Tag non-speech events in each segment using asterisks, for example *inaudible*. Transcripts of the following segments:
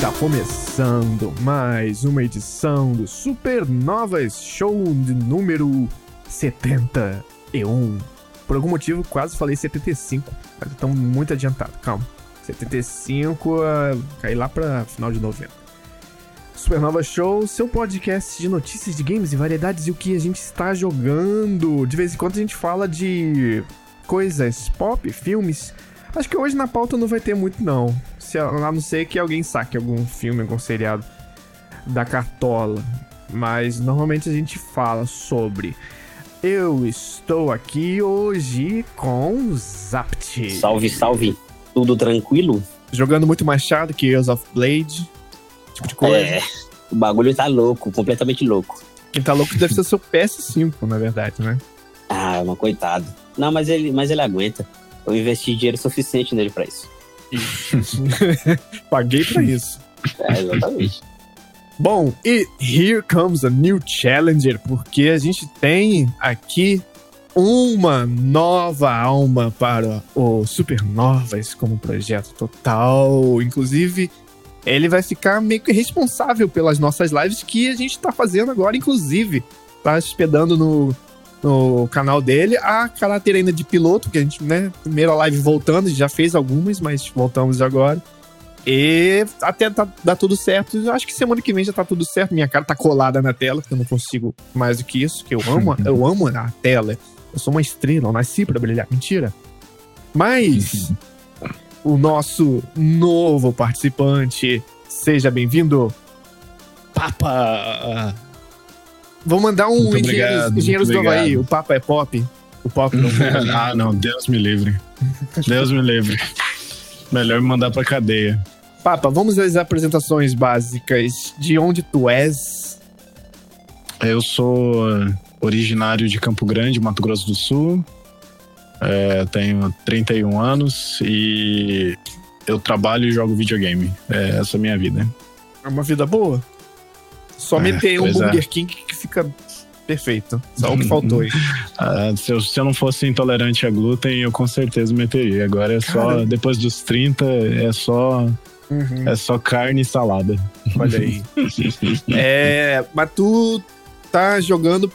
Está começando mais uma edição do Supernovas Show de número 71. Por algum motivo, quase falei 75, mas estamos muito adiantado. Calma. 75, uh, cair lá para final de novembro. Supernova Show, seu podcast de notícias de games e variedades e o que a gente está jogando. De vez em quando a gente fala de coisas pop, filmes. Acho que hoje na pauta não vai ter muito, não. Se, a não ser que alguém saque algum filme, algum seriado da cartola. Mas normalmente a gente fala sobre. Eu estou aqui hoje com Zapt. Salve, salve. Tudo tranquilo? Jogando muito Machado que Heroes of Blade. Tipo de coisa. É, o bagulho tá louco, completamente louco. Quem tá louco deve ser seu PS5, na verdade, né? Ah, uma coitado. Não, mas ele, mas ele aguenta. Eu investi dinheiro suficiente nele pra isso. *laughs* Paguei pra isso. É, exatamente. Bom, e here comes a new challenger, porque a gente tem aqui uma nova alma para o Supernovas como projeto total. Inclusive, ele vai ficar meio que responsável pelas nossas lives que a gente tá fazendo agora, inclusive. Tá hospedando no, no canal dele a caráter ainda de piloto, que a gente, né, primeira live voltando, já fez algumas, mas voltamos agora. E até tá, dar tudo certo. Eu acho que semana que vem já tá tudo certo. Minha cara tá colada na tela, porque eu não consigo mais do que isso, que eu amo, *laughs* eu amo a tela. Eu sou uma estrela, eu nasci pra brilhar. Mentira. Mas *laughs* o nosso novo participante, seja bem-vindo, Papa. Vou mandar um Muito engenheiros, obrigado, engenheiros do Havaí. O Papa é pop. O pop não *laughs* ah, não, Deus me livre. Deus me livre. Melhor me mandar pra cadeia. Papa, vamos às apresentações básicas. De onde tu és? Eu sou uh, originário de Campo Grande, Mato Grosso do Sul. É, tenho 31 anos e eu trabalho e jogo videogame. É essa é a minha vida. É uma vida boa. Só É, meter um pois é. Burger King que fica perfeito. Só o que faltou aí. *laughs* Ah, se, eu, se eu não fosse intolerante a glúten, eu com certeza meteria. Agora é só, Cara. depois dos 30, é só, Uhum, é só carne e salada. olha aí. é, mas tu tá jogando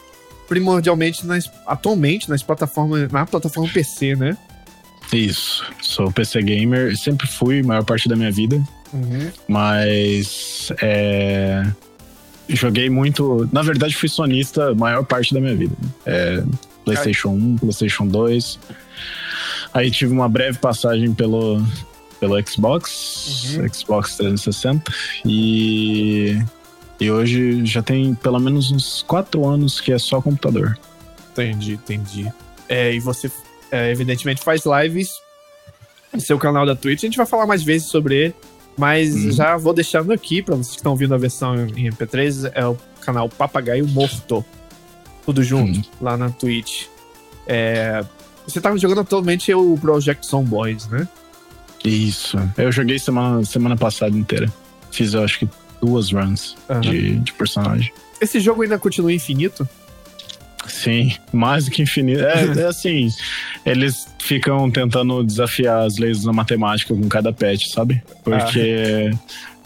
primordialmente nas, atualmente nas plataformas, na plataforma PC, né? Isso. Sou PC gamer, sempre fui, maior parte da minha vida. Uhum. Mas é, joguei muito. Na verdade, fui sonista a maior parte da minha vida. É, PlayStation 1, PlayStation 2. Aí tive uma breve passagem pelo, pelo Xbox, Uhum. Xbox 360. E, e hoje já tem pelo menos uns 4 anos que é só computador. Entendi, entendi. É, e você, é, evidentemente, faz lives no seu canal da Twitch. A gente vai falar mais vezes sobre ele. Mas Uhum. já vou deixando aqui, pra vocês que estão ouvindo a versão em MP3, é o canal Papagaio Morto. Tudo junto, Uhum. lá na Twitch. É, você tá jogando atualmente o Project Zomboys, né? Isso. Eu joguei semana, semana passada inteira. Fiz, eu acho que, duas runs de, de personagem. Esse jogo ainda continua infinito? Sim, mais do que infinito. É, é assim, eles ficam tentando desafiar as leis da matemática com cada patch, sabe? Porque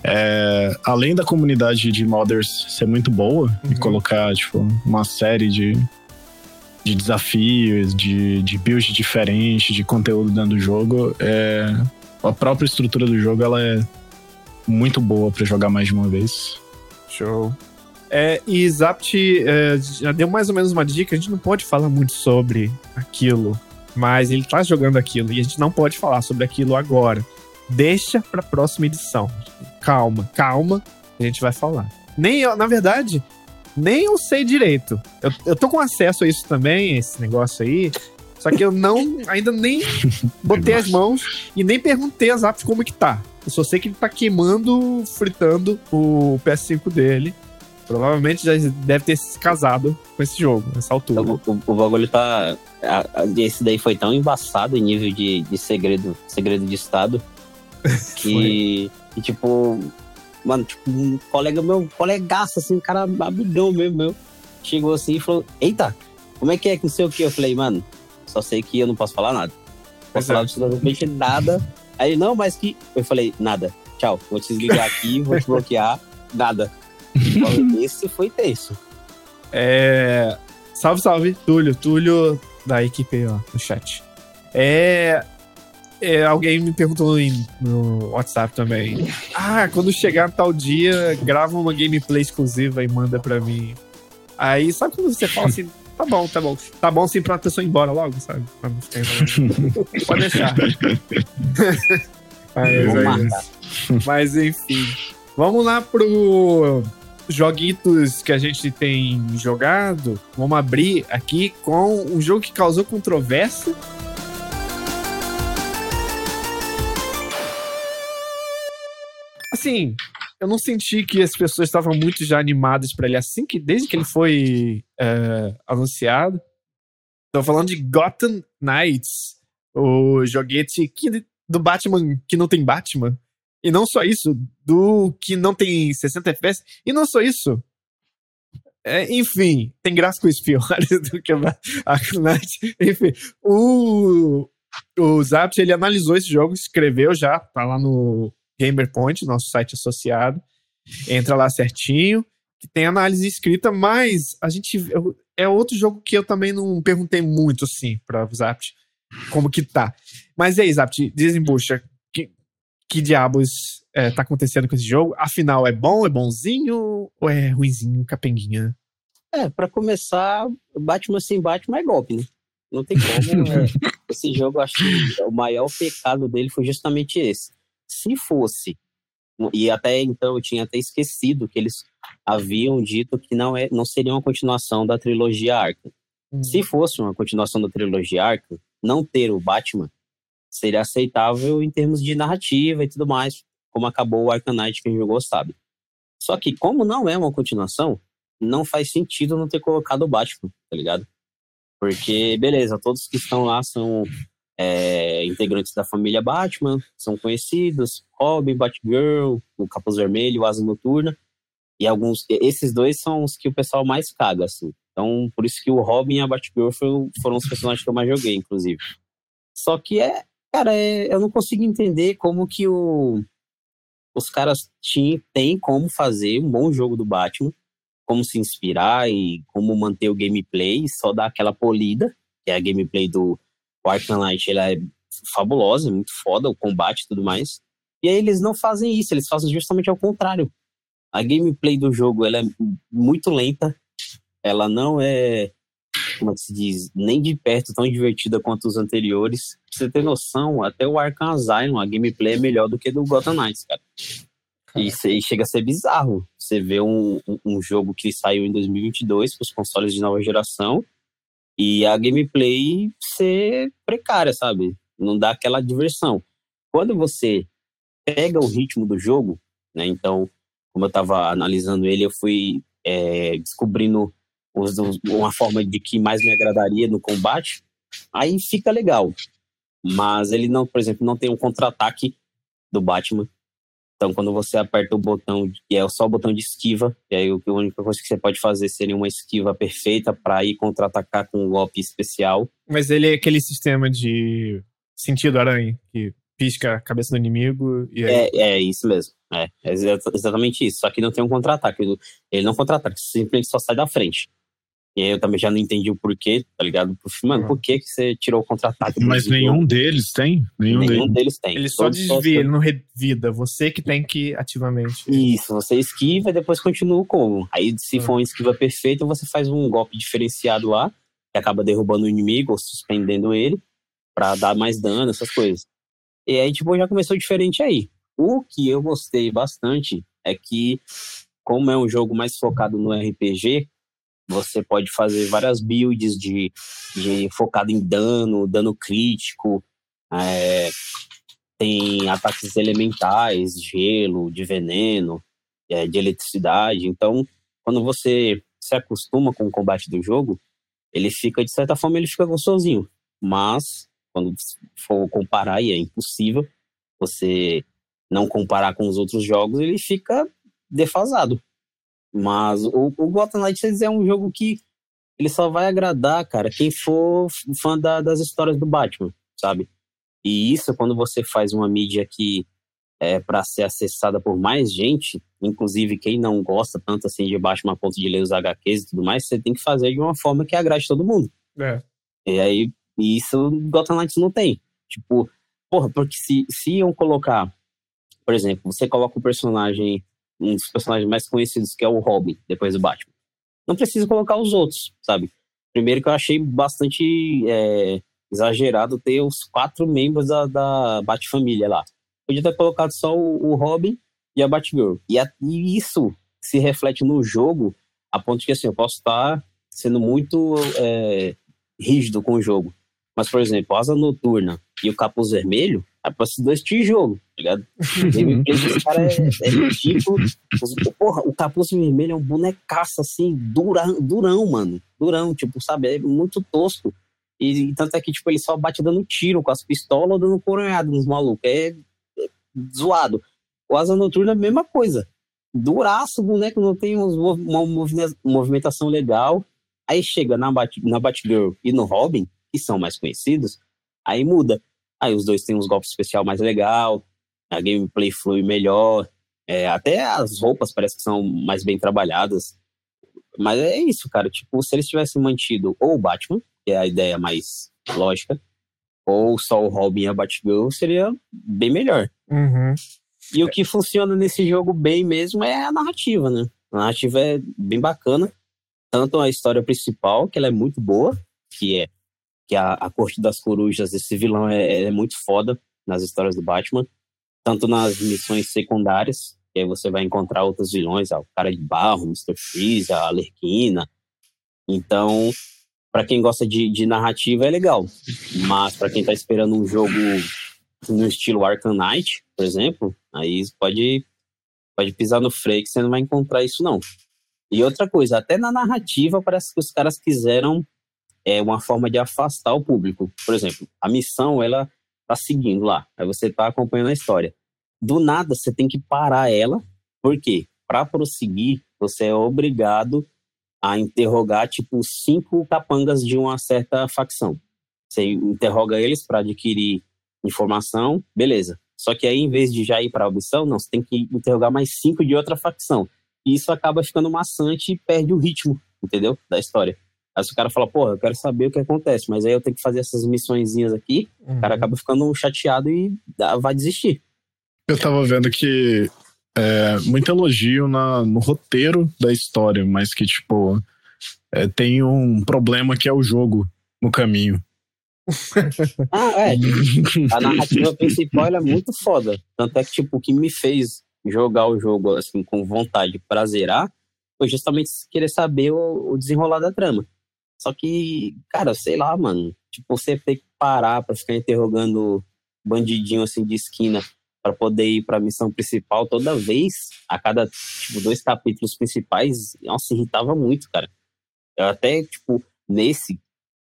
é, além da comunidade de modders ser muito boa e Uhum. colocar, tipo, uma série de, de desafios, de, de build diferente, de conteúdo dentro do jogo, é, a própria estrutura do jogo ela é muito boa pra jogar mais de uma vez. Show. É, e Zapt é, já deu mais ou menos uma dica, a gente não pode falar muito sobre aquilo, mas ele tá jogando aquilo e a gente não pode falar sobre aquilo agora. Deixa pra próxima edição. Calma, calma, a gente vai falar. Nem eu, na verdade, nem eu sei direito. Eu, eu tô com acesso a isso também, esse negócio aí. Só que eu não, ainda nem *laughs* botei as mãos e nem perguntei a Zapt como que tá. Eu só sei que ele tá queimando, fritando o PS5 dele. Provavelmente já deve ter se casado com esse jogo, nessa altura. O, o- o bagulho tá. a- a- Esse daí foi tão embaçado em nível de, de segredo, segredo de Estado. *laughs* Que, que, tipo. Mano, tipo, um colega meu, colegaço, assim, um cara amigão mesmo, meu. Chegou assim e falou: Eita, como é que é que não sei o que? Eu falei, mano, só sei que eu não posso falar nada. Não posso falar absolutamente nada. Aí ele, não, mas que. Eu falei, nada. tchau, vou te desligar aqui, vou te bloquear, nada. *laughs* Esse foi tenso. É. Salve, salve, Túlio. Túlio da equipe ó, no chat. É. é, alguém me perguntou em- no WhatsApp também. Ah, quando chegar tal dia, grava uma gameplay exclusiva e manda pra mim. Aí, sabe quando você fala assim, *laughs* tá bom, tá bom. Tá bom sim pra pessoa ir embora logo, sabe? Pra não ficar enrolando. *laughs* Pode deixar. Mas, é. Mas enfim. Vamos lá pro joguitos que a gente tem jogado. Vamos abrir aqui com um jogo que causou controvérsia. Assim, eu não senti que as pessoas estavam muito já animadas para ele assim que desde que ele foi é, anunciado. Tô falando de Gotham Knights, o joguete que, do Batman que não tem Batman. E não só isso, do que não tem 60 FPS. E não só isso. É, enfim, tem gráficos piores *laughs* do que a Knight. Enfim, o, o Zapt, ele analisou esse jogo, escreveu já, tá lá no GamerPoint, nosso site associado. Entra lá certinho, que tem análise escrita, mas a gente é outro jogo que eu também não perguntei muito, assim, pra Zapt, como que tá. Mas e aí, Zapt, desembucha, que, diabos é, tá acontecendo com esse jogo? Afinal, é bom, é bonzinho ou é ruinzinho, capenguinha? É, pra começar, Batman sem Batman é golpe, né? Não tem como. é. *laughs* Esse jogo, acho que o maior pecado dele foi justamente esse. Se fosse, e até então eu tinha até esquecido que eles haviam dito que não, é, não seria uma continuação da trilogia Arkham. Se fosse uma continuação da trilogia Arkham, não ter o Batman seria aceitável em termos de narrativa e tudo mais, como acabou o Arkham Knight que a gente jogou, sabe? Só que como não é uma continuação, não faz sentido não ter colocado o Batman, tá ligado? Porque, beleza, todos que estão lá são é, integrantes da família Batman, são conhecidos, Robin, Batgirl, o Capuz Vermelho, o Asa Noturna, e alguns, esses dois são os que o pessoal mais caga, assim. Então, por isso que o Robin e a Batgirl foram os personagens que eu mais joguei, inclusive. Só que é, cara, é, eu não consigo entender como que o, os caras têm como fazer um bom jogo do Batman, como se inspirar e como manter o gameplay, só dar aquela polida, que é a gameplay do Arkham Knight, ela é fabulosa, é muito foda, o combate e tudo mais. E aí eles não fazem isso, eles fazem justamente ao contrário. A gameplay do jogo, ela é muito lenta, ela não é, como é se diz, nem de perto tão divertida quanto os anteriores. Pra você ter noção, até o Arkham Asylum, a gameplay é melhor do que do Gotham Knights, cara. E chega a ser bizarro. Você vê um, um- um jogo que saiu em 2022 para os consoles de nova geração e a gameplay ser precária, sabe? Não dá aquela diversão. Quando você pega o ritmo do jogo, né? Então, como eu estava analisando ele, eu fui é, descobrindo uma forma de que mais me agradaria no combate. Aí fica legal. Mas ele não, por exemplo, não tem um contra-ataque do Batman. Então, quando você aperta o botão, que é só o botão de esquiva, e aí o- a única coisa que você pode fazer seria uma esquiva perfeita para ir contra-atacar com um golpe especial. Mas ele é aquele sistema de sentido aranha, que pisca a cabeça do inimigo e aí... É, é isso mesmo. É, é exa- exatamente isso. Só que não tem um contra-ataque. Ele- Ele não contra-ataca, simplesmente só sai da frente. E aí eu também já não entendi o porquê, tá ligado? Mano, por que, que você tirou o contra-ataque? Mas nenhum jogo? deles tem? Nenhum, Nenhum deles. deles tem. Ele só Todos desvia, ele não revida. Você que tem que ativamente. Isso, você esquiva e depois continua o combo. Aí, se Hum. for uma esquiva perfeita, você faz um golpe diferenciado lá, que acaba derrubando o inimigo ou suspendendo ele, pra dar mais dano, essas coisas. E aí, tipo, já começou diferente aí. O que eu gostei bastante é que, como é um jogo mais focado no RPG, você pode fazer várias builds de, de focado em dano, dano crítico, é, tem ataques elementais, gelo, de veneno, é, de eletricidade. Então, quando você se acostuma com o combate do jogo, ele fica, de certa forma, ele fica gostosinho. Mas, quando for comparar, e é impossível você não comparar com os outros jogos, ele fica defasado. Mas o, o Gotham Knights é um jogo que ele só vai agradar, cara, quem for fã da- das histórias do Batman, sabe? E isso, quando você faz uma mídia que é, para ser acessada por mais gente, inclusive quem não gosta tanto assim de Batman a ponto de ler os HQs e tudo mais, você tem que fazer de uma forma que agrade todo mundo. É. E aí, isso Gotham Knights não tem. Tipo, porra, porque se, se iam colocar, por exemplo, você coloca o personagem, um dos personagens mais conhecidos, que é o Robin, depois do Batman. Não precisa colocar os outros, sabe? Primeiro que eu achei bastante é, exagerado ter os quatro membros da, da Bat-família lá podia ter colocado só o, o Robin e a Batgirl. E, a, e isso se reflete no jogo a ponto que assim, eu posso estar sendo muito é, rígido com o jogo. Mas, por exemplo, Asa Noturna e o Capuz Vermelho é pra esses dois tijolos, tá ligado? *laughs* Esse cara é, é ridículo. Porra, o Capuz Vermelho é um bonecaço, assim, durão, durão, mano. Durão, tipo, sabe? É muito tosco. E, tanto é que, tipo, ele só bate dando tiro com as pistolas ou dando coronhado nos malucos. É zoado. O Asa Noturna é a mesma coisa. Duraço, o boneco não tem uma movimentação legal. Aí chega na, Bat, na Batgirl e no Robin, que são mais conhecidos, aí muda. Aí os dois têm uns golpes especial mais legal, a gameplay flui melhor, é, até as roupas parece que são mais bem trabalhadas. Mas é isso, cara. Tipo, se eles tivessem mantido ou o Batman, que é a ideia mais lógica, ou só o Robin e a Batgirl, seria bem melhor. Uhum. E o que funciona nesse jogo bem mesmo é a narrativa, né? A narrativa é bem bacana. Tanto a história principal, que ela é muito boa, que é que a, a Corte das Corujas, esse vilão é, é muito foda nas histórias do Batman. Tanto nas missões secundárias, que aí você vai encontrar outros vilões, o cara de barro, Mr. Freeze, a Alerquina. Então, para quem gosta de, de, narrativa é legal. Mas para quem tá esperando um jogo no estilo Arkham Knight, por exemplo, aí pode, pode pisar no freio que você não vai encontrar isso não. E outra coisa, até na narrativa parece que os caras quiseram é, uma forma de afastar o público. Por exemplo, a missão, ela tá seguindo lá, aí você tá acompanhando a história. Do nada, você tem que parar ela, por quê? Para prosseguir, você é obrigado a interrogar, tipo, cinco capangas de uma certa facção. Você interroga eles para adquirir informação, beleza. Só que aí, em vez de já ir para a missão, não, você tem que interrogar mais cinco de outra facção. E isso acaba ficando maçante e perde o ritmo, entendeu? Da história. Aí o cara fala, porra, eu quero saber o que acontece, mas aí eu tenho que fazer essas missõezinhas aqui, uhum. o cara uhum. acaba ficando chateado e vai desistir. Eu tava vendo que é, muito elogio na, no roteiro da história, mas que, tipo, é, tem um problema que é o jogo no caminho. *laughs* ah, é. A narrativa principal é muito foda. Tanto é que, tipo, o que me fez jogar o jogo, assim, com vontade pra zerar, foi justamente querer saber o, o desenrolar da trama. Só que, cara, sei lá, mano. Tipo, você tem que parar pra ficar interrogando bandidinho, assim, de esquina para poder ir para a missão principal toda vez, a cada tipo, dois capítulos principais, nossa, irritava muito, cara. Eu até, tipo, nesse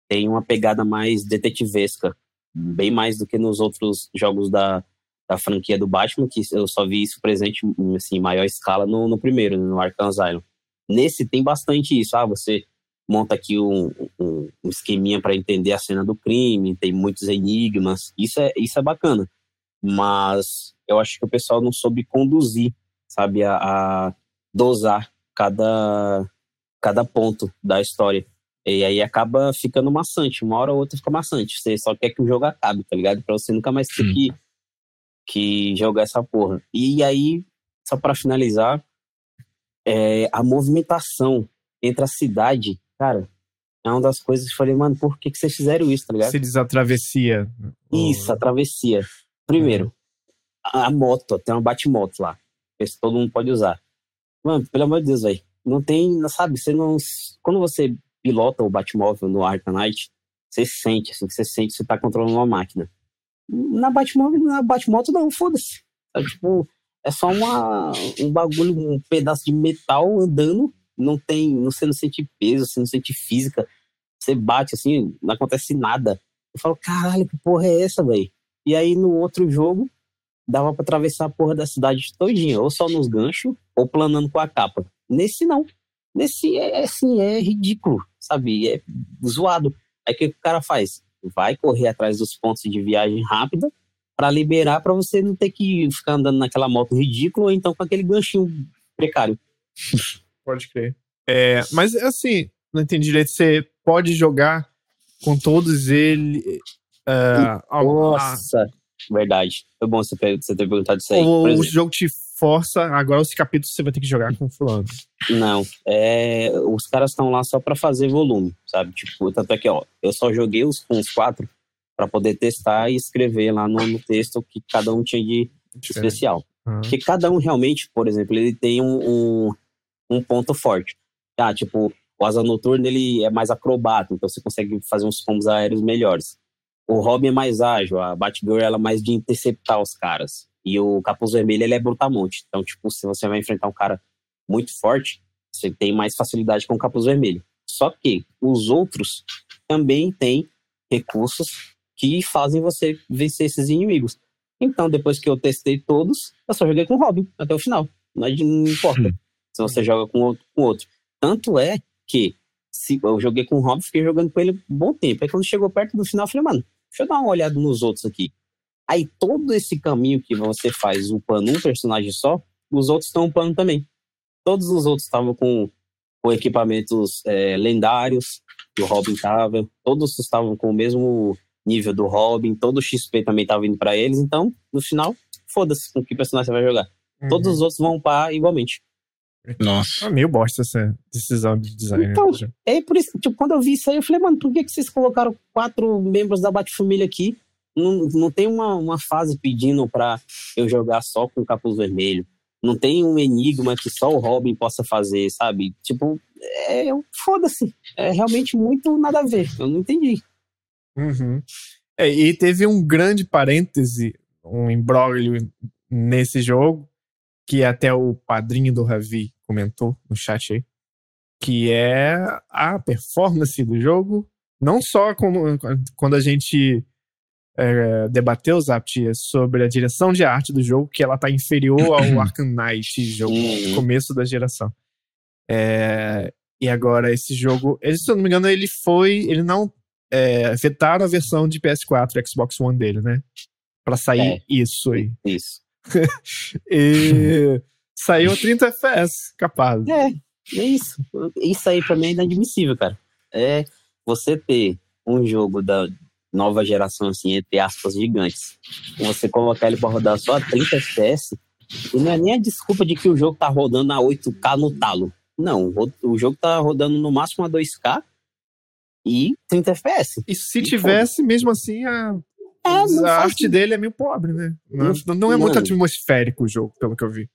tem uma pegada mais detetivesca, bem mais do que nos outros jogos da, da franquia do Batman, que eu só vi isso presente assim, em maior escala no, no primeiro, no Arkham Asylum. Nesse tem bastante isso, ah, você monta aqui um, um, um esqueminha para entender a cena do crime, tem muitos enigmas, isso é, isso é bacana mas eu acho que o pessoal não soube conduzir, sabe, a, a dosar cada, cada ponto da história. E aí acaba ficando maçante, uma hora ou outra fica maçante. Você só quer que o jogo acabe, tá ligado? Pra você nunca mais ter que, que jogar essa porra. E aí, só para finalizar, é, a movimentação entre a cidade, cara, é uma das coisas que eu falei, mano, por que, que vocês fizeram isso, tá ligado? Se diz a travessia. Isso, a travessia. Primeiro, a moto, tem uma bate-moto lá. Esse todo mundo pode usar. Mano, pelo amor de Deus, velho. Não tem, sabe, você não. Quando você pilota o Batmóvel no Knight, você sente, assim, você sente que você tá controlando uma máquina. Na Batmóvel, na Batmoto, não, foda-se. É, tipo, é só uma, um bagulho, um pedaço de metal andando, não tem, você não sente peso, você não sente física. Você bate assim, não acontece nada. Eu falo, caralho, que porra é essa, velho? E aí no outro jogo, dava para atravessar a porra da cidade todinha, ou só nos ganchos, ou planando com a capa. Nesse não. Nesse é assim, é ridículo, sabe? É zoado. Aí o que o cara faz? Vai correr atrás dos pontos de viagem rápida para liberar para você não ter que ficar andando naquela moto ridícula ou então com aquele ganchinho precário. *laughs* Pode crer. É, mas assim, não entendi direito. Você pode jogar com todos eles. Uh, Nossa, verdade. Foi bom você ter, você ter perguntado isso aí. Ou o jogo te força, agora os capítulos você vai ter que jogar com fulano. Não, é, os caras estão lá só para fazer volume, sabe? Tipo, tanto é que, ó, eu só joguei os com os quatro para poder testar e escrever lá no, no, texto que cada um tinha de especial. Uhum. Porque cada um realmente, por exemplo, ele tem um, um, um ponto forte. Ah, tipo, o Asa Noturno ele é mais acrobata, então você consegue fazer uns combos aéreos melhores. O Robin é mais ágil, a Batgirl ela é mais de interceptar os caras. E o Capuz Vermelho ele é brutamonte. Então, tipo, se você vai enfrentar um cara muito forte, você tem mais facilidade com o Capuz Vermelho. Só que os outros também têm recursos que fazem você vencer esses inimigos. Então, depois que eu testei todos, eu só joguei com o Robin até o final. Não, importa. Se você joga com outro, com outro. Tanto é que se eu joguei com o Robin, fiquei jogando com ele um bom tempo. Aí quando chegou perto do final, eu falei, mano, deixa eu dar uma olhada nos outros aqui. Aí todo esse caminho que você faz upando um personagem só, os outros estão upando também. Todos os outros estavam com, com equipamentos é, lendários, que o Robin tava. Todos estavam com o mesmo nível do Robin, todo o XP também estava indo para eles. Então, no final, foda-se com que personagem você vai jogar. Uhum. Todos os outros vão upar igualmente. Nossa. É meio bosta essa decisão de design. Então, é por isso, tipo, quando eu vi isso aí, eu falei, mano, por que, que vocês colocaram quatro membros da Bat-Família aqui? Não, não tem uma, uma fase pedindo para eu jogar só com capuz vermelho. Não tem um enigma que só o Robin possa fazer, sabe? Tipo, é, foda-se. É realmente muito nada a ver. Eu não entendi. Uhum. É, e teve um grande parêntese, um imbróglio nesse jogo, que até o padrinho do Ravi comentou no chat aí, que é a performance do jogo. Não só quando, quando a gente é, debateu, Zapt, sobre a direção de arte do jogo, que ela tá inferior ao *clears throat* Arkham Knight, jogo uhum. começo da geração. É, e agora esse jogo, ele, se eu não me engano, ele foi, ele não é, vetaram a versão de PS4 Xbox One dele, né? Pra sair é, isso aí. Isso. *laughs* e saiu 30 FPS, capaz. É, é isso. Isso aí pra mim é inadmissível, cara. É você ter um jogo da, nova geração, assim, entre aspas, gigantes, você colocar ele para rodar só a 30 FPS, e não é nem a desculpa de que o jogo tá rodando a 8K no talo. Não, o jogo tá rodando no máximo a 2K e 30 FPS. E se e tivesse, mesmo assim, a, é, a arte dele é meio pobre, né? Não, não é muito atmosférico o jogo, pelo que eu vi.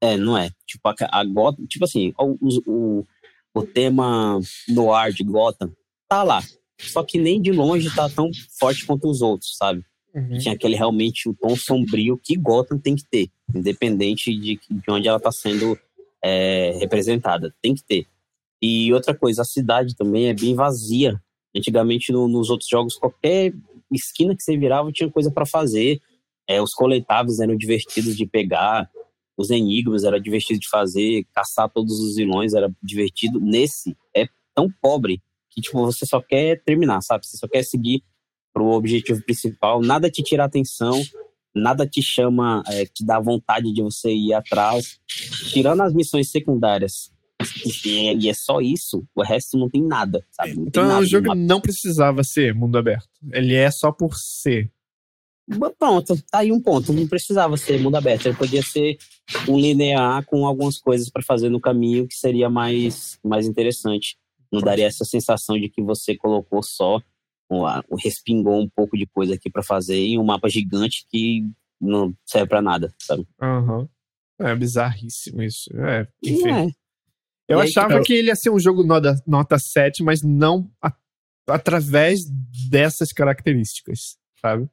É, não é. Tipo, a, a Gotham, tipo assim, o, o, o tema no ar de Gotham tá lá. Só que nem de longe tá tão forte quanto os outros, sabe? Uhum. Tinha aquele realmente o tom sombrio que Gotham tem que ter, independente de, de onde ela tá sendo é, representada. Tem que ter. E outra coisa, a cidade também é bem vazia. Antigamente, no, nos outros jogos, qualquer esquina que você virava tinha coisa para fazer. É, os coletáveis eram divertidos de pegar, os enigmas era divertido de fazer, caçar todos os vilões era divertido. Nesse, é tão pobre que, tipo, você só quer terminar, sabe? Você só quer seguir pro objetivo principal, nada te tira atenção, nada te chama, é, te dá vontade de você ir atrás. Tirando as missões secundárias, e é só isso, o resto não tem nada, sabe? Não então nada o jogo não precisava ser mundo aberto. Ele é só por ser. Pronto, tá aí um ponto. Não precisava ser mundo aberto. Ele podia ser um linear com algumas coisas para fazer no caminho que seria mais, mais interessante. Não daria essa sensação de que você colocou só, respingou um pouco de coisa aqui para fazer em um mapa gigante que não serve para nada, sabe? Uhum. É bizarríssimo isso. É, enfim. É. Eu aí, achava que ele ia ser um jogo nota, nota 7, mas não a, através dessas características, sabe?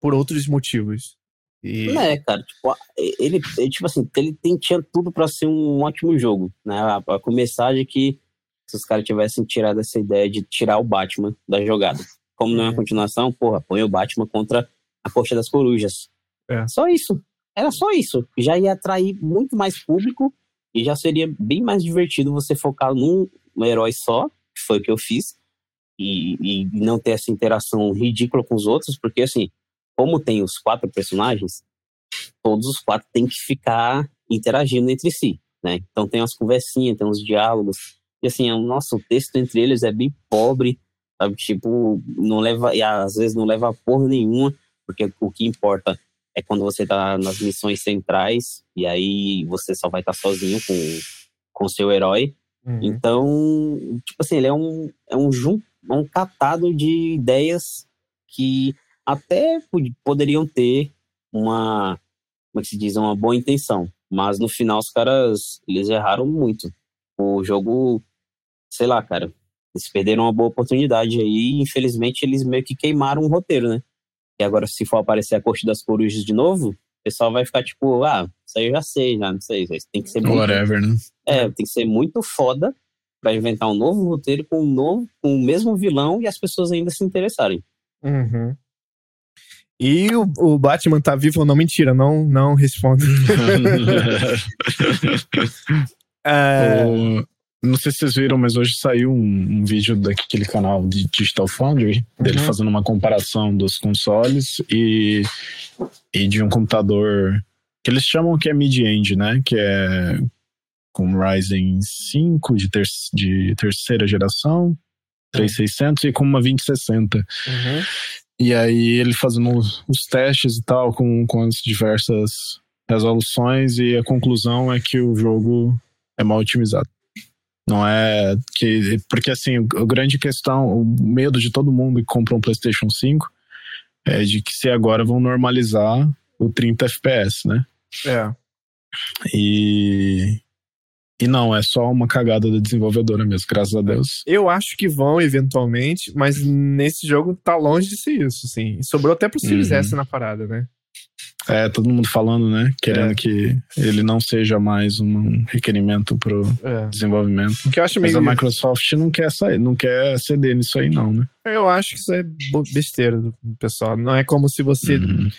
Por outros motivos. E... É, cara, tipo, ele, tipo assim, ele tem, tinha tudo para ser um ótimo jogo, né? A, a começar de que se os caras tivessem tirado essa ideia de tirar o Batman da jogada. Como não é uma uhum. continuação, porra, põe o Batman contra a Coxa das Corujas. É. Só isso. Era só isso. Já ia atrair muito mais público e já seria bem mais divertido você focar num herói só, que foi o que eu fiz, e, e não ter essa interação ridícula com os outros, porque assim, como tem os quatro personagens, todos os quatro têm que ficar interagindo entre si, né? Então tem umas conversinhas, tem uns diálogos. E assim, o nosso texto entre eles é bem pobre, sabe? Tipo, não leva, e às vezes não leva a porra nenhuma, porque o que importa é quando você tá nas missões centrais, e aí você só vai estar tá sozinho com com seu herói. Uhum. Então, tipo assim, ele é um, é um, jun, um catado de ideias que até poderiam ter uma, como é que se diz, uma boa intenção. Mas no final os caras, eles erraram muito. O jogo, sei lá, cara, eles perderam uma boa oportunidade aí. Infelizmente, eles meio que queimaram o roteiro, né? E agora, se for aparecer a Corte das Corujas de novo, o pessoal vai ficar tipo, ah, isso aí eu já sei, já não sei. Isso tem que ser muito. Whatever, né? É, tem que ser muito foda para inventar um novo roteiro com um novo, com o mesmo vilão e as pessoas ainda se interessarem. Uhum. E o, o, Batman tá vivo ou não? Mentira, não, não responde. *laughs* *laughs* é... o, não sei se vocês viram, mas hoje saiu um, um vídeo daquele canal de Digital Foundry, dele uhum. fazendo uma comparação dos consoles e, e de um computador que eles chamam que é mid-end, né? Que é com Ryzen 5 de, ter, de terceira geração, 3600 e com uma 2060. Uhum. E aí ele fazendo os testes e tal com, com as diversas resoluções e a conclusão é que o jogo é mal otimizado. Não é que. Porque, assim, a grande questão, o medo de todo mundo que compra um PlayStation 5 é de que se agora vão normalizar o 30 FPS, né? É. E. E não, é só uma cagada da desenvolvedora mesmo, graças a Deus. Eu acho que vão eventualmente, mas nesse jogo tá longe de ser isso, assim. Sobrou até pro Series uhum. S na parada, né? É, todo mundo falando, né? Querendo é. que ele não seja mais um requerimento pro é. desenvolvimento. Que eu acho meio... Mas a Microsoft não quer sair, não quer ceder nisso aí, não, né? Eu acho que isso é besteira do pessoal. Não é como se você. Uhum.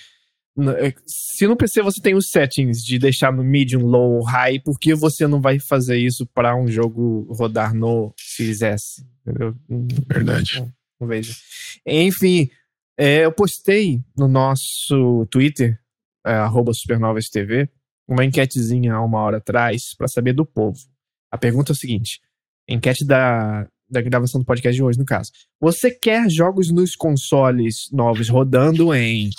É, se no PC você tem os settings de deixar no medium, low, high, por que você não vai fazer isso para um jogo rodar no Series S? Entendeu? Verdade. Não, não vejo. Enfim, é, eu postei no nosso Twitter, é, supernovastv, uma enquetezinha há uma hora atrás para saber do povo. A pergunta é o seguinte: enquete da, da gravação do podcast de hoje, no caso. Você quer jogos nos consoles novos rodando em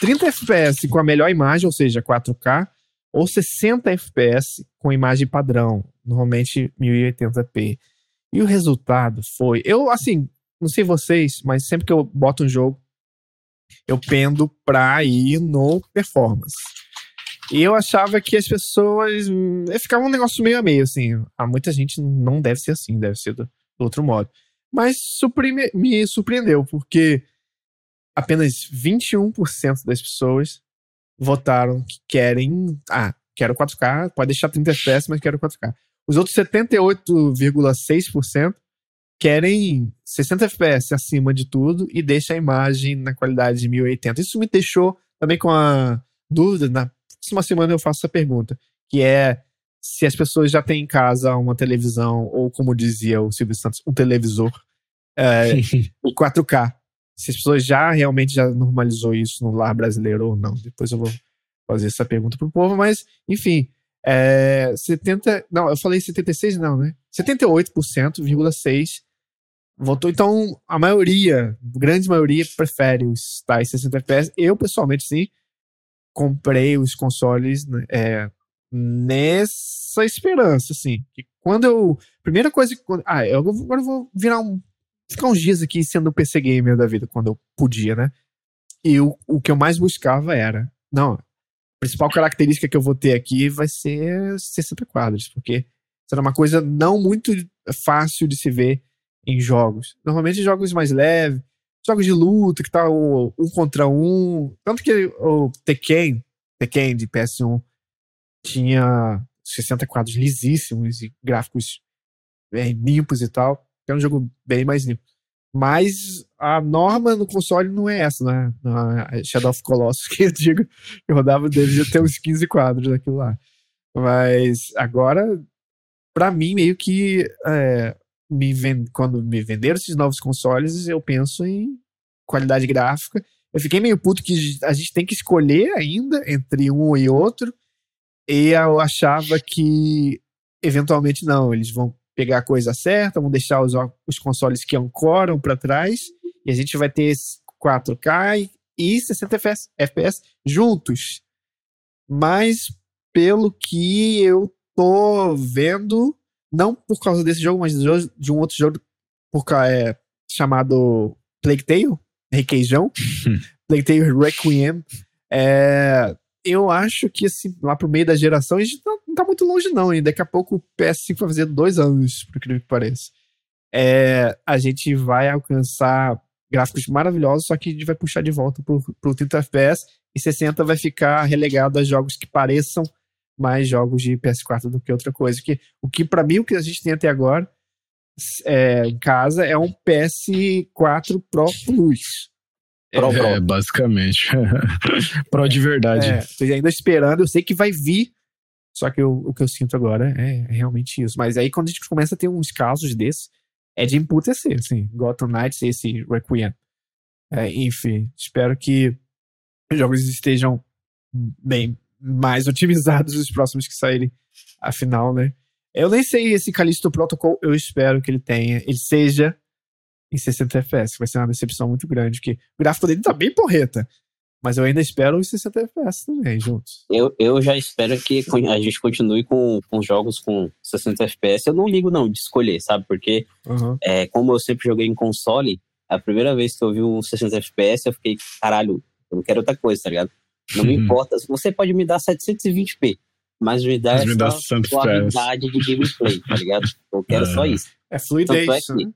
30 FPS com a melhor imagem, ou seja, 4K, ou 60 FPS com imagem padrão, normalmente 1080p? E o resultado foi. Eu, assim, não sei vocês, mas sempre que eu boto um jogo, eu pendo pra ir no performance. E eu achava que as pessoas. Hum, ficava um negócio meio a meio, assim. Há muita gente não deve ser assim, deve ser do, do outro modo. Mas surpre me surpreendeu, porque apenas 21% das pessoas votaram que querem. Ah, quero 4K, pode deixar 30 FPS, mas quero 4K. Os outros 78,6% querem 60 FPS acima de tudo e deixa a imagem na qualidade de 1080. Isso me deixou também com a dúvida, na próxima semana eu faço essa pergunta, que é se as pessoas já têm em casa uma televisão, ou como dizia o Silvio Santos, um televisor é, *laughs* 4K. Se as pessoas já realmente já normalizou isso no lar brasileiro ou não. Depois eu vou fazer essa pergunta pro povo, mas, enfim, é, 70. Não, eu falei 76, não, né? 78,6% votou. Então, a maioria, a grande maioria, prefere os tais 60 FPS. Eu, pessoalmente, sim, comprei os consoles né, é, nessa esperança, assim. Que quando eu. Primeira coisa que. Ah, eu, agora eu vou virar um. Ficar uns dias aqui sendo PC gamer da vida, quando eu podia, né? E o, o que eu mais buscava era. Não, principal característica que eu vou ter aqui vai ser 60 quadros, porque será uma coisa não muito fácil de se ver em jogos. Normalmente jogos mais leves, jogos de luta, que tá o um contra um. Tanto que o Tekken, Tekken de PS1, tinha 60 quadros lisíssimos e gráficos bem limpos e tal. É um jogo bem mais limpo. Mas a norma no console não é essa, né? Shadow of Colossus, *laughs* que eu digo, eu rodava devia ter uns 15 quadros daquilo lá. Mas agora, para mim, meio que é, me vend... quando me venderam esses novos consoles, eu penso em qualidade gráfica Eu fiquei meio puto que a gente tem que escolher ainda entre um e outro. E eu achava que eventualmente não, eles vão pegar a coisa certa, vão deixar os, os consoles que ancoram para trás e a gente vai ter 4K e 60 FPS, FPS juntos. Mas pelo que eu tô vendo, não por causa desse jogo, mas de um outro jogo por, é, chamado Plague Tale, Requeijão, *laughs* Plague Tale Requiem, é, eu acho que assim, lá pro meio da geração a gente não, não tá muito longe não, e daqui a pouco o PS5 vai fazer dois anos, por incrível que pareça. É, a gente vai alcançar gráficos maravilhosos, só que a gente vai puxar de volta pro, pro 30 FPS e 60 vai ficar relegado a jogos que pareçam mais jogos de PS4 do que outra coisa. Que, o que para mim o que a gente tem até agora é, em casa é um PS4 Pro Plus. Pro, Pro. É, basicamente. *laughs* Pro de verdade. É, tô ainda esperando, eu sei que vai vir, só que eu, o que eu sinto agora é, é, realmente isso. Mas aí quando a gente começa a ter uns casos desses, é de emputecer, assim. Gotham Knights e esse Requiem. É, enfim, espero que os jogos estejam bem mais otimizados os próximos que saírem. Afinal, né? Eu nem sei esse Callisto Protocol, eu espero que ele tenha, ele seja em 60 FPS. Vai ser uma decepção muito grande, porque o gráfico dele tá bem porreta. Mas eu ainda espero os 60 FPS também, juntos. Eu, eu já espero que a gente continue com, com jogos com 60 FPS. Eu não ligo, não, de escolher, sabe? Porque, uhum. é, como eu sempre joguei em console, a primeira vez que eu vi um 60 FPS, eu fiquei, caralho, eu não quero outra coisa, tá ligado? Não me importa. Você pode me dar 720p, mas me dá mas essa qualidade de gameplay, tá ligado? Eu quero *laughs* é. só isso. É fluidez. É que... né?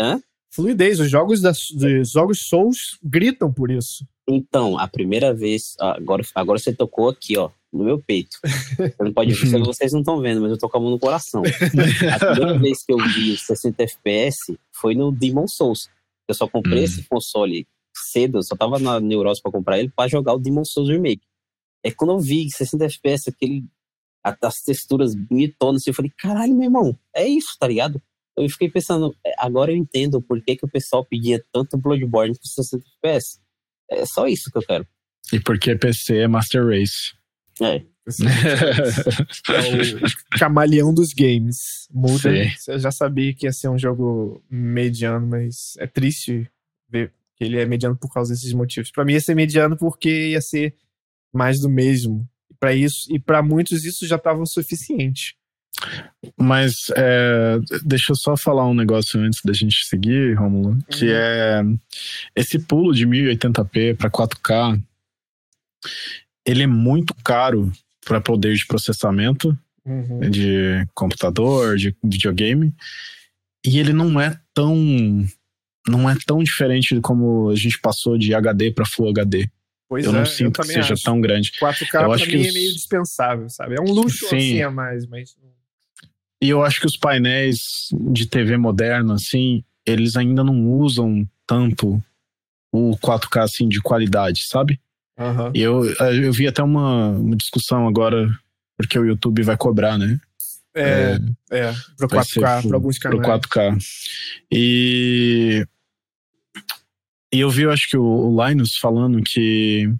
Hã? Fluidez. Os jogos, das, os jogos Souls gritam por isso. Então, a primeira vez. Agora, agora você tocou aqui, ó, no meu peito. Você não pode ver, *laughs* vocês não estão vendo, mas eu tô com a mão no coração. A primeira *laughs* vez que eu vi 60 FPS foi no Demon Souls. Eu só comprei hum. esse console cedo, eu só tava na neurose pra comprar ele pra jogar o Demon Souls Remake. É quando eu vi 60 FPS, aquele, as texturas bonitonas, assim, eu falei, caralho, meu irmão, é isso, tá ligado? Eu fiquei pensando, é, agora eu entendo por que, que o pessoal pedia tanto Bloodborne com 60 FPS. É só isso que eu quero. E porque PC é Master Race. É. é o camaleão dos games. Muda. Sim. Eu já sabia que ia ser um jogo mediano, mas é triste ver que ele é mediano por causa desses motivos. Para mim ia ser mediano porque ia ser mais do mesmo. Para isso e para muitos isso já estava o suficiente. Mas é, deixa eu só falar um negócio antes da gente seguir, Romulo, uhum. que é esse pulo de 1080p para 4K, ele é muito caro para poder de processamento uhum. de computador, de videogame, e ele não é tão não é tão diferente como a gente passou de HD para Full HD. Pois eu é, não sinto eu que seja acho. tão grande. 4K eu acho que mim é os... é meio dispensável, sabe? É um luxo Sim. assim a mais, mas. E eu acho que os painéis de TV moderna, assim, eles ainda não usam tanto o 4K assim de qualidade, sabe? Uhum. E eu, eu vi até uma, uma discussão agora, porque o YouTube vai cobrar, né? É, é, é pro 4K, para alguns canais. Pro 4K. E e eu vi, eu acho que o, o Linus falando que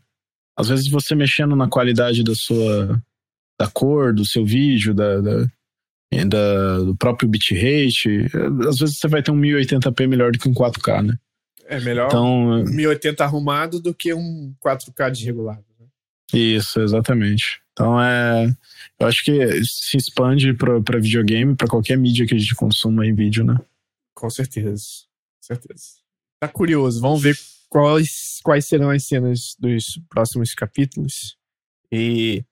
às vezes você mexendo na qualidade da sua da cor do seu vídeo, da, da, da do próprio bitrate, às vezes você vai ter um 1080p melhor do que um 4K, né? É melhor então, 1080 arrumado do que um 4K desregulado. Né? Isso, exatamente. Então é, eu acho que se expande para videogame, para qualquer mídia que a gente consuma em vídeo, né? Com certeza, com certeza tá curioso. Vamos ver quais, quais serão as cenas dos próximos capítulos. E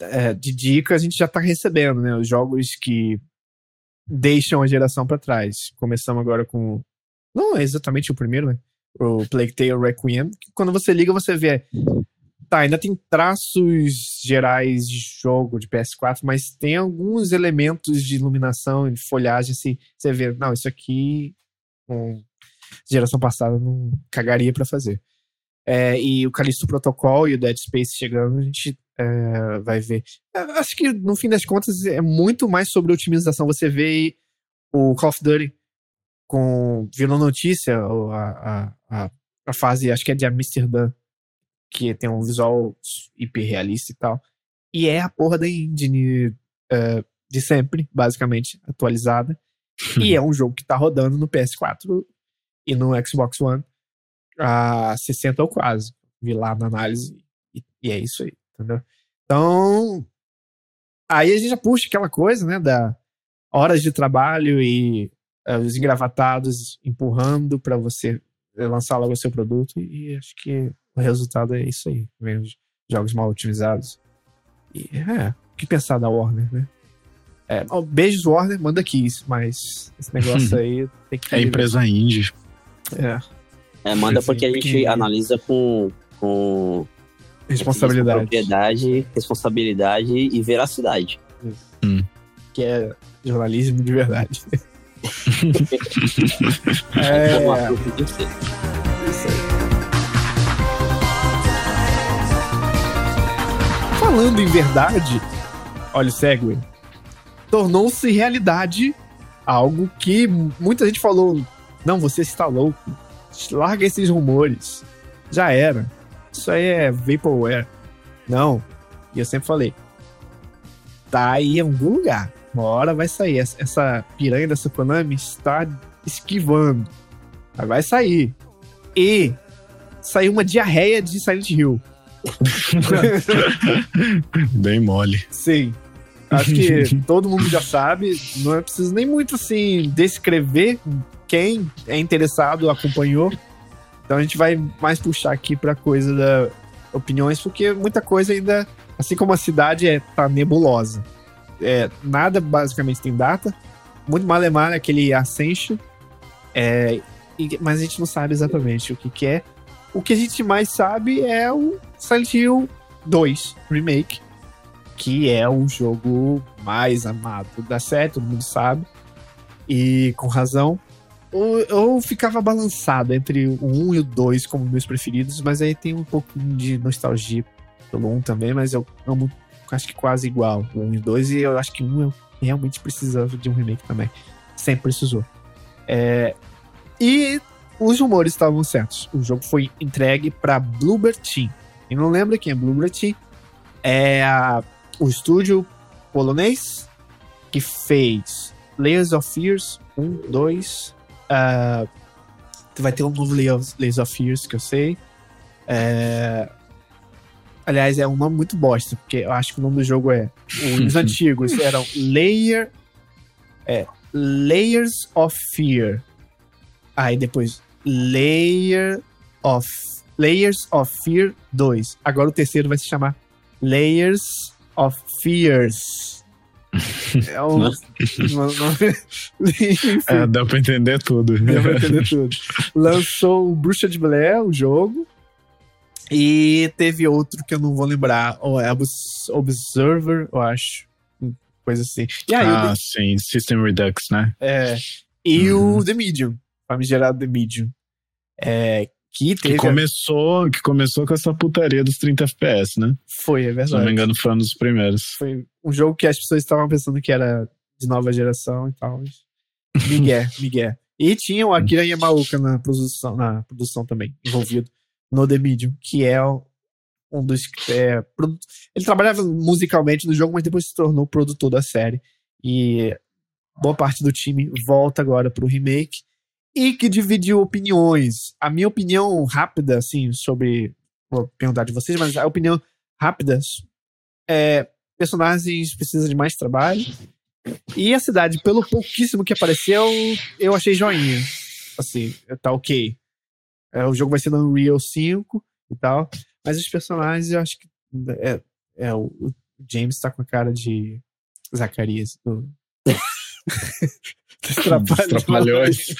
é, de dica a gente já tá recebendo, né? Os jogos que deixam a geração para trás. Começamos agora com. Não é exatamente o primeiro, né? O Plague Tale Requiem. Quando você liga, você vê. Tá, ainda tem traços gerais de jogo de PS4, mas tem alguns elementos de iluminação, de folhagem, assim. Você vê, não, isso aqui. Um, geração passada não cagaria para fazer. É, e o Callisto Protocol e o Dead Space chegando, a gente é, vai ver. É, acho que no fim das contas é muito mais sobre otimização. Você vê o Call of Duty com virou notícia a, a, a, a fase, acho que é de Amsterdã, que tem um visual hiper realista e tal. E é a porra da engine uh, de sempre, basicamente, atualizada. *laughs* e é um jogo que tá rodando no PS4 e no Xbox One a 60 ou quase. Vi lá na análise e, e é isso aí, entendeu? Então, aí a gente já puxa aquela coisa, né, da horas de trabalho e uh, os engravatados empurrando para você lançar logo o seu produto e, acho que o resultado é isso aí, vem jogos mal otimizados. E é, o que pensar da Warner, né? É, beijos, Warner, manda aqui isso, mas esse negócio *laughs* aí tem que. É empresa indie. É. É, manda porque a gente analisa com, com responsabilidade. Propriedade, responsabilidade e veracidade. Hum. Que é jornalismo de verdade. *laughs* é. é... Isso aí. Falando em verdade, olha o segue, tornou-se realidade algo que muita gente falou: não, você está louco, larga esses rumores, já era, isso aí é vaporware. Não, e eu sempre falei: tá aí em algum lugar, uma hora vai sair. Essa piranha dessa Konami está esquivando, mas vai sair. E saiu uma diarreia de Silent Hill. *laughs* Bem mole. Sim. Acho que *laughs* todo mundo já sabe, não é preciso nem muito assim descrever quem é interessado, acompanhou. Então a gente vai mais puxar aqui para coisa da opiniões, porque muita coisa ainda, assim como a cidade é tá nebulosa. É, nada basicamente tem data. Muito malemar aquele Ascension. É, e, mas a gente não sabe exatamente o que, que é. O que a gente mais sabe é o Silent Hill 2 Remake, que é o jogo mais amado da série, todo mundo sabe. E com razão. Eu, eu ficava balançado entre o 1 e o 2 como meus preferidos, mas aí tem um pouquinho de nostalgia pelo 1 também, mas eu amo acho que quase igual o 1 e o 2, e eu acho que o 1 eu realmente precisava de um remake também. Sempre precisou. É, e os rumores estavam certos. O jogo foi entregue para Bloober Team. E não lembra quem é Bloober Team? É a, o estúdio polonês que fez Layers of Fears 1, 2. Uh, vai ter um novo Layers of Fears que eu sei. É, aliás, é um nome muito bosta, porque eu acho que o nome do jogo é. Os *laughs* antigos eram Layer. É, Layers of Fear. Aí depois Layer of Layers of Fear 2. Agora o terceiro vai se chamar Layers of Fears. É um, *laughs* é, dá pra entender tudo. Dá pra entender tudo. Lançou o Bruxa de Blair, o jogo. E teve outro que eu não vou lembrar. É Observer, eu acho. Coisa assim. E aí, ah, sim. System Redux, né? É. E uhum. o The Medium famigerado The Medium. É, que teve. Que começou, que começou com essa putaria dos 30 FPS, né? Foi, é verdade. Se não me engano, foi um dos primeiros. Foi um jogo que as pessoas estavam pensando que era de nova geração e tal. Miguel, *laughs* Miguel. E tinha o Akira Yamaoka na produção, na produção também, envolvido no The Medium, que é um dos. É, ele trabalhava musicalmente no jogo, mas depois se tornou produtor da série. E boa parte do time volta agora pro remake e que dividiu opiniões. A minha opinião rápida, assim, sobre. Vou perguntar de vocês, mas a opinião rápida é. Personagens precisam de mais trabalho. E a cidade, pelo pouquíssimo que apareceu, eu achei joinha. Assim, tá ok. É, o jogo vai ser no Unreal 5 e tal. Mas os personagens, eu acho que. É, é o, o James tá com a cara de Zacarias. Do... *laughs* Trapalhões. *laughs*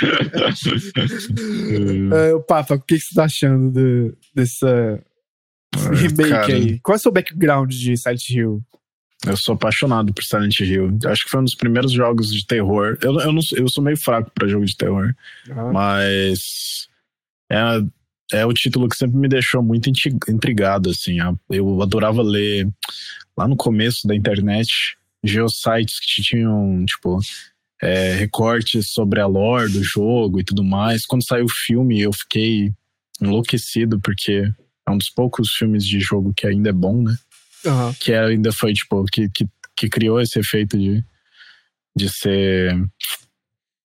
é, Papa, o que você tá achando de, dessa remake cara, aí? Qual é o seu background de Silent Hill? Eu sou apaixonado por Silent Hill. Acho que foi um dos primeiros jogos de terror. Eu, eu, não, eu sou meio fraco para jogo de terror. Uhum. Mas é, é o título que sempre me deixou muito intrigado, assim. Eu adorava ler lá no começo da internet geosites que tinham, tipo, é, recortes sobre a lore do jogo e tudo mais. Quando saiu o filme, eu fiquei enlouquecido, porque é um dos poucos filmes de jogo que ainda é bom, né? Aham. Que ainda foi, tipo, que, que, que criou esse efeito de, de ser.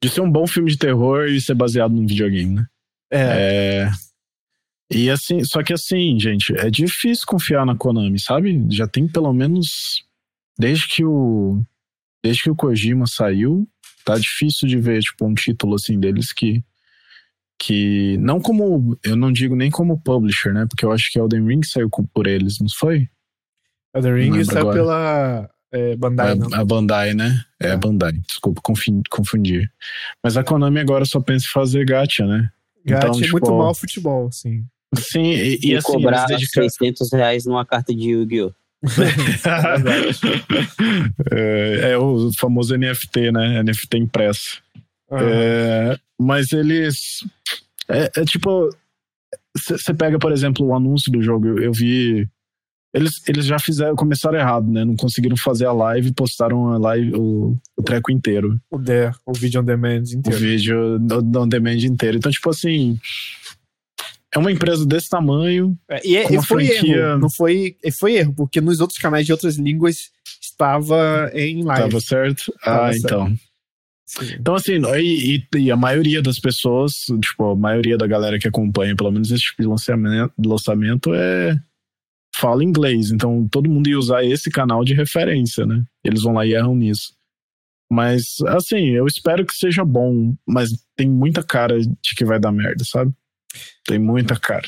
De ser um bom filme de terror e ser baseado num videogame, né? É. É. E assim, só que assim, gente, é difícil confiar na Konami, sabe? Já tem pelo menos. Desde que o. Desde que o Kojima saiu, tá difícil de ver, tipo, um título assim deles que. Que. Não como. Eu não digo nem como publisher, né? Porque eu acho que Elden Ring saiu com- por eles, não foi? Elden Ring saiu agora. pela é, Bandai, não. a, a Bandai, né? É a É. Bandai, desculpa confundir. Mas a Konami agora só pensa em fazer gacha, né? Gacha então, é muito tipo, mal futebol, sim. Sim, e, e E, assim, cobrar dedicaram. 600 reais numa carta de Yu-Gi-Oh! É, é o famoso NFT, né? NFT impresso. Aham. É, mas eles. É, é tipo. Você pega, por exemplo, o anúncio do jogo. Eu, eu vi. Eles, eles já fizeram, começaram errado, né? Não conseguiram fazer a live e postaram a live, o, o treco inteiro. O DE, o vídeo on demand O inteiro. vídeo no, on demand inteiro. Então, tipo assim. É uma empresa desse tamanho. É, e, é- e foi franquia- erro. Não foi, e foi erro, porque nos outros canais de outras línguas estava em live. Tava certo? Ah, certo. então. Sim. Então, assim, e, e- e a maioria das pessoas, tipo, a maioria da galera que acompanha, pelo menos esse tipo de lançamento, lançamento é. fala inglês. Então, todo mundo ia usar esse canal de referência, né? Eles vão lá e erram nisso. Mas, assim, eu espero que seja bom, mas tem muita cara de que vai dar merda, sabe? Tem muita cara.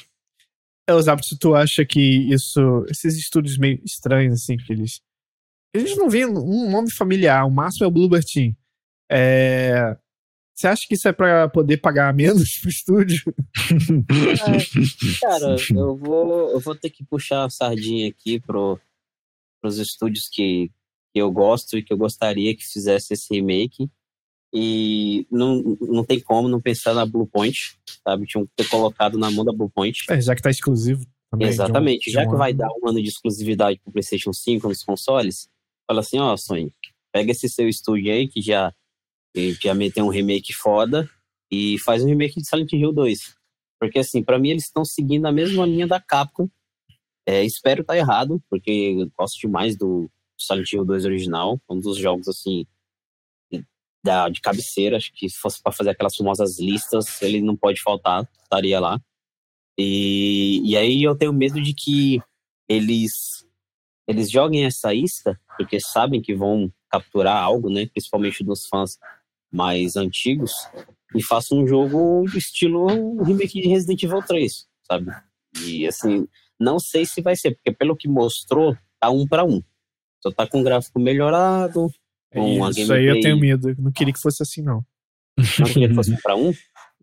É, os hábitos, tu acha que isso. Esses estúdios meio estranhos, assim, que eles. A gente não vê um nome familiar, o máximo é o Bluebird Team. É. Você acha que isso é pra poder pagar menos pro estúdio? Cara, *laughs* eu vou, eu vou ter que puxar a sardinha aqui pro, pros estúdios que, que eu gosto e que eu gostaria que fizesse esse remake. E não, não tem como não pensar na Blue Point, sabe? Tinham que ter colocado na mão da Blue Point. É, já que tá exclusivo também. de um- Exatamente. de Já um que vai ano. dar um ano de exclusividade pro PlayStation 5 nos consoles, fala assim: ó, Sony, pega esse seu estúdio aí que já, que já meteu um remake foda e faz um remake de Silent Hill 2. Porque, assim, pra mim eles estão seguindo a mesma linha da Capcom. É, espero estar errado, porque eu gosto demais do Silent Hill 2 original. Um dos jogos, assim, da, de cabeceira. Acho que se fosse pra fazer aquelas famosas listas, ele não pode faltar, estaria lá. E, e aí eu tenho medo de que eles eles joguem essa isca, porque sabem que vão capturar algo, né? Principalmente dos fãs mais antigos, e façam um jogo estilo remake de Resident Evil 3, sabe? E assim, não sei se vai ser, porque pelo que mostrou, tá um para um. Só tá com gráfico melhorado, com a Isso aí eu tenho medo. Eu não queria que fosse assim, não. não queria que fosse *laughs* um para um.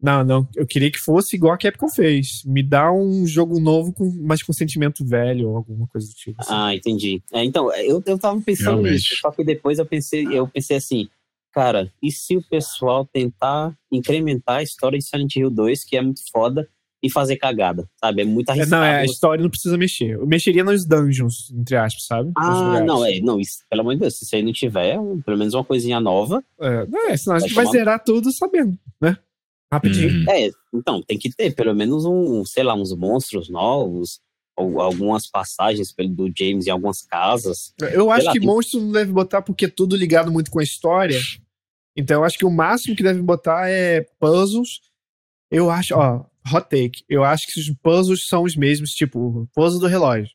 Não, não. Eu queria que fosse igual a Capcom fez. Me dá um jogo novo, com, mas com sentimento velho ou alguma coisa do tipo. assim. Ah, entendi. É, então, eu, eu tava pensando Realmente. nisso, só que depois eu pensei, eu pensei assim, cara, e se o pessoal tentar incrementar a história de Silent Hill 2, que é muito foda, e fazer cagada, sabe? É muito É, arriscado. não, é, a história não precisa mexer. Eu mexeria nos dungeons, entre aspas, sabe? Ah, não, é, não, isso, pelo amor de Deus, se isso aí não tiver, pelo menos uma coisinha nova, É, não, é, senão a Vai gente vai tomar- zerar tudo sabendo, né? Rapidinho. Hum. é, então, tem que ter pelo menos um, um, sei lá, uns monstros novos, ou algumas passagens pelo- do James em algumas casas. Eu acho lá, que tem- monstro não deve botar porque é tudo ligado muito com a história. Então eu acho que o máximo que deve botar é puzzles. Eu acho, ó, hot take. Eu acho que os puzzles são os mesmos, tipo, o puzzle do relógio.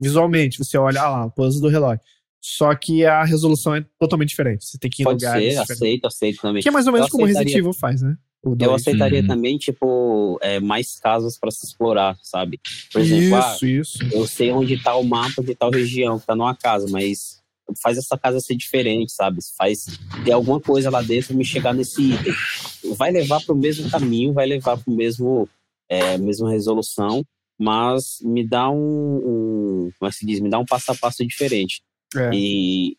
Visualmente, você olha ah lá, o puzzle do relógio. Só que a resolução é totalmente diferente. Você tem que ir em Pode lugares ser, diferentes. aceito, aceito também. Que é mais ou menos Eu como o Resident. Evil faz, né? Eu aceitaria Uhum. também, tipo, é, mais casas para se explorar, sabe? Por exemplo, ah, Isso, isso. eu sei onde tá o mapa de tal região, que tá numa casa, mas faz essa casa ser diferente, sabe? Faz ter alguma coisa lá dentro me chegar nesse item. Vai levar para o mesmo caminho, vai levar para o mesmo, é, mesma resolução, mas me dá um, um, como é que se diz? Me dá um passo a passo diferente. É. E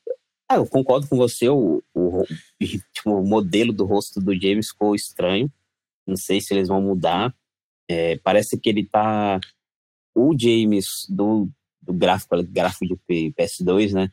ah, eu concordo com você, o, o, tipo, o modelo do rosto do James ficou estranho. Não sei se eles vão mudar. É, parece que ele tá. O James do, do gráfico, gráfico de P- PS2, né?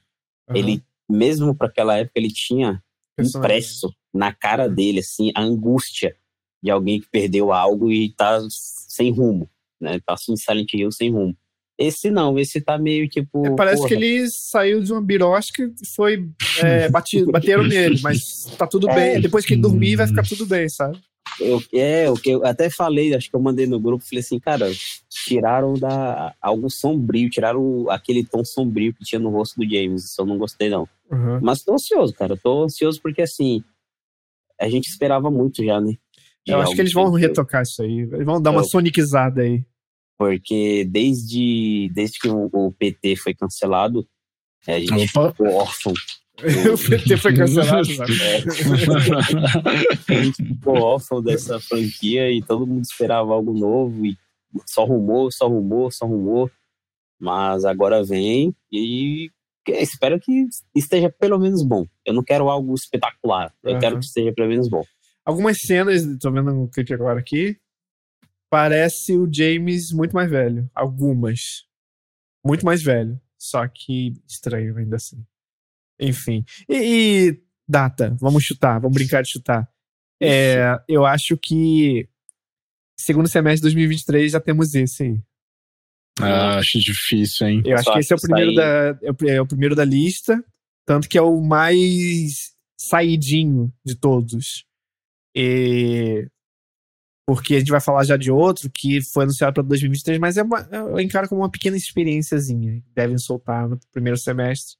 Aham. Ele, mesmo para aquela época, ele tinha impresso na cara dele, assim, a angústia de alguém que perdeu algo e tá sem rumo, né? Tá assim, Silent Hill sem rumo. Esse não, esse tá meio tipo. É, parece porra, que ele saiu de uma birosca e foi é, batido, bateram nele, mas tá tudo *laughs* É. bem. Depois que ele dormir, vai ficar tudo bem, sabe? Eu, é, o que eu até falei, acho que eu mandei no grupo, falei assim, cara, tiraram da algo sombrio, tiraram aquele tom sombrio que tinha no rosto do James, isso eu não gostei não. Uhum. Mas tô ansioso, cara, tô ansioso porque assim, a gente esperava muito já, né? Eu acho que eles vão que- retocar isso aí. Eles vão dar uma Eu- sonicizada aí. Porque desde, desde que o, o PT foi cancelado, é, a gente Opa. ficou órfão. O PT foi cancelado, *laughs* a gente ficou órfão dessa franquia e todo mundo esperava algo novo e só rumor, só rumor, só rumor. Mas agora vem e espero que esteja pelo menos bom. Eu não quero algo espetacular, eu Aham. quero que esteja pelo menos bom. Algumas cenas, tô vendo o clipe agora aqui, parece o James muito mais velho. Algumas. Muito mais velho. Só que estranho ainda assim. Enfim. E, e data, vamos chutar, vamos brincar de chutar. É, eu acho que segundo semestre de 2023 já temos esse aí. Ah, acho difícil, hein? Eu acho que esse é o primeiro sair- da é o, é o primeiro da lista, tanto que é o mais saidinho de todos. E porque a gente vai falar já de outro que foi anunciado para 2023, mas é uma, eu encaro como uma pequena experiênciazinha. Devem soltar no primeiro semestre.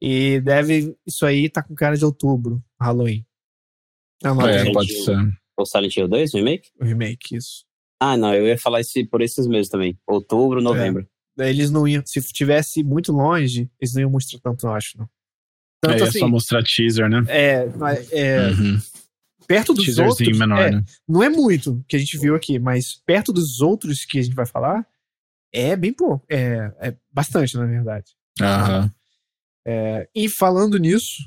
E deve isso aí tá com cara de outubro, Halloween. Não, não, É, pode ser. O Silent Hill 2 remake? o remake isso. Ah, não, eu ia falar esse, por esses meses também. Outubro, novembro. Eles não iam, se tivesse muito longe, eles não iam mostrar tanto, eu acho, não. Tanto é assim, só mostrar teaser, né? é, mas, é, Uhum. perto dos Teaserzinho outros, menor, é, né? não é muito que a gente viu aqui, mas perto dos outros que a gente vai falar, é bem pouco. É, é bastante, na verdade. Aham. É, e falando nisso,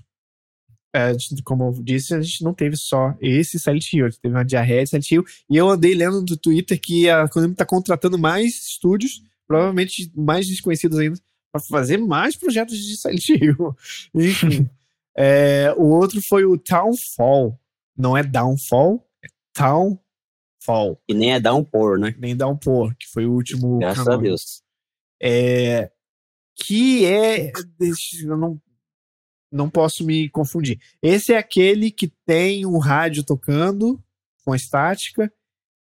é, a como eu disse, a gente não teve só esse Silent Hill, a gente teve uma diarreia de Silent Hill, e eu andei lendo no Twitter que a Konami tá contratando mais estúdios, provavelmente mais desconhecidos ainda, para fazer mais projetos de Silent Hill. *laughs* Enfim. É, o outro foi o Townfall. Não é Downfall, é Townfall. E nem é Downpour, né? Nem Downpour, que foi o último. Graças a canônico. Deus. É, que é. deixa- Eu não, não posso me confundir. Esse é aquele que tem um rádio tocando com estática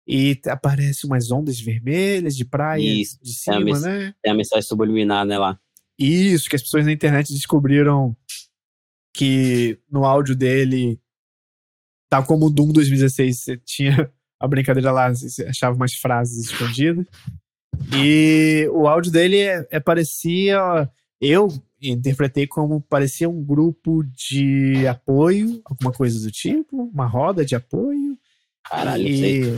e t- aparece umas ondas vermelhas de praia Isso, de é cima, né? Tem a mensagem subliminar, né, lá. Isso, que as pessoas na internet descobriram que no áudio dele, tal como o Doom 2016, você tinha a brincadeira lá, você achava umas frases escondidas. E o áudio dele é, é parecia. Eu interpretei como parecia um grupo de apoio, alguma coisa do tipo, uma roda de apoio. Caralho, e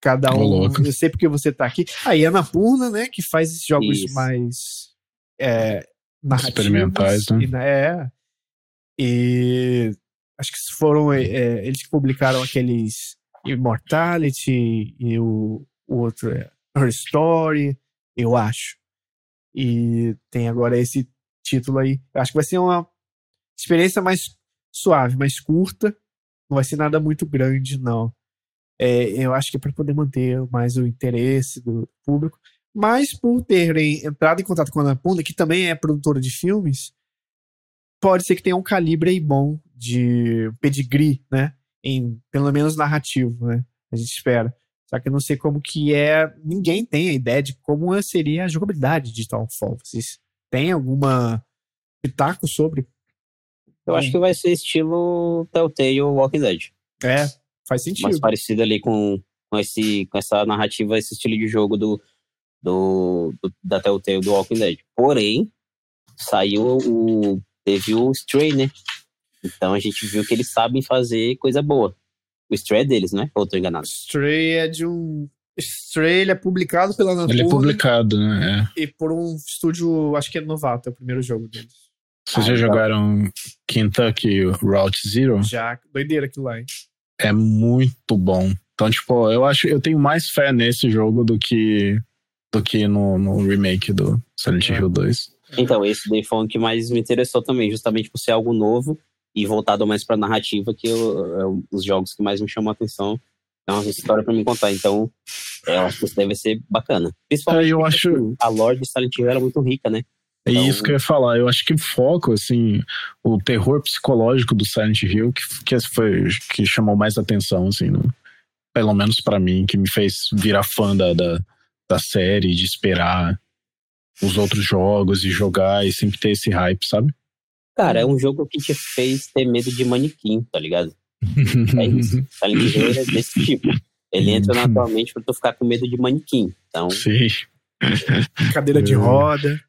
cada um. louco. Eu sei porque você tá aqui. Aí a Anapurna, né, que faz esses jogos Isso. mais é, narrativos. Experimentais, né? E, né, e acho que foram é, é, eles que publicaram aqueles Immortality e o, o outro é Her Story, eu acho. E tem agora esse título aí. Eu acho que vai ser uma experiência mais suave, mais curta. Não vai ser nada muito grande, não. É, eu acho que é para poder manter mais o interesse do público. Mas por terem entrado em contato com a Anapurna, que também é produtora de filmes, pode ser que tenha um calibre aí bom de pedigree, né? Em, pelo menos narrativo, né? A gente espera. Só que eu não sei como que é. Ninguém tem a ideia de como seria a jogabilidade de Townfall. Vocês têm alguma pitaco sobre? Eu acho que vai ser estilo Telltale Walking Dead. É, faz Mais sentido. parecido ali com, com, esse, com essa narrativa, esse estilo de jogo do, do, do- da Telltale do Walking Dead. Porém, saiu o. Teve o Stray, né? Então a gente viu que eles sabem fazer coisa boa. O Stray é deles, né? Ou tô enganado? Stray é de um. Stray ele é publicado pela Anapurna Ele é publicado, né? É. e por um estúdio, acho que é novato, é o primeiro jogo deles. Vocês Ah, já então. jogaram Kentucky Route Zero? Já, doideira aquilo lá, hein? É muito bom. Então, tipo, eu acho eu tenho mais fé nesse jogo do que do que no, no remake do Silent É. Hill 2. Então, esse daí foi o que mais me interessou também, justamente por ser algo novo e voltado mais pra narrativa, que eu- é um dos jogos que mais me chamou a atenção. Tem uma história pra me contar. Então, eu acho que isso deve ser bacana. Principalmente É, eu acho- assim, a lore de Silent Hill era muito rica, né? É Então- isso que eu ia falar. Eu acho que o foco, assim, o terror psicológico do Silent Hill, que, que foi que chamou mais atenção, assim, no- pelo menos pra mim, que me fez virar fã da, da, da série, de esperar os outros jogos e jogar e sempre ter esse hype, sabe? Cara, é um jogo que te fez ter medo de manequim, tá ligado? *laughs* É isso. Silent Hill é desse tipo. Ele entra na tua mente pra tu ficar com medo de manequim. Então, Sim. Cadeira de roda,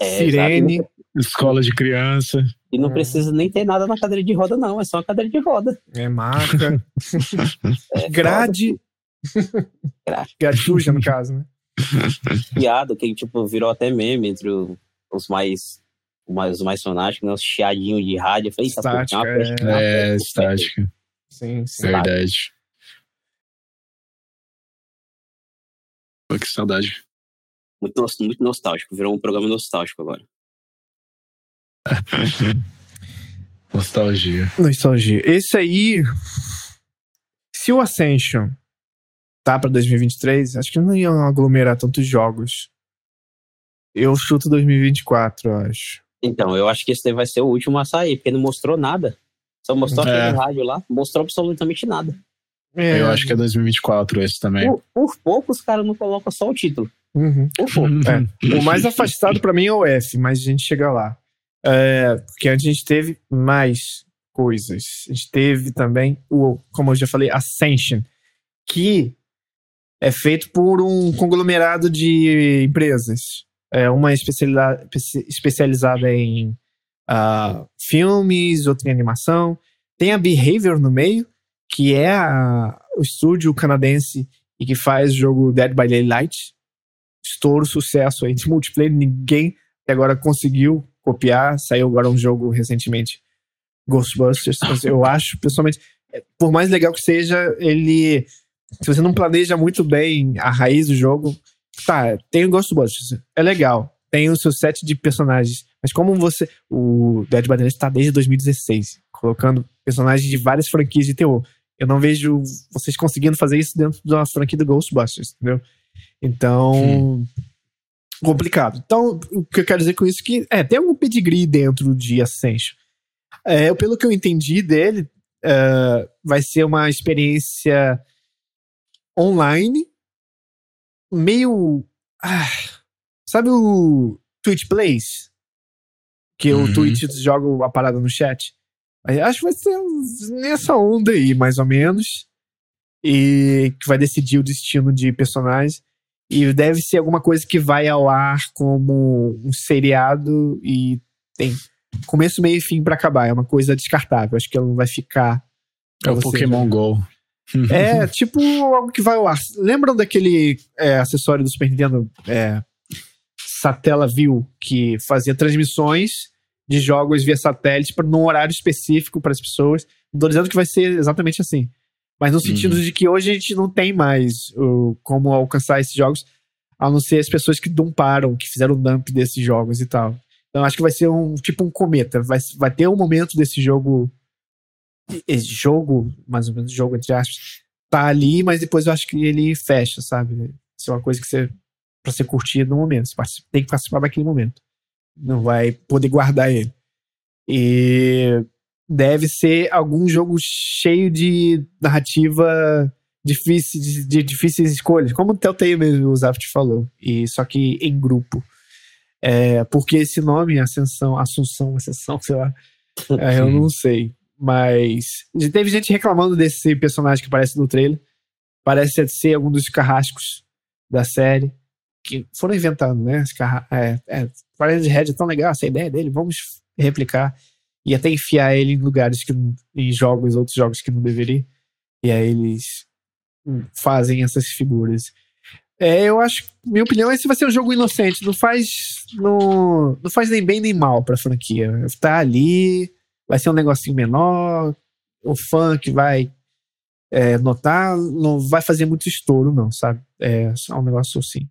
é, sirene. Escola de criança. E não É. precisa nem ter nada na cadeira de roda, não. É só uma cadeira de roda. É maca. *laughs* É *laughs* grade. Grade. Grade suja, no caso, né? piada que tipo virou até meme entre os mais os mais, os mais fanáticos, né? Os chiadinhos de rádio. Eu falei, Estática, festa, é. uma É, festa, estática. Sim, sim. Verdade. Pô, que saudade. Muito, muito nostálgico. Virou um programa nostálgico agora. *laughs* Nostalgia. Nostalgia. Esse aí. Se o Ascension tá pra 2023, acho que não iam aglomerar tantos jogos. Eu chuto 2024, eu acho. Então, eu acho que esse daí vai ser o último a sair, porque não mostrou nada. Só mostrou É. aquele rádio lá, mostrou absolutamente nada. É, Eu acho que é 2024 esse também. Por, por pouco os caras não colocam só o título. Uhum. Por pouco. É. O mais *laughs* afastado pra mim é o F, mas a gente chega lá. É, porque antes a gente teve mais coisas. A gente teve também o, como eu já falei, Ascension, que é feito por um conglomerado de empresas. É uma especialidade, especializada em ah, filmes, outra em animação. Tem a Behavior no meio, que é a- o estúdio canadense e que faz o jogo Dead by Daylight. Estouro, sucesso aí de multiplayer. Ninguém até agora conseguiu copiar. Saiu agora um jogo recentemente, Ghostbusters. Eu *laughs* acho, pessoalmente, é, por mais legal que seja, ele. Se você não planeja muito bem a raiz do jogo, tá, tem o Ghostbusters, é legal. Tem o seu set de personagens. Mas como você. O Dead by Daylight tá desde 2016, colocando personagens de várias franquias de terror. Eu não vejo vocês conseguindo fazer isso dentro de uma franquia do Ghostbusters, entendeu? Então. Complicado. Então, o que eu quero dizer com isso é que é, tem algum pedigree dentro de Ascension. É, pelo que eu entendi dele, é, vai ser uma experiência online, meio. ah, sabe o Twitch Plays? Que o Uhum. Twitch joga a parada no chat. Acho que vai ser nessa onda aí, mais ou menos. E que vai decidir o destino de personagens. E deve ser alguma coisa que vai ao ar como um seriado e tem começo, meio e fim pra acabar. É uma coisa descartável. Acho que ela não vai ficar. É o Pokémon Go. É, tipo algo que vai ao ar. Lembram daquele é, acessório do Super Nintendo, é, Satellaview, que fazia transmissões de jogos via satélite pra, num horário específico para as pessoas? Não tô dizendo que vai ser exatamente assim. Mas no sentido de que hoje a gente não tem mais o, como alcançar esses jogos, a não ser as pessoas que dumparam, que fizeram dump desses jogos e tal. Então acho que vai ser um tipo um cometa. Vai, vai ter um momento desse jogo. Esse jogo, mais ou menos, jogo entre aspas, tá ali, mas depois eu acho que ele fecha, sabe? Isso é uma coisa que você. pra ser curtido no momento. Você tem que participar daquele momento. Não vai poder guardar ele. E deve ser algum jogo cheio de narrativa difícil, de, de difíceis escolhas, como o Telltale mesmo, o Zaft falou, e só que em grupo. É, porque esse nome, Ascensão, Assunção, Ascensão, sei lá, é, eu não sei. Mas teve gente reclamando desse personagem que aparece no trailer. Parece ser algum dos carrascos da série. Que foram inventando, né? Carra é, é, Parece Red é tão legal essa ideia dele, vamos replicar e até enfiar ele em lugares que em jogos, outros jogos que não deveria. E aí eles fazem essas figuras. É, eu acho, minha opinião, esse vai ser um jogo inocente. Não faz, não, não faz nem bem nem mal pra franquia. Tá ali, vai ser um negocinho menor. O fã que vai é, notar não vai fazer muito estouro, não, sabe? É só um negócio assim,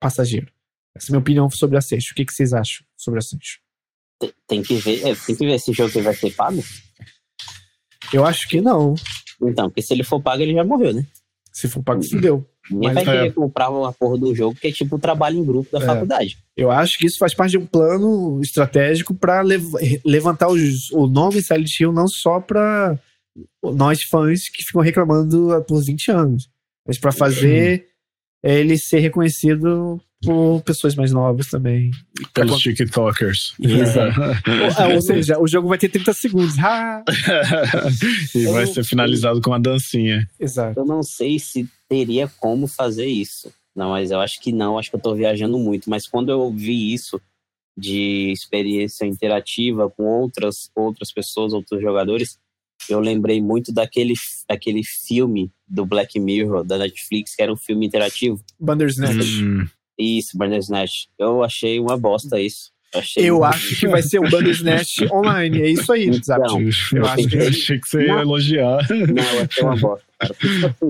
passageiro. Essa é a minha opinião sobre a Seixo. O que, que vocês acham sobre a Seixo? Tem, tem que ver, é, tem que ver esse jogo que vai ser pago. Eu acho que não. Então, porque se ele for pago, ele já morreu, né? Se for pago, fudeu. Ninguém Mas vai é. querer comprar uma porra do jogo que é tipo o trabalho em grupo da É. faculdade. Eu acho que isso faz parte de um plano estratégico para levantar os- o nome Silent Hill não só para nós fãs que ficam reclamando por 20 anos, mas para fazer ele ser reconhecido por pessoas mais novas também. Pelos TikTokers. ou, ah, ou seja, o jogo vai ter 30 segundos. Ah, *laughs* e vai Eu- ser finalizado com uma dancinha. exato. Eu não sei se teria como fazer isso. Não, mas eu acho que não, acho que eu tô viajando muito. Mas quando eu vi isso de experiência interativa com outras, outras pessoas, outros jogadores, eu lembrei muito daquele, daquele filme do Black Mirror, da Netflix, que era um filme interativo. Bandersnatch. Hum. Isso, Bandersnatch. Eu achei uma bosta isso. Achei Eu acho que vai ser o Bandersnatch *laughs* online. É isso aí. Não. Eu, acho que- achei que você ia Não. elogiar. Não, eu achei uma bosta.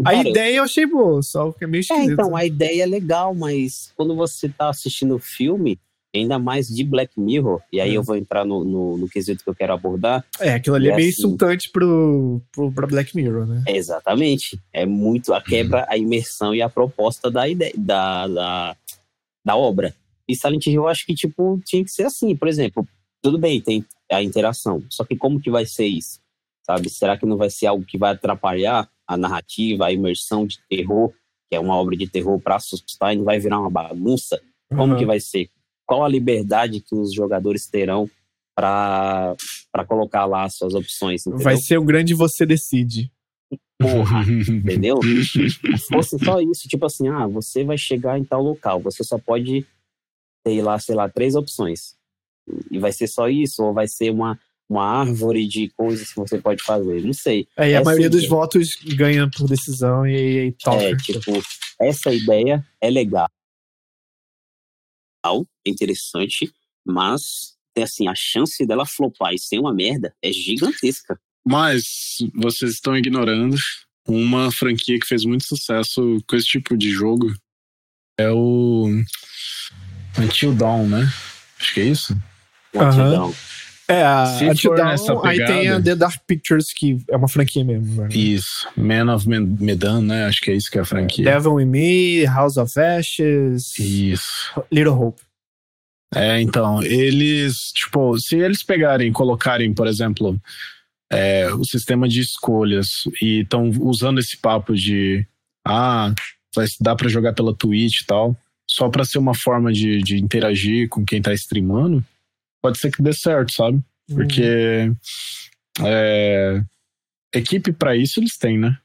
A ideia eu achei boa, só que é meio É, esquisito. então, a ideia é legal, mas quando você tá assistindo o filme, ainda mais de Black Mirror, e aí É. eu vou entrar no, no, no quesito que eu quero abordar, É, aquilo ali é É meio assim. insultante pro, pro, pra Black Mirror, né? é exatamente, é muito, a quebra a imersão e a proposta da ideia, da, da, da obra. E Silent Hill, eu acho que, tipo, tinha que ser assim, por exemplo, tudo bem, tem a interação, só que como que vai ser isso? Sabe, será que não vai ser algo que vai atrapalhar a narrativa, a imersão de terror, que é uma obra de terror para assustar e não vai virar uma bagunça? Como Uhum. que vai ser? Qual a liberdade que os jogadores terão para colocar lá as suas opções? Entendeu? Vai ser o grande você decide. Porra, *laughs* entendeu? Se fosse só isso, tipo assim, ah, você vai chegar em tal local, você só pode ter lá, sei lá, três opções. E vai ser só isso? Ou vai ser uma, uma árvore de coisas que você pode fazer? Não sei. É, e a Essa maioria dos ideia. votos ganha por decisão e, e toca. É, tipo, essa ideia é legal, é interessante, mas assim, a chance dela flopar e ser uma merda é gigantesca. Mas vocês estão ignorando uma franquia que fez muito sucesso com esse tipo de jogo. É o Until Dawn, né? Acho que é isso. Aham. Gratidão. É, a Se Dawn, nessa aí tem a The Dark Pictures, que é uma franquia mesmo. né? Isso. Man of Med- Medan, né? Acho que é isso que é a franquia. Devil in Me, House of Ashes, Isso. Little Hope. É, então, eles, tipo, se eles pegarem e colocarem, por exemplo, é, o sistema de escolhas e estão usando esse papo de, ah, vai, dá pra jogar pela Twitch e tal, só pra ser uma forma de, de interagir com quem tá streamando, pode ser que dê certo, sabe? Porque é, equipe pra isso eles têm, né?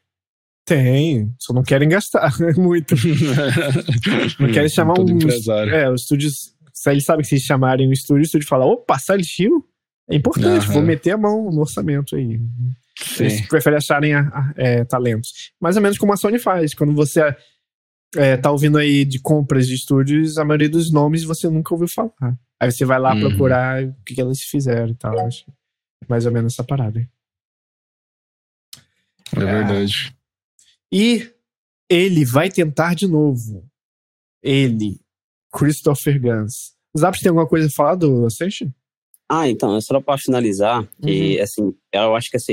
Tem, só não querem gastar *laughs* muito. Não querem *laughs* chamar um. empresário. É, os estúdios. Se eles sabem que se chamarem o estúdio, o estúdio fala: opa, Silent Hill? É importante, Aham. vou meter a mão no orçamento aí. Sim. Eles preferem acharem a- a- é, talentos. Mais ou menos como a Sony faz. Quando você é, tá ouvindo aí de compras de estúdios, a maioria dos nomes você nunca ouviu falar. Aí você vai lá Uhum. procurar o que, que elas fizeram e tal. Acho é mais ou menos essa parada. aí. É verdade. E ele vai tentar de novo. Ele, Christopher Gans. Zap, tem alguma coisa a falar do Ascension? Ah, então, é só para finalizar, que assim, eu acho que essa,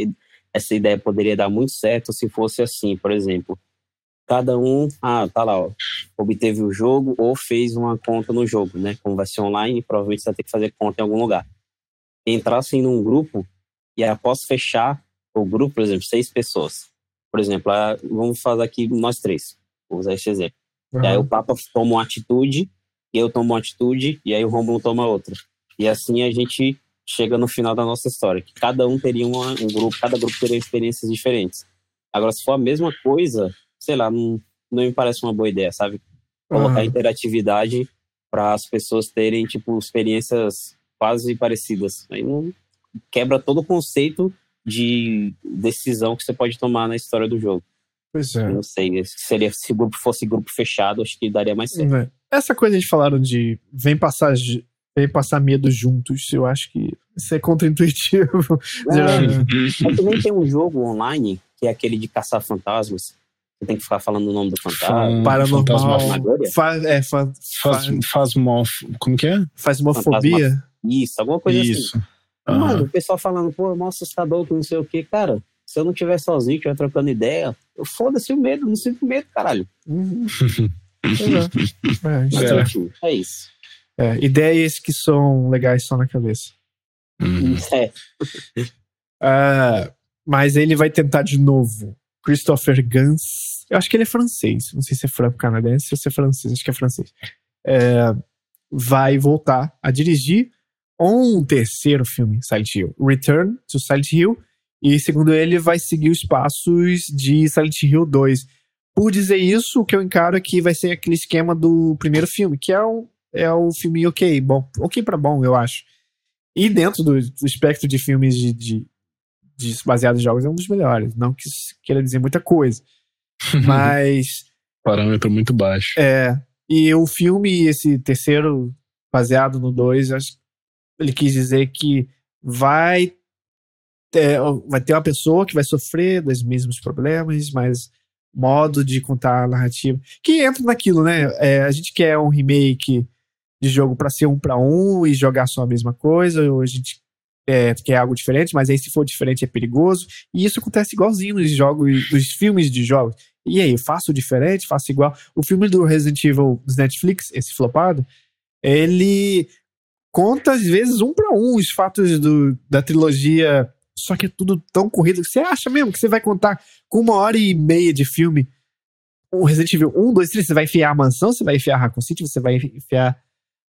essa ideia poderia dar muito certo se fosse assim, por exemplo, cada um, ah, tá lá, ó, obteve o jogo ou fez uma conta no jogo, né? Como vai ser online, provavelmente você vai ter que fazer conta em algum lugar. Entrassem num grupo e após fechar o grupo, por exemplo, seis pessoas. Por exemplo, ah, vamos fazer aqui nós três. Vou usar esse exemplo. E aí o Papa toma uma atitude, eu tomo uma atitude, e aí o Rômulo toma outra. E assim a gente chega no final da nossa história, que cada um teria uma, um grupo, cada grupo teria experiências diferentes. Agora, se for a mesma coisa, sei lá, não, não me parece uma boa ideia, sabe? Colocar Aham. interatividade para as pessoas terem, tipo, experiências quase parecidas. Aí não quebra todo o conceito de decisão que você pode tomar na história do jogo. Pois é. Não sei, se seria se o grupo fosse grupo fechado, acho que daria mais certo. É. Essa coisa que eles falaram de vem passar, vem passar medo juntos, eu acho que isso é contraintuitivo. *laughs* É, que nem tem um jogo online, que é aquele de caçar fantasmas. Você tem que ficar falando o nome do fantasma. Paranormal. Fantasmagória? Fa é, fa Faz, fa faz mof... Como que é? fasmofobia. Isso, alguma coisa assim. Isso. Mano, Aham. o pessoal falando, pô, é mó assustador, que não sei o que. Cara, Se eu não estiver sozinho, estiver trocando ideia, eu foda-se o medo, não sinto medo, caralho. Uhum. *laughs* é, Mas, é, enfim, é isso. é, ideias que são legais só na cabeça. Uhum. *laughs* É, Ah, mas ele vai tentar de novo. Christopher Gans. Eu acho que ele é francês. Não sei se é franco-canadense ou se é francês. Acho que é francês. É, vai voltar a dirigir um terceiro filme, Silent Hill. Return to Silent Hill. E, segundo ele, vai seguir os passos de Silent Hill 2. Por dizer isso, o que eu encaro é que vai ser aquele esquema do primeiro filme, que é um, é um filme ok, bom. Ok pra bom, eu acho. E dentro do, do espectro de filmes de, de, de baseados em jogos é um dos melhores. Não que isso queira dizer muita coisa. *laughs* Mas Parâmetro muito baixo. é. E o filme, esse terceiro, baseado no 2, acho que ele quis dizer que vai ter, vai ter uma pessoa que vai sofrer dos mesmos problemas, mas modo de contar a narrativa. Que entra naquilo, né? É, a gente quer um remake de jogo pra ser um pra um e jogar só a mesma coisa, ou a gente é, quer algo diferente, mas aí se for diferente é perigoso. E isso acontece igualzinho nos jogos, nos filmes de jogos. E aí, faço diferente, faço igual. O filme do Resident Evil dos Netflix, esse flopado, ele conta às vezes um pra um os fatos do, da trilogia, só que é tudo tão corrido. Você acha mesmo que você vai contar com uma hora e meia de filme o Resident Evil 1, 2, 3, você vai enfiar a mansão, você vai enfiar a Raccoon City, você vai enfiar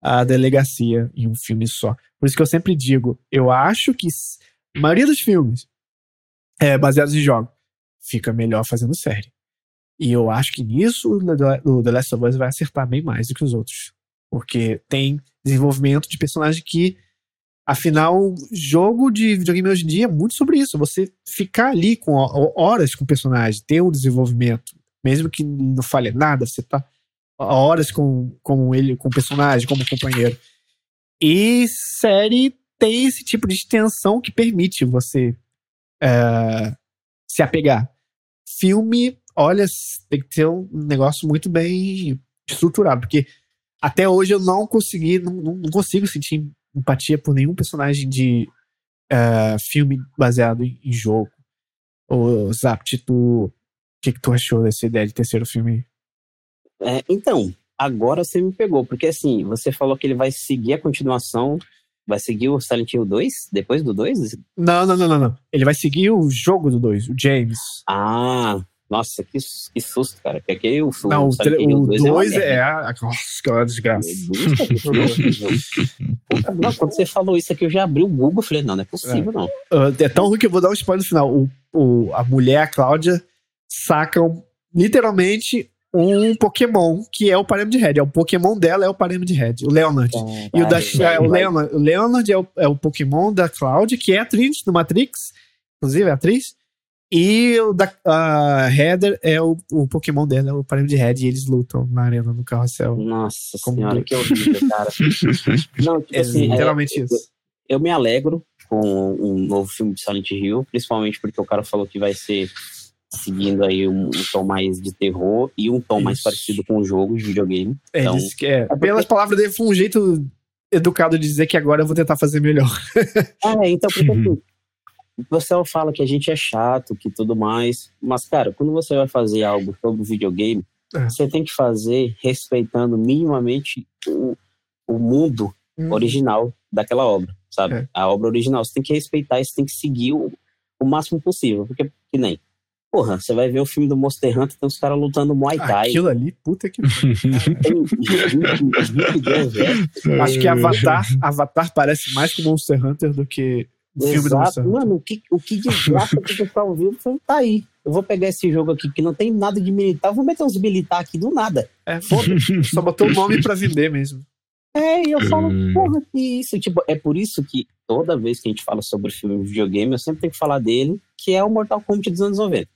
a delegacia em um filme só. Por isso que eu sempre digo, eu acho que a maioria dos filmes é, baseados em jogos fica melhor fazendo série. E eu acho que nisso o The- Last of Us vai acertar bem mais do que os outros. Porque tem desenvolvimento de personagem que, afinal, jogo de videogame hoje em dia é muito sobre isso. Você ficar ali com ho- horas com o personagem, ter um desenvolvimento, mesmo que não fale nada, você tá horas com, com ele, com o personagem, como companheiro. E série tem esse tipo de extensão que permite você é, se apegar. Filme, olha, tem que ter um negócio muito bem estruturado, porque até hoje eu não consegui, não, não consigo sentir empatia por nenhum personagem de é, filme baseado em, jogo. Ô, Zapt, tu, o que, que tu achou dessa ideia de terceiro filme? É, então, agora você me pegou, porque assim, você falou que ele vai seguir a continuação, vai seguir o Silent Hill 2, depois do 2? Não, não, não, não, não. Ele vai seguir o jogo do 2, o James. Ah, nossa, que, que susto, cara. Porque aquele, o, não, o Silent Hill 2 uma é, merda. é a. Nossa, que é desgraça. Não, quando você falou isso aqui, eu já abri o Google e falei, não, não é possível, não. Ah, é tão ruim que eu vou dar um spoiler no final. O, o- a mulher, a Cláudia, sacam literalmente um Pokémon que é o Parâmetro de Red. É o Pokémon dela, é o Parâmetro de Red. O Leonard. E o, da, é, o, Leonard, o Leonard é o, é o Pokémon da Cláudia, que é atriz do Matrix, inclusive é atriz. E o da a Heather é o, o Pokémon dela, é o Parâmetro de Red, e eles lutam na arena no carrossel. Nossa Como senhora, doido. que horrível, cara. *laughs* Não, tipo É assim, é, literalmente isso. eu me alegro com um novo filme de Silent Hill, principalmente porque o cara falou que vai ser seguindo aí um, um tom mais de terror e um tom mais Isso. parecido com o jogo de videogame. É, Então, que é, porque- pelas palavras dele, foi um jeito educado de dizer que agora eu vou tentar fazer melhor. *laughs* É, então, porque assim, *laughs* o pessoal fala que a gente é chato, que tudo mais, mas, cara, quando você vai fazer algo sobre videogame, É. você tem que fazer respeitando minimamente o, o mundo original daquela obra, sabe? É. A obra original. Você tem que respeitar e você tem que seguir o, o máximo possível. Porque, que nem, porra, você vai ver o filme do Monster Hunter, tem os caras lutando Muay Thai. Aquilo ali, puta que. *laughs* Tem 20, 22 versos. Acho que Avatar, Avatar parece mais com Monster Hunter do que o filme do Exato. Monster Hunter. Mano, o que, o que de graça que o pessoal viu foi, tá aí. Eu vou pegar esse jogo aqui que não tem nada de militar, vou meter uns militar aqui do nada. É, foda *laughs* Só botou o nome pra vender mesmo. É, e eu falo, Hum. porra, que isso? Tipo, é por isso que toda vez que a gente fala sobre filme de videogame, eu sempre tenho que falar dele, que é o Mortal Kombat dos anos 90.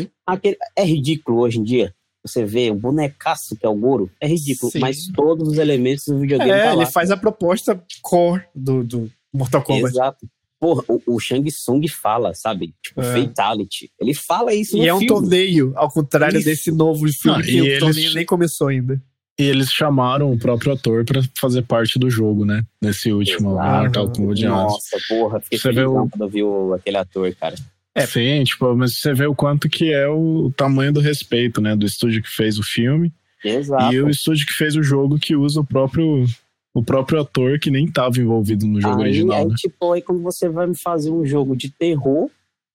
Sim. Aquele, é ridículo hoje em dia. Você vê o bonecaço que é o Goro, é ridículo, Sim. mas todos os elementos do videogame É, tá lá. ele faz a proposta core do, do Mortal Kombat. Exato. Porra, o, o Shang Tsung fala, sabe? Tipo, É. Fatality. Ele fala isso E no é um filme. torneio, ao contrário Isso. desse novo filme Ah, que o eles- torneio nem começou ainda. E eles chamaram o próprio ator pra fazer parte do jogo, né? Nesse último Exato. Mortal Kombat. Nossa, porra, fiquei Você feliz quando eu vi aquele ator, cara. É. Sim, tipo, mas você vê o quanto que é o tamanho do respeito, né? Do estúdio que fez o filme. Exato. E o estúdio que fez o jogo que usa o próprio o próprio ator que nem estava envolvido no jogo aí, original. Aí, né? tipo, aí quando você vai me fazer um jogo de terror,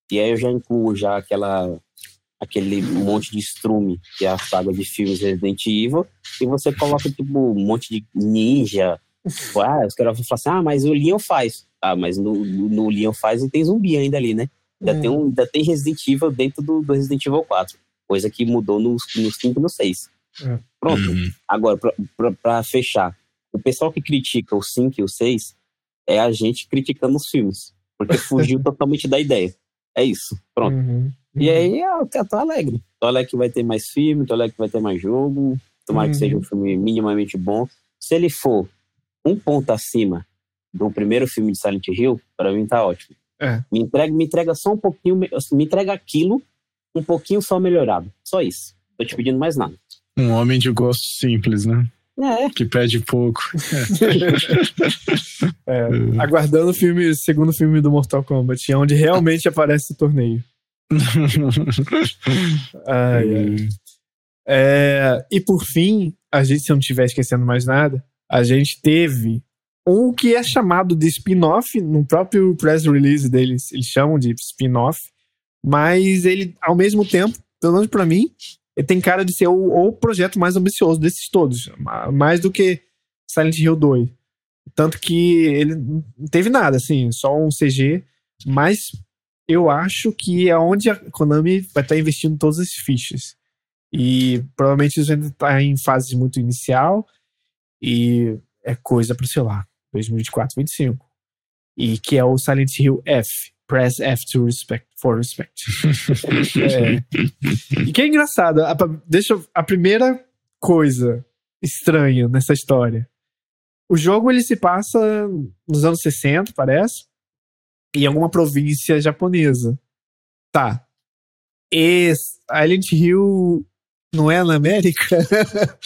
e aí eu já incluo já aquela aquele monte de strume, que é a saga de filmes Resident Evil, e você coloca, tipo, um monte de ninja. Ah, os caras vão falar assim, ah, mas o Leon faz. Ah, mas no, no Leon faz e tem zumbi ainda ali, né? Ainda, Hum. tem, um, ainda tem Resident Evil dentro do, do Resident Evil 4. Coisa que mudou no, no 5 e no 6. É. Pronto. Uhum. Agora, pra, pra, pra fechar, o pessoal que critica o 5 e o 6 é a gente criticando os filmes. Porque *laughs* fugiu totalmente da ideia. É isso. Pronto. Uhum. E aí eu, eu tô alegre. Tô alegre que vai ter mais filme, tô alegre que vai ter mais jogo. Tomara Uhum. que seja um filme minimamente bom. Se ele for um ponto acima do primeiro filme de Silent Hill, pra mim tá ótimo. É. Me entrega, me entrega só um pouquinho, me me entrega aquilo, um pouquinho só melhorado. Só isso. Tô te pedindo mais nada. Um homem de gosto simples, né? É, Que pede pouco. É, *laughs* *laughs* aguardando o filme, o segundo filme do Mortal Kombat, onde realmente aparece o torneio. *laughs* Ai, ai. É, e por fim, a gente, se eu não estiver esquecendo mais nada, a gente teve um que é chamado de spin-off, no próprio press release deles, eles chamam de spin-off, mas ele, ao mesmo tempo, pelo menos pra mim, ele tem cara de ser o, o projeto mais ambicioso desses todos, ma- mais do que Silent Hill 2. Tanto que ele não teve nada, assim, só um CG, mas eu acho que é onde a Konami vai estar investindo todas as fichas. E provavelmente isso ainda está em fase muito inicial e é coisa para, sei lá, 2024, 2025. E que é o Silent Hill F. Press F to respect, for respect. *laughs* É. E que é engraçado, a, deixa eu- a primeira coisa estranha nessa história. O jogo ele se passa nos anos 60, parece, em alguma província japonesa. Tá. E Silent Hill não é na América? *laughs*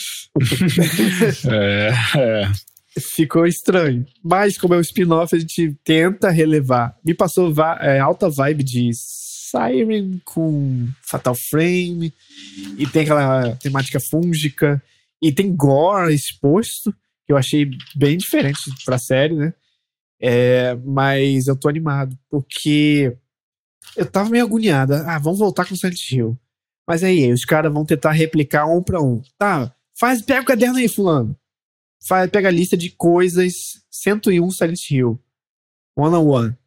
É, é. Ficou estranho. Mas, como é um spin-off, a gente tenta relevar. Me passou é, alta vibe de Siren com Fatal Frame. E tem aquela temática fúngica. E tem gore exposto, que eu achei bem diferente pra série, né? É, mas eu tô animado, porque eu tava meio agoniado. Ah, vamos voltar com Silent Hill. Mas aí, os caras vão tentar replicar um pra um. Tá, faz, pega o caderno aí, fulano. Faz, pega a lista de coisas 101 Silent Hill. One on one.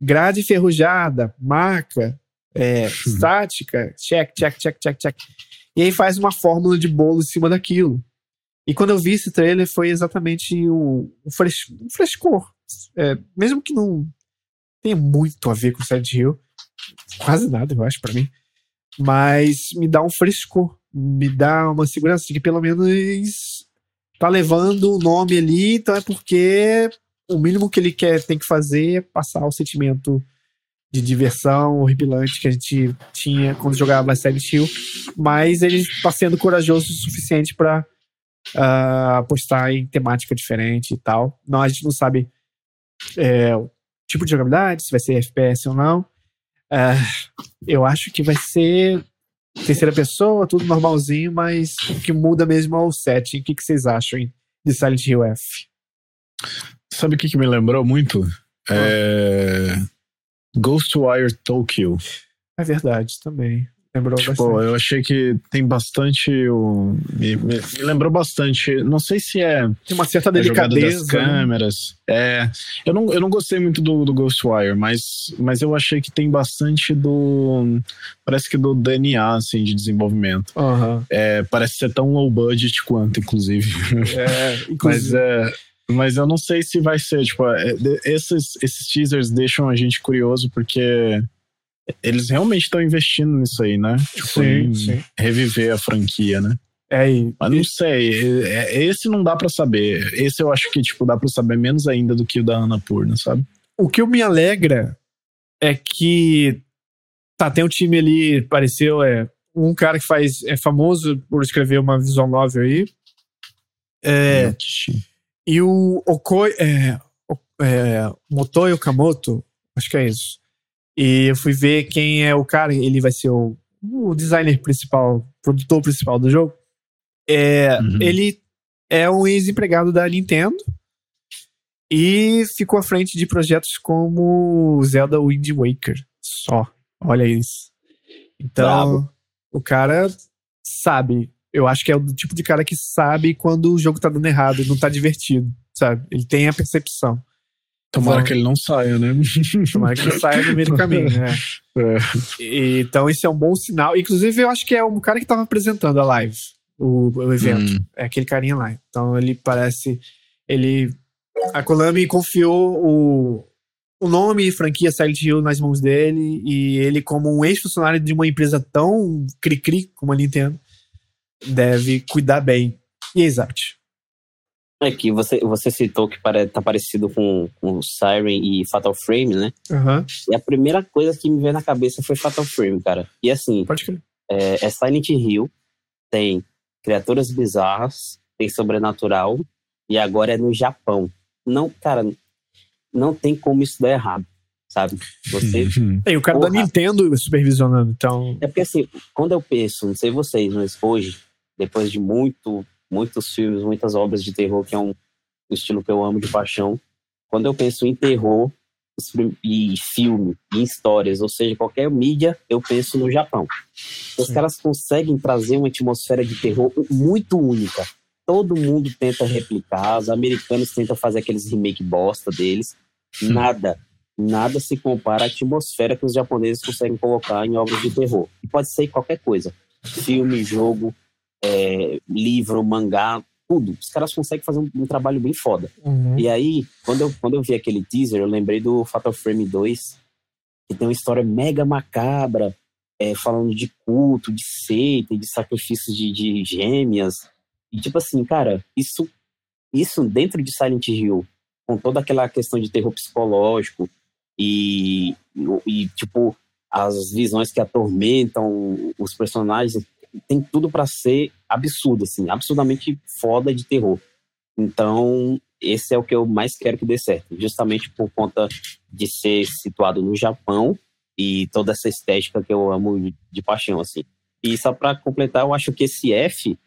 Grade enferrujada, marca, é, *laughs* estática, check, check, check, check, check. E aí faz uma fórmula de bolo em cima daquilo. E quando eu vi esse trailer, foi exatamente o, o fres- o frescor. É, mesmo que não tenha muito a ver com Silent Hill, quase nada, eu acho, pra mim. Mas me dá um frescor, me dá uma segurança de que pelo menos tá levando o nome ali, então é porque o mínimo que ele quer tem que fazer é passar o sentimento de diversão horripilante que a gente tinha quando jogava Silent Hill, mas ele está sendo corajoso o suficiente para apostar em temática diferente e tal. Não, a gente não sabe é, o tipo de jogabilidade, se vai ser FPS ou não. Ah, eu acho que vai ser terceira pessoa, tudo normalzinho, mas o que muda mesmo é o setting. O que, que vocês acham de Silent Hill F? Sabe o que, que me lembrou muito? É... Ghostwire Tokyo. É verdade, também. Lembrou Tipo, bastante. eu achei que tem bastante. o- Me, me- me lembrou bastante. Não sei se é Tem uma certa delicadeza. das né? câmeras. É, eu, não, eu não gostei muito do, do Ghostwire, mas, mas eu achei que tem bastante do. Parece que do DNA, assim, de desenvolvimento. Aham. É, parece ser tão low budget quanto, inclusive. É, *laughs* Mas, inclusive, é, mas eu não sei se vai ser. Tipo, é, esses, esses teasers deixam a gente curioso porque eles realmente estão investindo nisso aí, né? Tipo, sim, sim. reviver a franquia, né? É, e, Mas não sei. é- é- Esse não dá pra saber. Esse eu acho que, tipo, dá pra saber menos ainda do que o da Annapurna, sabe? o que me alegra é que tá, tem um time ali, pareceu, é um cara que faz é famoso por escrever uma visual novel aí. É, e o Okoi, é, é, Motoi Okamoto, acho que é isso. E eu fui ver quem é o cara, ele vai ser o, o designer principal, produtor principal do jogo. É, Uhum. Ele é um ex-empregado da Nintendo e ficou à frente de projetos como Zelda Wind Waker. Só. Olha isso. Então, Brabo. o cara sabe. Eu acho que é o tipo de cara que sabe quando o jogo tá dando errado e não tá divertido, sabe? Ele tem a percepção. Tomara que ele não saia, né? *laughs* Tomara que ele saia no meio do caminho, né? *laughs* É. E- Então, esse é um bom sinal. Inclusive, eu acho que é o cara que tava apresentando a live, o, o evento. Hum. É aquele carinha lá. Então, ele parece. Ele. A Konami confiou o, o nome e franquia Silent Hill nas mãos dele. E ele, como um ex-funcionário de uma empresa tão cri-cri como a Nintendo, deve cuidar bem. E exato. É que você, você citou que pare, tá parecido com, com Siren e Fatal Frame, né? Aham. E a primeira coisa que me veio na cabeça foi Fatal Frame, cara. E assim, Pode crer. é, é Silent Hill, tem criaturas bizarras, tem sobrenatural, e agora é no Japão. Não, cara, não tem como isso dar errado, sabe? Você. E o cara da. Nintendo supervisionando. Então. É porque assim, quando eu penso, não sei vocês, mas hoje, depois de muito, muitos filmes, muitas obras de terror, que é um, estilo que eu amo de paixão, quando eu penso em terror e filme, e histórias, ou seja, qualquer mídia, eu penso no Japão. Os caras conseguem trazer uma atmosfera de terror muito única. Todo mundo tenta replicar, os americanos tentam fazer aqueles remake bosta deles. Nada, nada se compara à atmosfera que os japoneses conseguem colocar em obras de terror. E pode ser qualquer coisa. Filme, jogo, é, livro, mangá, tudo. Os caras conseguem fazer um, um trabalho bem foda. Uhum. E aí, quando eu, quando eu vi aquele teaser, eu lembrei do Fatal Frame 2, que tem uma história mega macabra, é, falando de culto, de seita, de sacrifícios de, de gêmeas. E tipo assim, cara, isso, isso dentro de Silent Hill, com toda aquela questão de terror psicológico e, e tipo, as visões que atormentam os personagens, tem tudo pra ser absurdo, assim, absurdamente foda de terror. Então, esse é o que eu mais quero que dê certo, justamente por conta de ser situado no Japão e toda essa estética que eu amo de, paixão, assim. E só pra completar, eu acho que esse F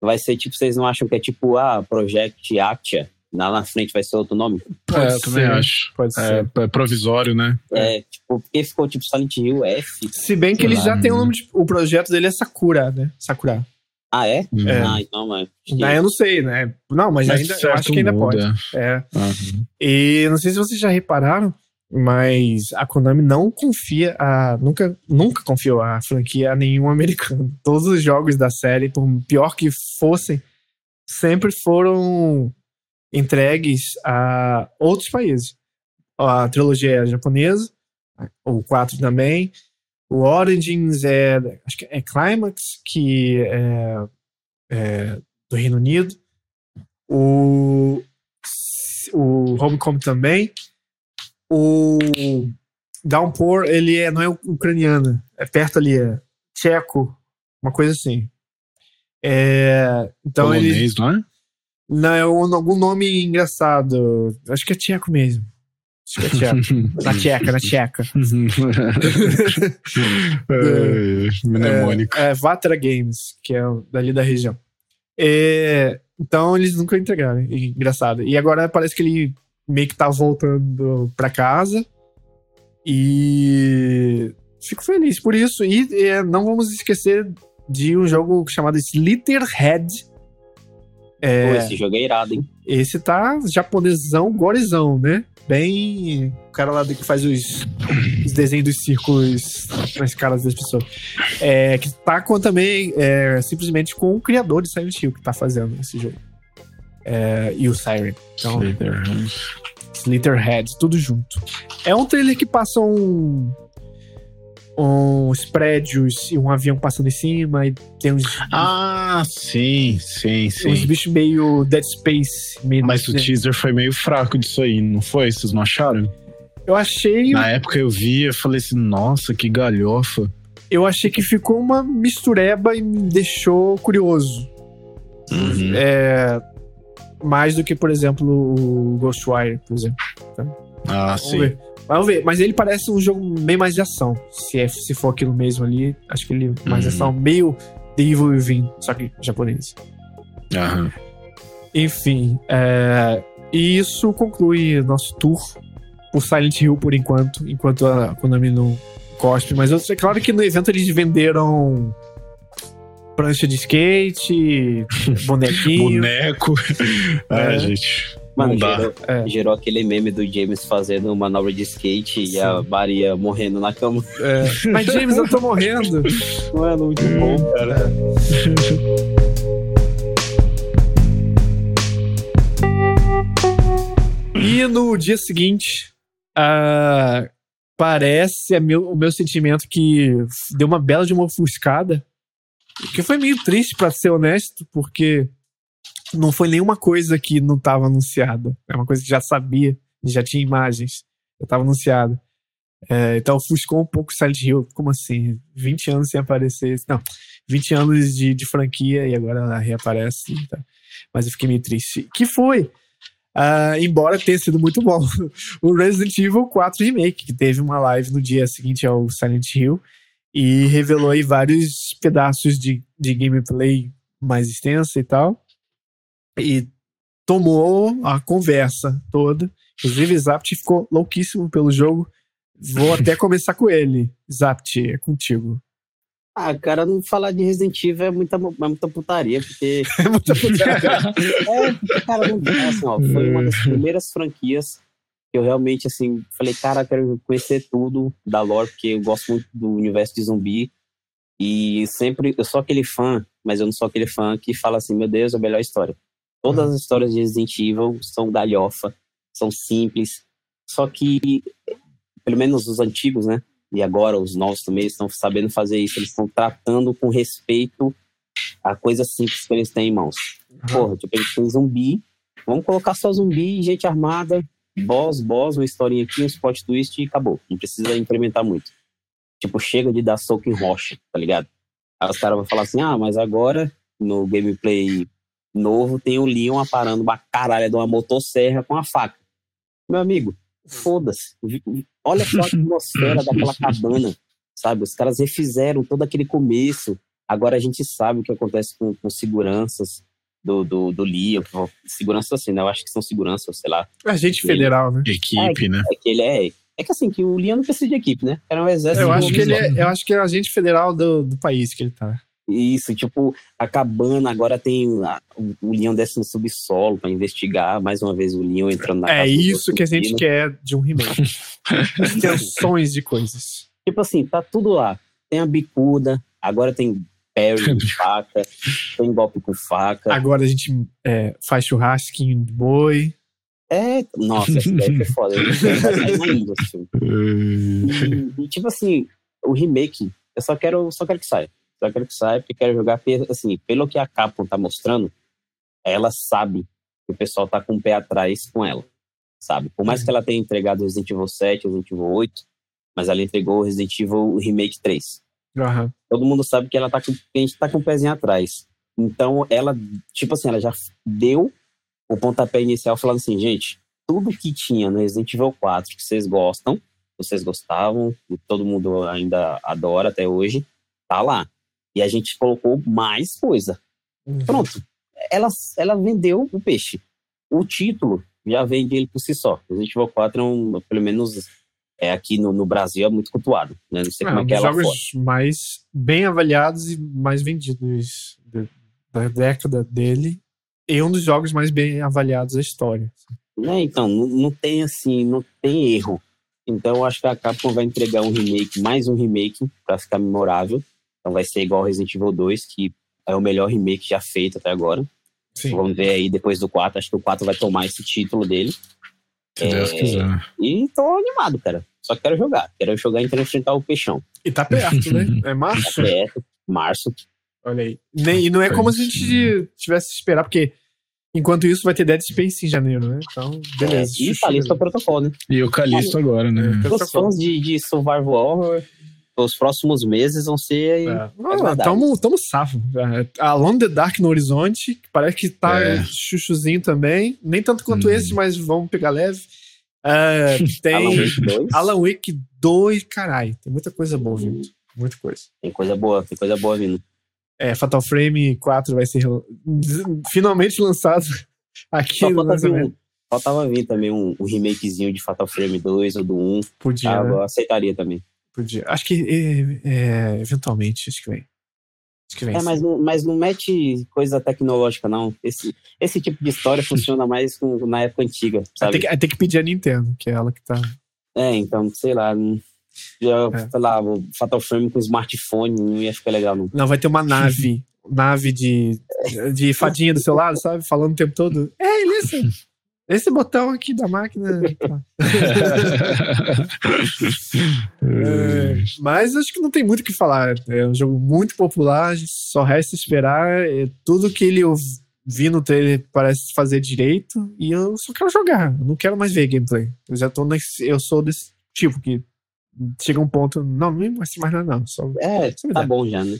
vai ser tipo, vocês não acham que é tipo, ah, Project Atia, lá na frente vai ser outro nome? Pode é, eu também ser. acho. Pode ser. É, é provisório, né? É, tipo, porque ficou tipo Silent Hill F. Se bem que ele Sei já tem o nome de, O projeto dele é Sakura, né? Sakura. Ah, é? É. Ah, então, mas... Não, eu não sei, né? Não, mas, ainda, eu acho que ainda pode. muda. É. Aham. E não sei se vocês já repararam, mas a Konami não confia a. Nunca, nunca confiou a franquia a nenhum americano. Todos os jogos da série, por pior que fossem, sempre foram entregues a outros países. A trilogia é japonesa, o 4 também. O Origins é. Acho que é Climax, que é, é do Reino Unido. O, o Homecoming também. O Downpour, ele é, não é ucraniano, é perto ali, é tcheco, uma coisa assim. É, então ele. Polonês, não é? Não, é um- algum nome engraçado. Acho que é tcheco mesmo. Acho que é tcheco. *laughs* na tcheca, na tcheca. *laughs* é, mnemônico. É, é Vatra Games, que é dali da região. É, então eles nunca entregaram. e- Engraçado. E agora parece que ele meio que tá voltando pra casa. E fico feliz por isso. E é, não vamos esquecer de um jogo chamado Slitherhead. Pô, É, esse jogo é irado, hein? esse tá japonesão, gorezão, né? Bem. O cara lá que faz os, os desenhos dos círculos nas caras das pessoas. É, que tá com também, é, simplesmente com o criador de Silent Hill que tá fazendo esse jogo. É, e o Siren. Então, Slitherhead, tudo junto. É um trailer que passa um. Uns prédios e um avião passando em cima, e tem uns, Ah, sim, sim, uns sim. bichos meio Dead Space. Meio Mas o teaser foi meio fraco disso aí, não foi? Vocês não acharam? Eu achei. Na época eu vi, eu falei assim, nossa, que galhofa. eu achei que ficou uma mistureba e me deixou curioso. É, mais do que, por exemplo, o Ghostwire, por exemplo. tá? Ah, Vamos sim. ver. Vamos ver. Mas ele parece um jogo bem mais de ação. Se, é, se for aquilo mesmo ali, acho que ele é mais Uhum. ação, meio The Evil Within, só que japonês. Aham. Enfim, é, e isso conclui nosso tour por Silent Hill por enquanto, enquanto a Konami não cospe. Mas eu, é claro que no evento eles venderam prancha de skate, *laughs* bonequinho. Boneco. É. Ah, gente. Mano, não dá. gerou, É. gerou aquele meme do James fazendo manobra de skate e a Maria morrendo na cama. É. *laughs* Mas, James, eu tô morrendo. Mano, muito bom, cara. E no dia seguinte, ah, parece a meu- o meu sentimento que deu uma bela de uma ofuscada. Que foi meio triste, pra ser honesto, porque não foi nenhuma coisa que não estava anunciada. É uma coisa que já sabia, já tinha imagens, já estava anunciada. É, então ofuscou um pouco Silent Hill. Como assim? 20 anos sem aparecer. Não, 20 anos de, de franquia e agora ela reaparece. tá? Mas eu fiquei meio triste. Que foi? Ah, embora tenha sido muito bom. *laughs* o Resident Evil 4 Remake, que teve uma live no dia seguinte ao Silent Hill e revelou aí vários pedaços de, de gameplay mais extensa e tal. E tomou a conversa toda. Inclusive, Zapt ficou louquíssimo pelo jogo. Vou até *laughs* começar com ele. Zapt, é contigo. Ah, cara, não falar de Resident Evil é muita, é muita putaria, porque. *laughs* É muita putaria. *laughs* É, cara, não, assim, ó, foi uma das primeiras franquias que eu realmente, assim, falei, cara, eu quero conhecer tudo da lore, porque eu gosto muito do universo de zumbi. E sempre, eu sou aquele fã, mas eu não sou aquele fã que fala assim, meu Deus, é a melhor história. Todas as histórias de Resident Evil são galhofa, são simples, só que, pelo menos os antigos, né? E agora os novos também estão sabendo fazer isso. Eles estão tratando com respeito a coisa simples que eles têm em mãos. Porra, tipo, eles têm zumbi. Vamos colocar só zumbi, gente armada, boss, boss, uma historinha aqui, um spot twist e acabou. Não precisa implementar muito. Tipo, chega de dar soco em rocha, tá ligado? Aí os caras vão falar assim: ah, mas agora no gameplay novo tem o Leon aparando uma caralha de uma motosserra com a faca. Meu amigo, foda-se. Olha só a atmosfera daquela cabana, sabe? Os caras refizeram todo aquele começo. Agora a gente sabe o que acontece com, com seguranças do, do, do Leon. Segurança assim, né? Eu acho que são seguranças, sei lá. Agente federal, né? Equipe, né? É que ele é. É que assim, que o Leon não precisa de equipe, né? Era um exército. Eu de acho que ele é, eu acho que é agente federal do, do país que ele tá. Isso, tipo, a cabana agora tem. a- o- Leon desce no subsolo pra investigar. Mais uma vez o Leon entrando na É isso que a gente quer de um remake. *laughs* Extensões de coisas. Tipo assim, tá tudo lá. Tem a bicuda, agora tem parry de *laughs* faca, tem golpe com faca. Agora a gente é, faz churrasquinho de boi. É, nossa, esse deve ser foda. Filme. *laughs* E, e, tipo assim, o remake, eu só quero, só quero que saia. Só quero que saia, porque quero jogar, assim, pelo que a Capcom tá mostrando, ela sabe que o pessoal tá com o pé atrás com ela, sabe? Por mais que ela tenha entregado Resident Evil 7, Resident Evil 8, mas ela entregou o Resident Evil Remake 3. Aham. Todo mundo sabe que ela tá com, a gente tá com o pezinho atrás. Então, ela, tipo assim, ela já deu o pontapé inicial falando assim, gente, tudo que tinha no Resident Evil 4 que vocês gostam, vocês gostavam, e todo mundo ainda adora até hoje, tá lá. E a gente colocou mais coisa. Pronto. Ela, ela vendeu o peixe. O título já vende ele por si só. Resident Evil 4 é um, pelo menos é, aqui no, no Brasil, é muito cultuado. Né? Não sei É, como um é que é lá fora. jogos mais bem avaliados e mais vendidos de- da década dele. E um dos jogos mais bem avaliados da história. Né, então, não, não tem assim, não tem erro. Então, eu acho que a Capcom vai entregar um remake, mais um remake, pra ficar memorável. Então, vai ser igual Resident Evil 2, que é o melhor remake já feito até agora. Sim. Vamos ver aí depois do 4. Acho que o 4 vai tomar esse título dele. Se Deus É. quiser. E tô animado, cara. Só quero jogar. Quero jogar e enfrentar o peixão. E tá perto, né? *laughs* É Tá março. perto, março. Olha aí. Nem- e não é como se a gente tivesse que esperar, porque enquanto isso vai ter Dead Space em janeiro, né? Então, beleza. É, e tá listo o protocolo, né? E o Calixto agora, né? Os fãs de, de Survival Horror, os próximos meses vão ser. É. É Ah, tamo safo. É, Alone the Dark no horizonte, que parece que tá É. chuchuzinho também. Nem tanto quanto Hum. esse, mas vamos pegar leve. Ah, *laughs* tem Alan Wake 2. Alan Wake 2, caralho. Tem muita coisa boa vindo. Muita coisa. Tem coisa boa, tem coisa boa vindo. É, Fatal Frame 4 vai ser finalmente lançado *laughs* aqui Só no lançamento. um, faltava vir também um, um remakezinho de Fatal Frame 2 ou do 1. Podia, Ah, né? eu aceitaria também. Podia. Acho que é, é, eventualmente, acho que vem. Acho que vem. É, mas não, mas não mete coisa tecnológica, não. Esse, esse tipo de história *laughs* funciona mais com- na época antiga, sabe? tem, que, tem que pedir a Nintendo, que é ela que tá. É, então, sei lá. Já, É. sei lá, o Fatal Frame com smartphone não ia ficar legal, não. Não, vai ter uma nave. *laughs* nave de, de fadinha do seu lado, sabe? Falando o tempo todo. Ei, listen! *laughs* Esse botão aqui da máquina. *laughs* tá." É, mas acho que não tem muito o que falar. É um jogo muito popular, só resta esperar. É, tudo que ele eu vi no trailer parece fazer direito. E eu só quero jogar. Eu não quero mais ver gameplay. Eu já tô nesse, Eu sou desse tipo que chega um ponto. Não, não me mostre mais nada, não. Só, É, me tá bom já, né?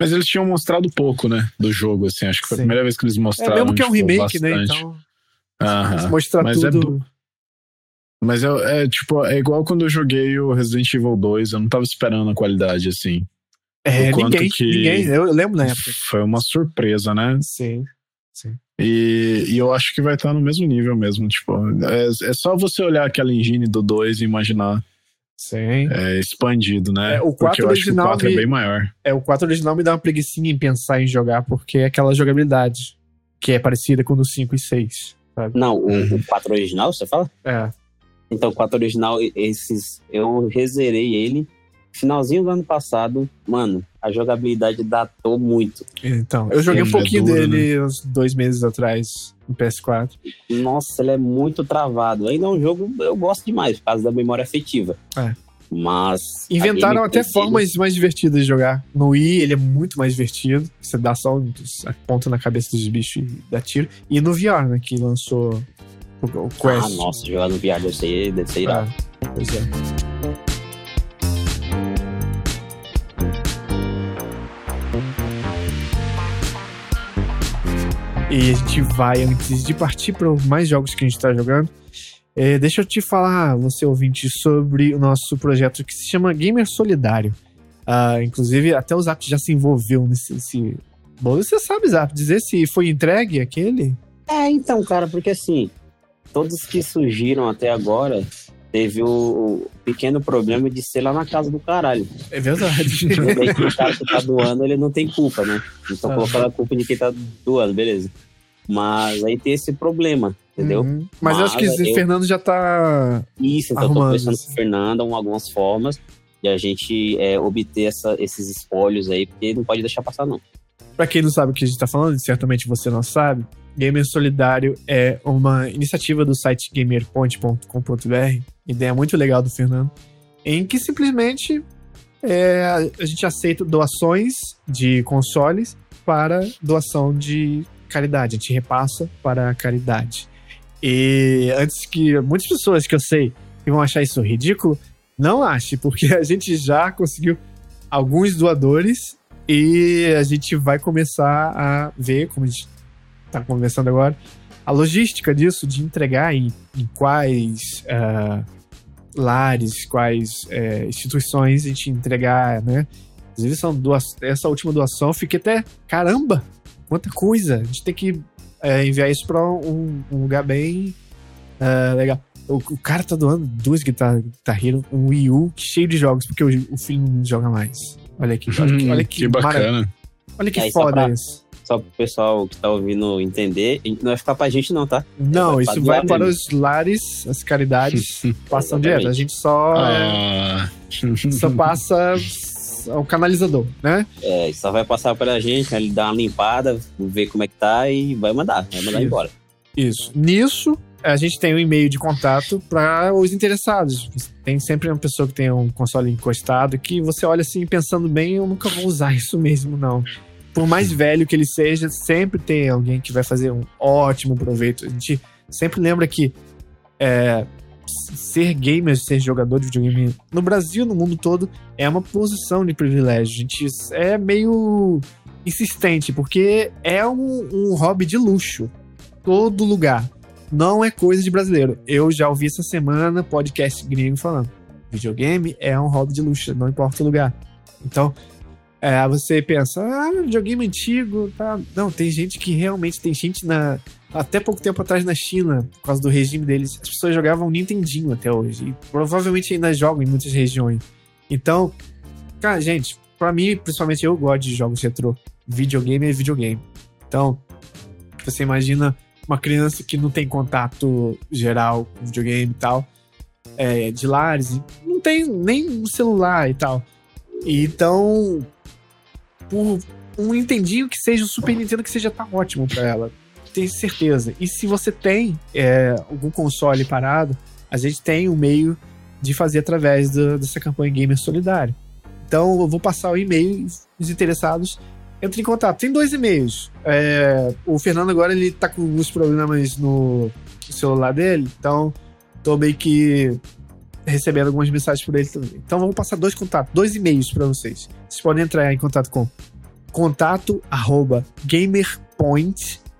Mas eles tinham mostrado pouco, né? Do jogo, assim. Acho que foi Sim. a primeira vez que eles é mostraram. mesmo que é um tipo, remake, né? bastante. Então, Aham. mostrar Mas é tudo. Mas eu- é, tipo, é igual quando eu joguei o Resident Evil 2, eu não tava esperando a qualidade assim. É, ninguém, que- ninguém. Eu, lembro na época. Foi uma surpresa, né? Sim. E, e eu acho que vai estar no mesmo nível mesmo. Tipo, é, é só você olhar aquela engine do 2 e imaginar Sim. é, expandido, né? É, o Porque 4 eu acho que o original 4 é me- bem maior. É, o 4 original me dá uma preguiçinha em pensar em jogar, porque é aquela jogabilidade que é parecida com o do 5 e 6, sabe? Não, o, Uhum. o 4 original, você fala? É. Então, o 4 original, esses. Eu rezerei ele. Finalzinho do ano passado, mano, a jogabilidade datou muito. Então, eu joguei um é pouquinho duro, dele uns dois meses atrás no PS4. Nossa, ele é muito travado. Ainda é um jogo eu gosto demais, por causa da memória afetiva. É. Mas. a Inventaram até formas mais divertidas de jogar. No Wii, ele é muito mais divertido. Você dá só um ponto na cabeça dos bichos e dá tiro. E no VR, né, que lançou o, o dele- Quest. Ah, nossa, jogar no VR deve ser, deve ser irado. Ah, pois é. E a gente vai, antes de partir para mais jogos que a gente tá jogando, é, deixa eu te falar, você ouvinte, sobre o nosso projeto que se chama Gamer Solidário. Ah, inclusive, até o Zap já se envolveu nesse. nesse... Bom, você sabe, Zap, dizer se foi entregue aquele? É, então, cara, porque assim, todos que surgiram até agora teve o, pequeno problema de ser lá na casa do caralho. É verdade. Daí que o cara que tá doando, ele não tem culpa, né? Então Ah. colocando a culpa de quem tá doando, beleza. Mas aí tem esse problema, entendeu? Uhum. Mas, eu acho que Mas o eu- Fernando já tá. Isso, então eu Arrumando tô conversando com o Fernando em algumas formas de a gente é, obter essa- esses espólios aí, porque não pode deixar passar, não. Pra quem não sabe o que a gente tá falando, certamente você não sabe, Gamer Solidário é uma iniciativa do site gamerpoint.com.br, ideia muito legal do Fernando, em que simplesmente é, a gente aceita doações de consoles para doação de caridade, a gente repassa para a caridade. E antes que muitas pessoas que eu sei que vão achar isso ridículo, não ache, porque a gente já conseguiu alguns doadores e a gente vai começar a ver, como a gente tá conversando agora, a logística disso, de entregar em, em quais ah, lares, quais eh, instituições a gente entregar, né? Inclusive, são duas, essa última doação, eu fiquei até, caramba, quanta coisa! A gente tem que eh, enviar isso para um, um lugar bem ah, legal. O, o cara tá doando duas guitarras Guitar Hero, um Wii U cheio de jogos, porque o, o filho não joga mais. Olha aqui, olha que, olha que, que mara- bacana. olha que É, só foda pra- isso. Só pro pessoal que tá ouvindo entender, não vai ficar pra gente não, tá? Não, vai isso pra vai para mesmo. os lares, as caridades *laughs* passam direto. A gente só, Ah, só passa o canalizador, né? É, só vai passar pra gente, né? Ele dá uma limpada, ver como é que tá e vai mandar, vai mandar Isso. embora. Isso. Nisso, a gente tem um e-mail de contato para os interessados. Tem sempre uma pessoa que tem um console encostado que você olha assim pensando bem, eu nunca vou usar isso mesmo, não. Por mais velho que ele seja, sempre tem alguém que vai fazer um ótimo proveito. A gente sempre lembra que é, ser gamer, ser jogador de videogame no Brasil, no mundo todo, é uma posição de privilégio. A gente é meio insistente, porque é um, um hobby de luxo. Todo lugar. não é coisa de brasileiro. Eu já ouvi essa semana podcast gringo falando. Videogame é um hobby de luxo, não importa o lugar. Então, é, você pensa, ah, videogame antigo, tá? Não, tem gente que realmente tem gente na. Até pouco tempo atrás na China, por causa do regime deles, as pessoas jogavam Nintendinho até hoje. E provavelmente ainda jogam em muitas regiões. Então, cara, gente, pra mim, principalmente eu gosto de jogos retrô. Videogame é videogame. Então, você imagina uma criança que não tem contato geral com videogame e tal, é, de lares, não tem nem um celular e tal. Então, por um Nintendinho que seja o Super Nintendo que seja tá ótimo para ela. Tenho certeza. E se você tem é, algum console parado, a gente tem um meio de fazer através do, dessa campanha Gamer Solidário. Então eu vou passar o e-mail os interessados entre em contato. Tem dois e-mails. É, o Fernando agora ele tá com alguns problemas no celular dele, então tô meio que recebendo algumas mensagens por ele também. Então vamos passar dois contatos, dois e-mails para vocês. Vocês podem entrar em contato com contato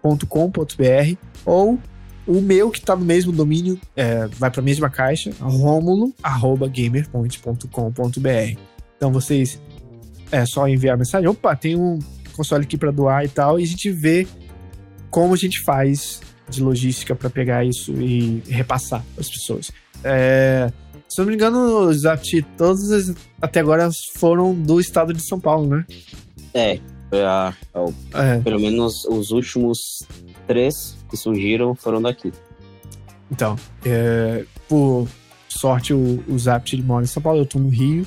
gamerpoint.com.br ou o meu que está no mesmo domínio, é, vai para a mesma caixa, romulo arroba gamerpoint.com.br. Então vocês é só enviar mensagem, opa, tem um console aqui para doar e tal, e a gente vê como a gente faz de logística para pegar isso e repassar as pessoas. É, se não me engano, os todos até agora foram do estado de São Paulo, né? É, a, a, é. pelo menos os últimos três que surgiram foram daqui. Então, é, por sorte, o, o Zapt mora em São Paulo, eu tô no Rio.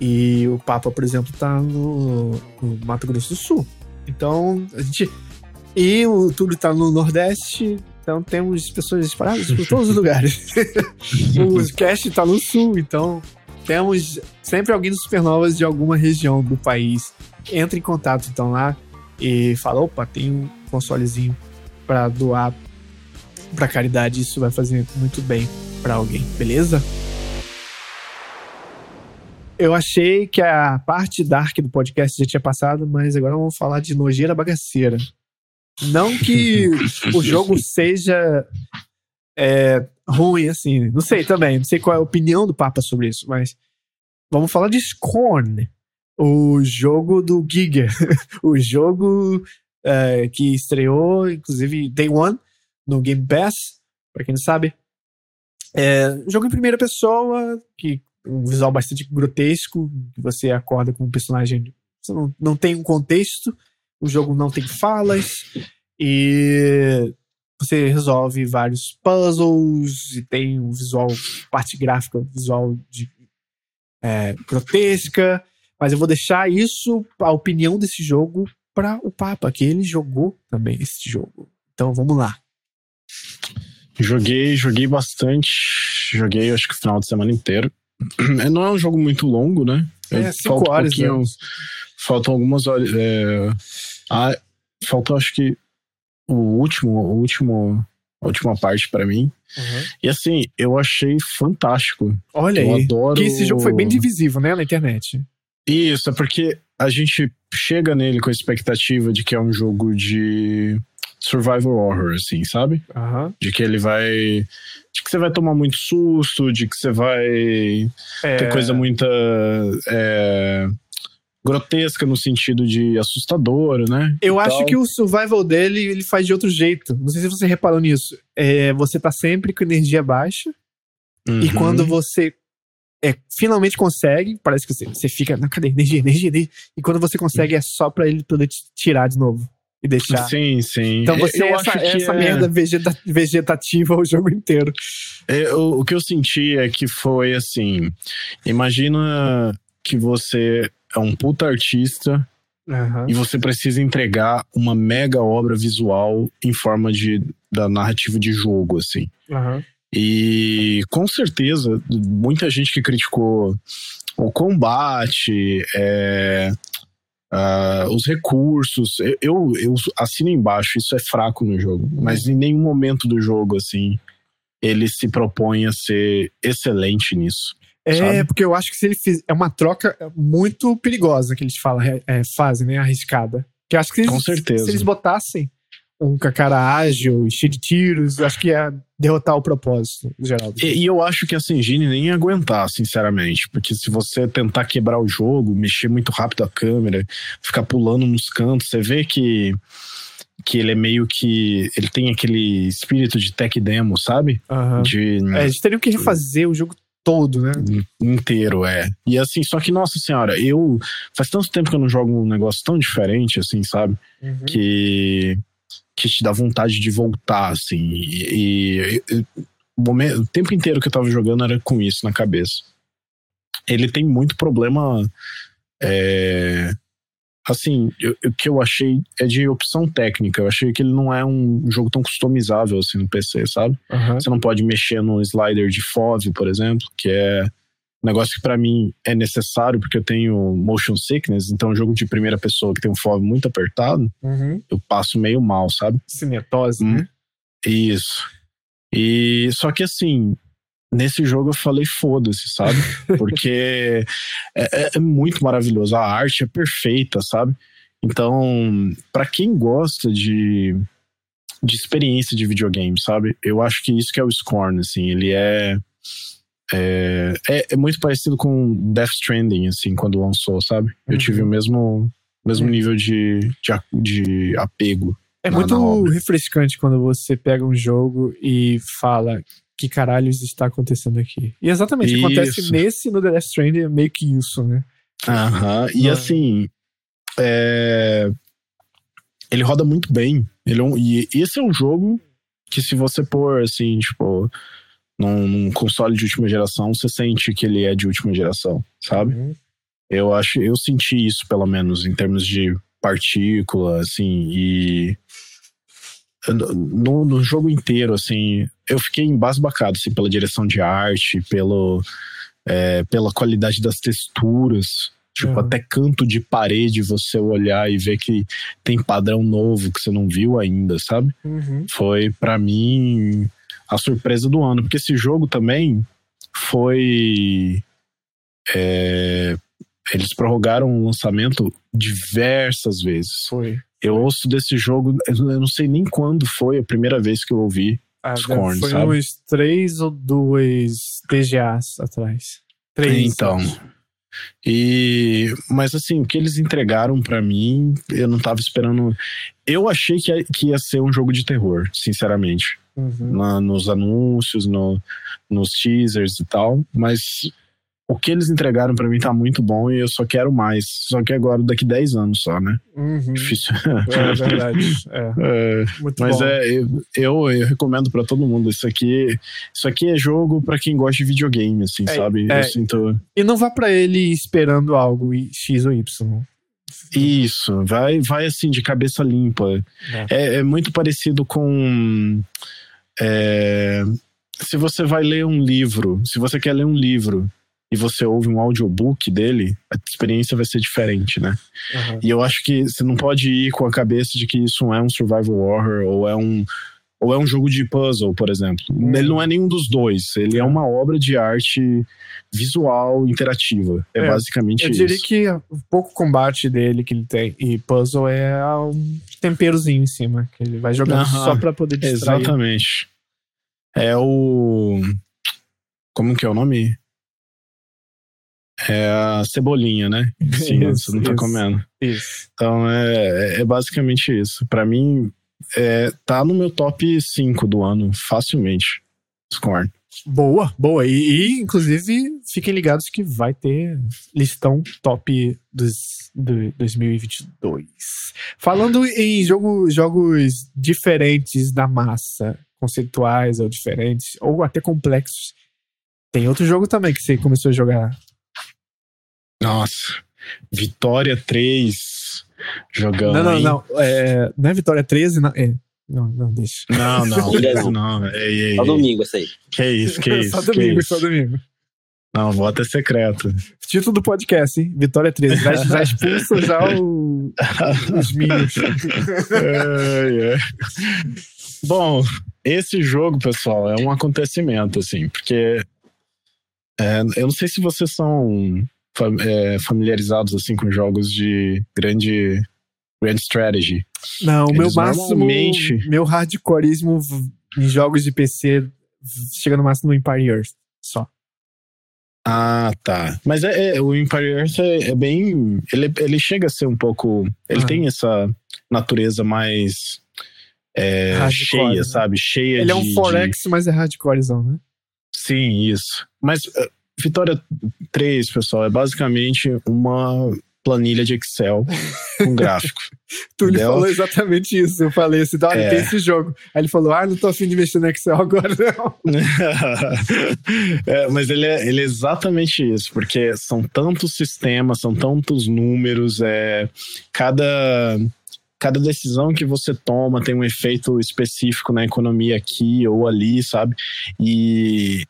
E o Papa, por exemplo, tá no, no Mato Grosso do Sul. Então, a gente. E o tudo tá no Nordeste, então temos pessoas espalhadas por todos os lugares. *laughs* o cast tá no Sul, então temos sempre alguém do Supernovas de alguma região do país. Entra em contato então lá e fala: opa, tem um consolezinho para doar para caridade. Isso vai fazer muito bem para alguém, beleza? Eu achei que a parte dark do podcast já tinha passado, mas agora vamos falar de nojeira bagaceira. Não que *laughs* o jogo seja é, ruim, assim. Não sei também. Não sei qual é a opinião do Papa sobre isso, mas vamos falar de Scorn. O jogo do Giga. *laughs* o jogo é, que estreou, inclusive, Day One, no Game Pass, pra quem não sabe. É, jogo em primeira pessoa, que um visual bastante grotesco, que você acorda com um personagem. Você não, não tem um contexto, o jogo não tem falas, e você resolve vários puzzles, e tem um visual, parte gráfica, visual de é, grotesca. Mas eu vou deixar isso, a opinião desse jogo, para o Papa, que ele jogou também esse jogo. Então vamos lá. Joguei, joguei bastante. Joguei acho que o final de semana inteiro. Não é um jogo muito longo, né? É, cinco Falta horas. Um né? Faltam algumas horas. É, ah, faltou acho que o último, o último, a última parte para mim. Uhum. E assim, eu achei fantástico. Olha eu aí. Adoro... Que esse jogo foi bem divisivo, né, na internet. Isso, é porque a gente chega nele com a expectativa de que é um jogo de survival horror, assim, sabe? Uhum. De que ele vai. De que você vai tomar muito susto, de que você vai é... ter coisa muita. É, grotesca no sentido de assustadora, né? Eu acho que o survival dele ele faz de outro jeito. Não sei se você reparou nisso. É, você tá sempre com energia baixa. Uhum. E quando você é, finalmente consegue, parece que você, você fica, na cadê? Energia, energia, energia. E quando você consegue, é só pra ele poder te tirar de novo e deixar. Sim, sim. Então você é essa, essa é... merda vegeta, vegetativa o jogo inteiro. É, o, o que eu senti é que foi assim: imagina que você é um puta artista uhum. e você precisa entregar uma mega obra visual em forma de da narrativa de jogo, assim. Uhum. E com certeza, muita gente que criticou o combate, é, uh, os recursos, eu, eu assino embaixo, isso é fraco no jogo, mas em nenhum momento do jogo, assim, ele se propõe a ser excelente nisso. É, sabe? porque eu acho que se ele fizer. É uma troca muito perigosa que eles falam, é, é, fazem, né? Arriscada. Que eu acho que Com certeza. se eles botassem um com a cara ágil, cheio de tiros. Acho que ia derrotar o propósito geral. E, e, eu acho que essa engine nem ia aguentar, sinceramente. Porque se você tentar quebrar o jogo, mexer muito rápido a câmera, ficar pulando nos cantos, você vê que que ele é meio que. Ele tem aquele espírito de tech demo, sabe? Uhum. De, é, eles teriam que refazer o jogo todo, né? Inteiro, é. E assim, só que, nossa senhora, eu. Faz tanto tempo que eu não jogo um negócio tão diferente, assim, sabe? Uhum. Que que te dá vontade de voltar, assim. E, e o, momento, o tempo inteiro que eu tava jogando era com isso na cabeça. Ele tem muito problema. É, assim, o que eu achei é de opção técnica. Eu achei que ele não é um jogo tão customizável assim no PC, sabe? Uhum. Você não pode mexer no slider de FOV, por exemplo, que é negócio que para mim é necessário porque eu tenho motion sickness, então um jogo de primeira pessoa que tem um FOV muito apertado, uhum. eu passo meio mal, sabe? Cinetose, hum, né? Isso. E só que assim, nesse jogo eu falei foda-se, sabe? *laughs* Porque é, é, é, muito maravilhoso, a arte é perfeita, sabe? Então, para quem gosta de de experiência de videogame, sabe? Eu acho que isso que é o Scorn, assim, ele é é, é, é, muito parecido com Death Stranding, assim, quando lançou, sabe? Eu uhum. tive o mesmo, mesmo é. nível de, de, de apego. É na, muito na refrescante quando você pega um jogo e fala que caralhos está acontecendo aqui. E exatamente, isso. acontece nesse, no The Death Stranding, é meio que isso, né? Aham, e assim, é... ele roda muito bem. Ele é um... E esse é um jogo que se você pôr, assim, tipo num, num, console de última geração, você sente que ele é de última geração, sabe? Uhum. Eu acho, eu senti isso pelo menos em termos de partícula, assim, e no, no jogo inteiro, assim, eu fiquei embasbacado, assim, pela direção de arte, pelo, é, pela qualidade das texturas, Tipo, uhum. até canto de parede você olhar e ver que tem padrão novo que você não viu ainda, sabe? Uhum. Foi, para mim, a surpresa do ano, porque esse jogo também foi. É, eles prorrogaram o lançamento diversas vezes. Foi. Eu ouço desse jogo, eu não sei nem quando foi a primeira vez que eu ouvi ah, Scorn, foi sabe? uns três ou dois TGAs atrás. Três. Então. E, mas assim, o que eles entregaram para mim, eu não tava esperando. Eu achei que que ia ser um jogo de terror, sinceramente uhum. na, nos anúncios, no, nos teasers e tal, mas o que eles entregaram para mim tá muito bom e eu só quero mais. Só que agora daqui 10 anos só, né? Uhum. Difícil. É verdade. *laughs* É. É, mas bom. é, eu, eu, recomendo para todo mundo. Isso aqui, isso aqui é jogo para quem gosta de videogame, assim, é, sabe? É. Eu sinto. E não vá para ele esperando algo X ou Y. Isso, vai, vai assim, de cabeça limpa. É, é, é muito parecido com é, se você vai ler um livro, se você quer ler um livro e você ouve um audiobook dele, a experiência vai ser diferente, né? Uhum. E eu acho que você não pode ir com a cabeça de que isso é um survival horror ou é um ou é um jogo de puzzle, por exemplo. Uhum. Ele não é nenhum dos dois. Ele é uma obra de arte visual interativa. É, é basicamente isso. Eu diria que o pouco combate dele que ele tem e puzzle é um temperozinho em cima, que ele vai jogando só pra poder distrair. Exatamente. É o. Como que é o nome? É a cebolinha, né? Sim, isso, você não tá isso, comendo. Isso. Então é, é basicamente isso. Para mim, é, tá no meu top 5 do ano, facilmente. Scorn. Boa, boa. E, e, inclusive, fiquem ligados que vai ter listão top dos, do 2022. Falando em jogo, jogos diferentes da massa, conceituais ou diferentes, ou até complexos, tem outro jogo também que você começou a jogar. Nossa, Vitória 3. Jogão. Não, não, hein? não. É, não é Vitória 13, não. É, não, não, deixa. Não, não, *laughs* não. não. Ei, ei, só domingo esse aí. Que isso, que *laughs* isso. só domingo, só domingo. Não, voto é secreto. Título do podcast, hein? Vitória 13. Já, já *laughs* expulsa já o, os milhos. é, é. Bom, esse jogo, pessoal, é um acontecimento, assim, porque é, eu não sei se vocês são é, familiarizados assim com jogos de grande grande strategy. Não, o meu máximo. normalmente- Meu hardcoreismo em jogos de PC chega no máximo no Empire Earth. Só. Ah, tá. Mas é, é- o Empire Earth é, é bem. Ele, ele chega a ser um pouco. Ele Ah. tem essa natureza mais. é, Hardcore, cheia, né? sabe? Cheia Ele é de. um de- Forex, mas é hardcorezão, né? Sim, isso. Mas uh, Vitória 3, pessoal, é basicamente uma planilha de Excel com gráfico. *laughs* Entendeu? falou exatamente isso. Eu falei assim, olha, É. tem esse jogo. Aí ele falou, ah, não tô afim de mexer no Excel agora, não. *laughs* É, mas ele é, ele é exatamente isso, porque são tantos sistemas, são tantos números, é, cada, cada decisão que você toma tem um efeito específico na economia aqui ou ali, sabe? E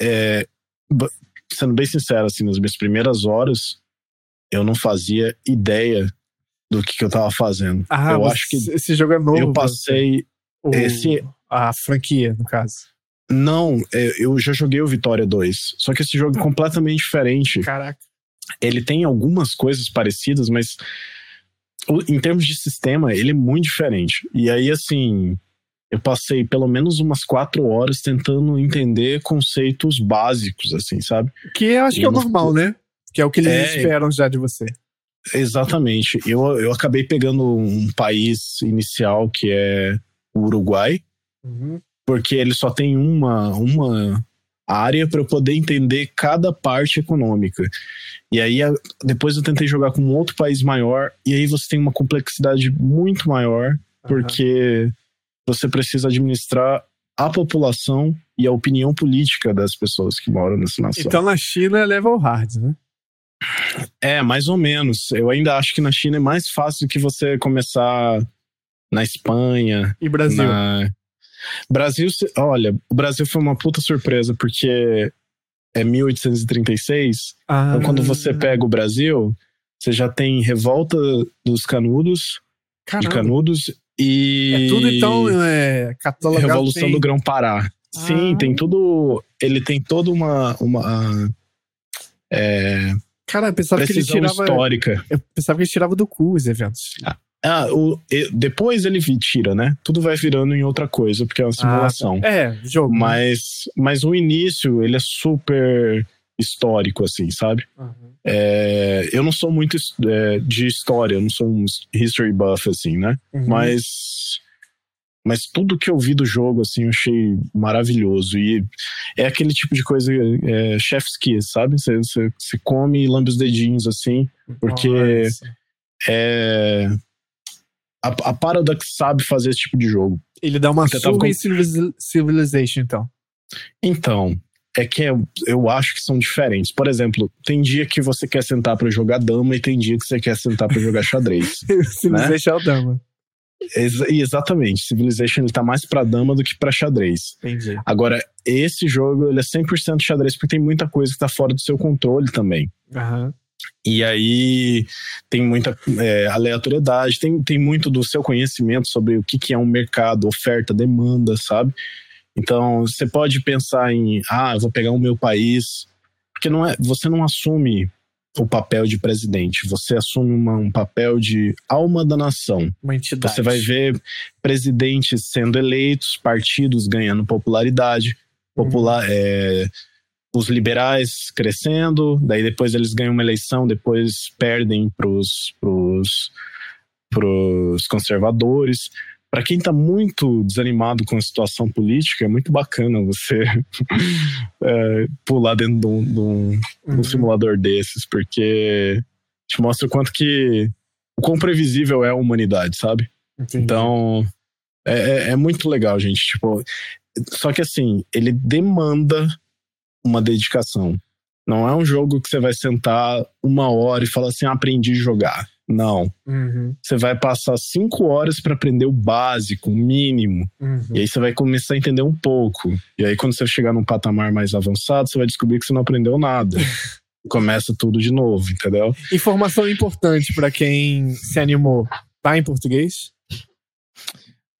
é, sendo bem sincero, assim, nas minhas primeiras horas, eu não fazia ideia do que, que eu tava fazendo. Ah, eu acho que esse jogo é novo. eu passei o- esse- A franquia, no caso. Não, é, eu já joguei o Vitória 2. Só que esse jogo é completamente diferente. Caraca. Ele tem algumas coisas parecidas, mas em termos de sistema, ele é muito diferente. E aí, assim, eu passei pelo menos umas quatro horas tentando entender conceitos básicos, assim, sabe? Que eu acho que é o não- normal, né? Que é o que eles É. esperam já de você. Exatamente. Eu, eu acabei pegando um país inicial que é o Uruguai. porque ele só tem uma, uma área para eu poder entender cada parte econômica. E aí, depois eu tentei jogar com um outro país maior, e aí você tem uma complexidade muito maior, porque você precisa administrar a população e a opinião política das pessoas que moram nessa nação. Então na China é level hard, né? É, mais ou menos. Eu ainda acho que na China é mais fácil que você começar na Espanha, E Brasil. Na... Brasil, olha, o Brasil foi uma puta surpresa, porque é 1836. Ah, Então, quando você pega o Brasil, você já tem revolta dos canudos, de caramba. canudos, e. É tudo então é, catalogado. Revolução tem- do Grão Pará. Sim, Ah. tem tudo. Ele tem toda uma. uma é, Cara, eu pensava que ele tirava. histórica. Eu pensava que ele tirava do cu os eventos. Ah, o, e- depois ele tira, né? Tudo vai virando em outra coisa, porque é uma simulação. É, jogo. Mas, mas o início, ele é super histórico, assim, sabe? Uhum. É, eu não sou muito é, de história, eu não sou um history buff, assim, né? Uhum. Mas, mas tudo que eu vi do jogo, assim, eu achei maravilhoso. E é aquele tipo de coisa, é, chef's kiss, sabe? Você, come e lambe os dedinhos, assim. porque- Nossa. É... A, a Paradox sabe fazer esse tipo de jogo. Ele com- em Civiliz- Civilization, então. Então, é que eu, eu acho que são diferentes. Por exemplo, tem dia que você quer sentar pra jogar dama e tem dia que você quer sentar pra jogar xadrez. *laughs* Civilization é o Dama. Ex- exatamente, Civilization ele tá mais pra dama do que pra xadrez. Entendi. Agora, esse jogo ele é 100% xadrez porque tem muita coisa que tá fora do seu controle também. Aham. E aí tem muita é, aleatoriedade, tem, tem muito do seu conhecimento sobre o que, que é um mercado, oferta, demanda, sabe? Então você pode pensar em, ah, eu vou pegar o meu país, porque não é, você não assume o papel de presidente, você assume uma- um papel de alma da nação. Uma entidade. Você vai ver presidentes sendo eleitos, partidos ganhando popularidade, popular, é, os liberais crescendo, daí depois eles ganham uma eleição, depois perdem pros, pros, pros conservadores. Para quem tá muito desanimado com a situação política, é muito bacana você *laughs* é, pular dentro de um, de um- um Uhum. simulador desses, porque te mostra o quanto que. o quão previsível é a humanidade, sabe? Entendi. Então, é, é- é muito legal, gente. Tipo, só que assim, ele demanda uma dedicação. Não é um jogo que você vai sentar uma hora e falar assim, "Ah, aprendi a jogar. Não. Uhum. Você vai passar cinco horas para aprender o básico, o mínimo. Uhum. E aí você vai começar a entender um pouco. E aí, quando você chegar num patamar mais avançado, você vai descobrir que você não aprendeu nada. *laughs* Começa tudo de novo, entendeu? Informação importante pra quem se animou. Tá em português?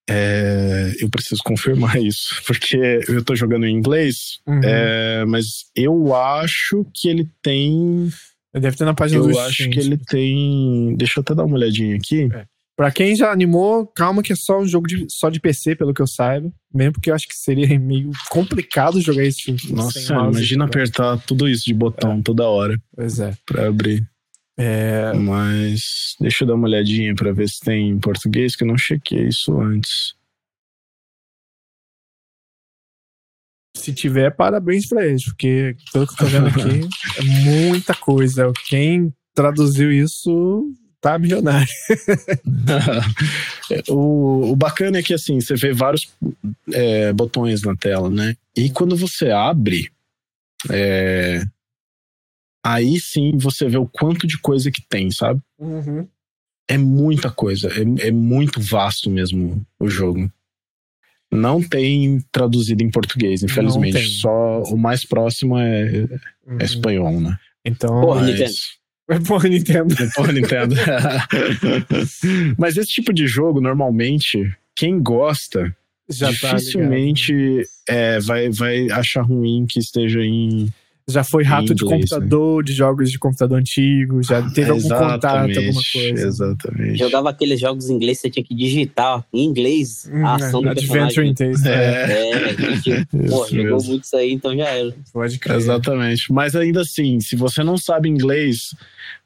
É, eu preciso confirmar *laughs* isso, porque eu tô jogando em inglês, Uhum. é, mas eu acho que ele tem. Deve ter na página do Eu acho Steam. que ele tem. Deixa eu até dar uma olhadinha aqui. Eu Pra quem já animou, calma que é só um jogo de, só de PC, pelo que eu saiba. Mesmo porque eu acho que seria *laughs* meio complicado jogar isso. Nossa, sem mouse imagina apertar tudo isso de botão toda hora Pois é. pra abrir. É, Mas deixa eu dar uma olhadinha pra ver se tem em português, que eu não chequei isso antes. Se tiver, parabéns pra eles, porque pelo que eu tô vendo aqui, *laughs* é muita coisa. Quem traduziu isso tá milionário. *laughs* o, o bacana é que assim, você vê vários é, botões na tela, né? E quando você abre, é, aí sim você vê o quanto de coisa que tem, sabe? É muita coisa, é, é muito vasto mesmo o jogo. Não tem traduzido em português, infelizmente. Só o mais próximo é, Uhum. é espanhol, né? Então, Porra, Mas- Nintendo. porra, Nintendo. Porra, Nintendo. *laughs* Mas esse tipo de jogo, normalmente, quem gosta Já tá ligado. dificilmente é, vai, vai achar ruim que esteja em. Já foi rato Em de inglês, computador, de jogos de computador antigo, já teve algum contato, alguma coisa. Exatamente. Jogava aqueles jogos em inglês, você tinha que digitar em inglês Hum, a ação do Adventure in personagem. Taste. É. É, É, a gente *laughs* pô, jogou muito isso aí, então já era. Pode crer. Exatamente. Mas ainda assim, se você não sabe inglês,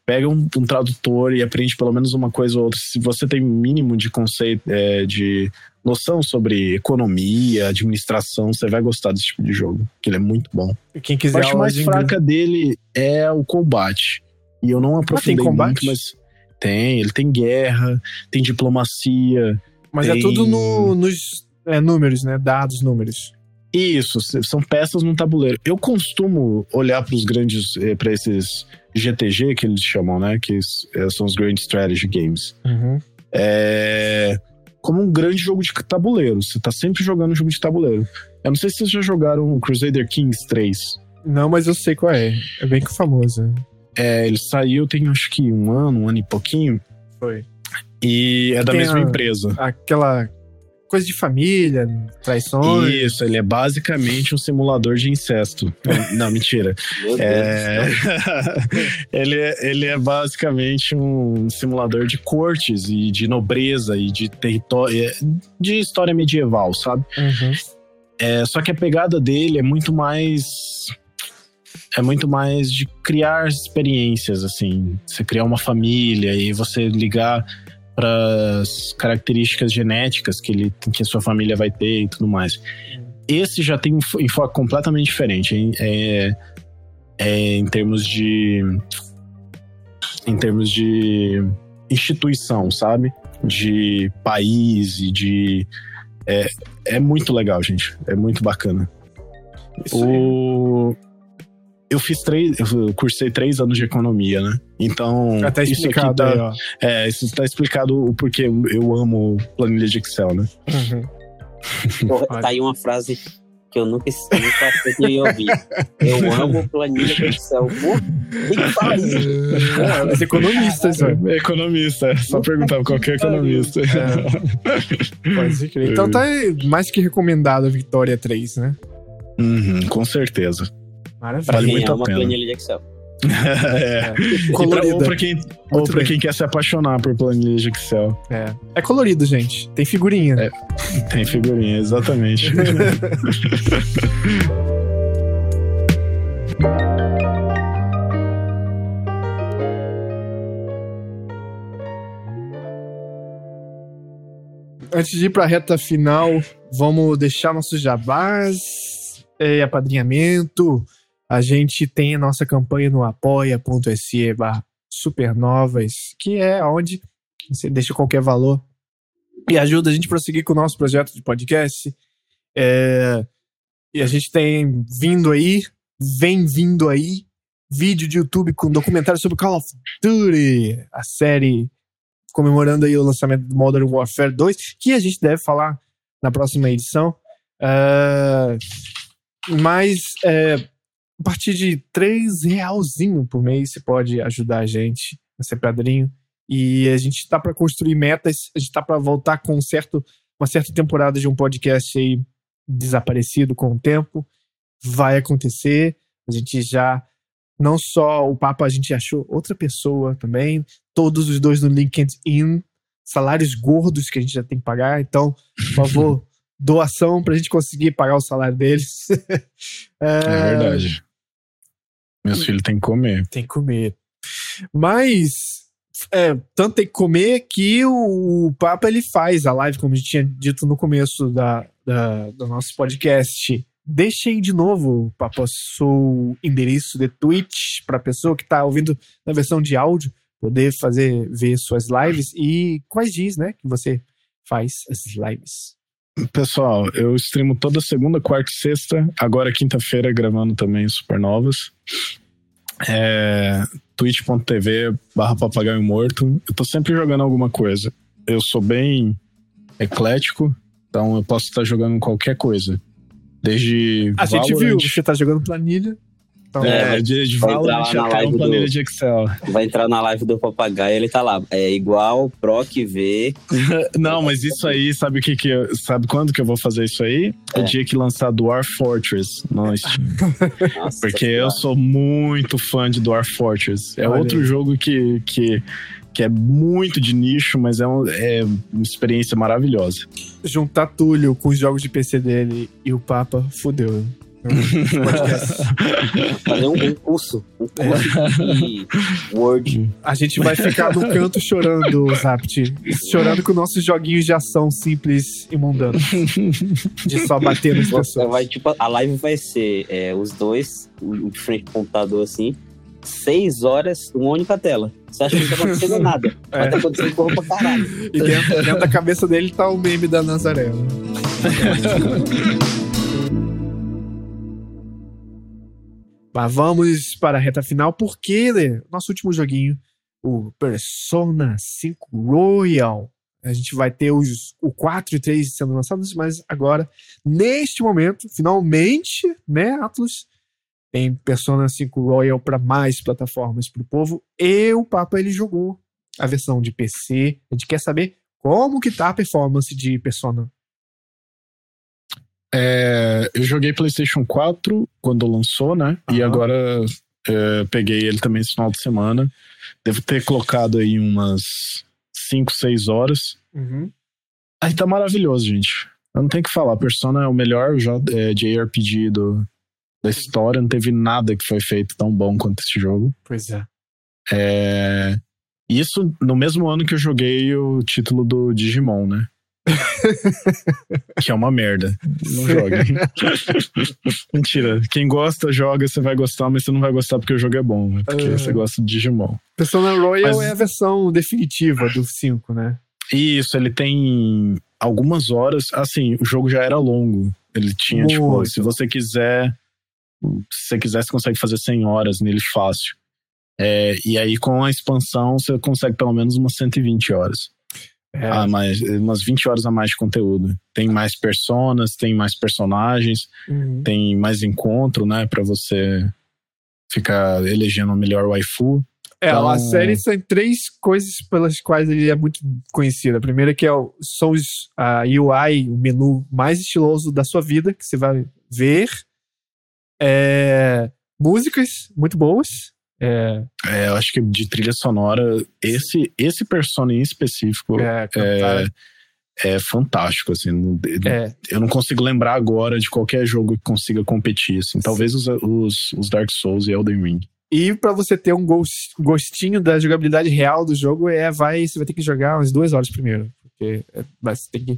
pega um, um tradutor e aprende pelo menos uma coisa ou outra. Se você tem mínimo de conceito, é, de noção sobre economia, administração, você vai gostar desse tipo de jogo, que ele é muito bom. Quem A quiser parte aula mais de inglês- fraca dele é o combate. E eu não aprofundei combate? muito, mas tem. Ele tem guerra, tem diplomacia. Mas é tem- tudo no- nos é, números, né? Dados, números. Isso, são peças no tabuleiro. Eu costumo olhar para os grandes, para esses GTG que eles chamam, né? Que eh, são os Grand Strategy Games. Uhum. É, como um grande jogo de tabuleiro. Você tá sempre jogando um jogo de tabuleiro. Eu não sei se vocês já jogaram o Crusader Kings 3. Não, mas eu sei qual é. É bem que famoso. É, ele saiu tem acho que um ano, um ano e pouquinho. Foi. E é da Tem mesma a- empresa. Aquela coisa de família, traições. Isso, ele é basicamente um simulador de incesto. Não, *laughs* mentira. É... *laughs* ele, é, ele é basicamente um simulador de cortes e de nobreza e de território, é, de história medieval, sabe? Uhum. É, só que a pegada dele é muito mais. É muito mais de criar experiências, assim. Você criar uma família e você ligar para as características genéticas que, ele, que a sua família vai ter e tudo mais. Esse já tem um fo- enfoque completamente diferente. É, é em termos de. Em termos de instituição, sabe? De país e de. É, é muito legal, gente. É muito bacana. Isso aí. Eu fiz três. Eu cursei três anos de economia, né? Então. Tá isso aqui explicado tá- aí, ó. É, isso tá explicado o porquê eu amo planilha de Excel, né? Uhum. *laughs* Porra, tá aí uma frase que eu nunca, ia ouvir. Eu amo planilha do Excel. Pô, quem que fala isso? É, os economistas, ó. É economista, é só perguntar pra qualquer economista. Pode crer. Então tá mais que recomendado a Vitória 3, né? Uhum, com certeza. Maravilha. Pra Vale quem muito a ama pena. planilha de Excel. *laughs* é. Pra- Colorida. ou pra, quem, ou pra quem quer se apaixonar por planilha de Excel. É. é colorido, gente. Tem figurinha. É. *laughs* Tem figurinha, exatamente. *laughs* Antes de ir pra reta final, vamos deixar nossos jabás e apadrinhamento. A gente tem a nossa campanha no apoia.se supernovas, que é onde você deixa qualquer valor e ajuda a gente a prosseguir com o nosso projeto de podcast. É, e a gente tem vindo aí, vem vindo aí, vídeo de YouTube com documentário sobre Call of Duty, a série comemorando aí o lançamento do Modern Warfare 2, que a gente deve falar na próxima edição. Ah, mas é, a partir de três realzinho por mês você pode ajudar a gente a ser padrinho. E a gente tá para construir metas, a gente tá para voltar com um certo, uma certa temporada de um podcast aí desaparecido com o tempo. Vai acontecer. A gente já não só o papo, a gente achou outra pessoa também. Todos os dois no LinkedIn. salários gordos que a gente já tem que pagar. Então, por favor, *laughs* doação pra gente conseguir pagar o salário deles. *laughs* É verdade. Meus filhos têm que comer. Tem que comer. Mas, é, tanto tem que comer que o, o Papa ele faz a live, como a gente tinha dito no começo da, da- do nosso podcast. Deixem de novo, Papa, seu endereço de Twitch para pessoa que tá ouvindo na versão de áudio poder fazer ver suas lives e quais dias, né, que você faz essas lives. Pessoal, eu streamo toda segunda, quarta e sexta. Agora quinta-feira gravando também Supernovas. É, twitch.tv barra papagaio morto. Eu tô sempre jogando alguma coisa. Eu sou bem eclético, então eu posso estar jogando qualquer coisa. Desde A gente Valorant, viu, você tá jogando planilha. Então, É, de, de Vai Valorant entrar lá na live do- de Excel. Vai entrar na live do papagaio, ele tá lá. É igual Proc V. *laughs* Não, mas isso aí, sabe o que que eu- sabe quando que eu vou fazer isso aí? É. O dia que lançar Dwarf Fortress no *laughs* Steam. Nossa, Porque eu sou muito fã de Dwarf Fortress. É Olha outro jogo que, que, que é muito de nicho, mas é, um- é uma experiência maravilhosa. juntar Túlio com os jogos de PC dele e o Papa, fudeu. *laughs* Fazer um, um curso. Um curso de Word. A gente vai ficar no canto chorando, Zapt. Chorando com nossos joguinhos de ação simples e mundanos. De só bater nas pessoas. vai, tipo, a live vai ser é, os dois, de frente pro computador assim, seis horas, uma única tela. Você acha que não tá acontecendo *laughs* nada. É. Mas tá acontecendo porra pra caralho. E dentro, dentro da cabeça dele tá o meme da Nazaré. *laughs* Mas vamos para a reta final, porque né, nosso último joguinho, o Persona 5 Royal. A gente vai ter os, o 4 e 3 sendo lançados, mas agora, neste momento, finalmente, né, Atlas? Tem Persona 5 Royal para mais plataformas para o povo. E o Papa ele jogou a versão de PC. A gente quer saber como que tá a performance de Persona. É, eu joguei PlayStation 4 quando lançou, né? E Aham. agora é, peguei ele também esse final de semana. Devo ter colocado aí umas 5, 6 horas. Aí tá maravilhoso, gente. Eu não tenho o que falar. Persona é o melhor jo- é, JRPG do, da história. Não teve nada que foi feito tão bom quanto esse jogo. Pois é. É, Isso no mesmo ano que eu joguei o título do Digimon, né? *laughs* que é uma merda. Não joguem. *laughs* Mentira. Quem gosta, joga, você vai gostar, mas você não vai gostar porque o jogo é bom. É porque Ah. você gosta de Digimon. Persona Royal Mas- é a versão definitiva do 5, né? Isso, ele tem algumas horas. Assim, o jogo já era longo. Ele tinha, tipo, Muito. se você quiser. Se você quiser, você consegue fazer 100 horas nele fácil. É, e aí, com a expansão, você consegue pelo menos umas 120 horas. É, Ah, mais, umas 20 horas a mais de conteúdo. Tem mais personas, tem mais personagens, uhum. tem mais encontro, né? Pra você ficar elegendo o melhor waifu. É, Então- a série tem três coisas pelas quais ele é muito conhecido. A primeira que é o, são os, a UI, o menu mais estiloso da sua vida, que você vai ver. É, músicas muito boas. É, É, eu acho que de trilha sonora, esse, esse persona em específico é, cantar- é fantástico, assim. é, Eu não consigo lembrar agora de qualquer jogo que consiga competir, assim. Talvez os, os, os Dark Souls e Elden Ring. E pra você ter um gos- gostinho da jogabilidade real do jogo, é, vai, você vai ter que jogar umas duas horas primeiro. Porque é, mas você tem que.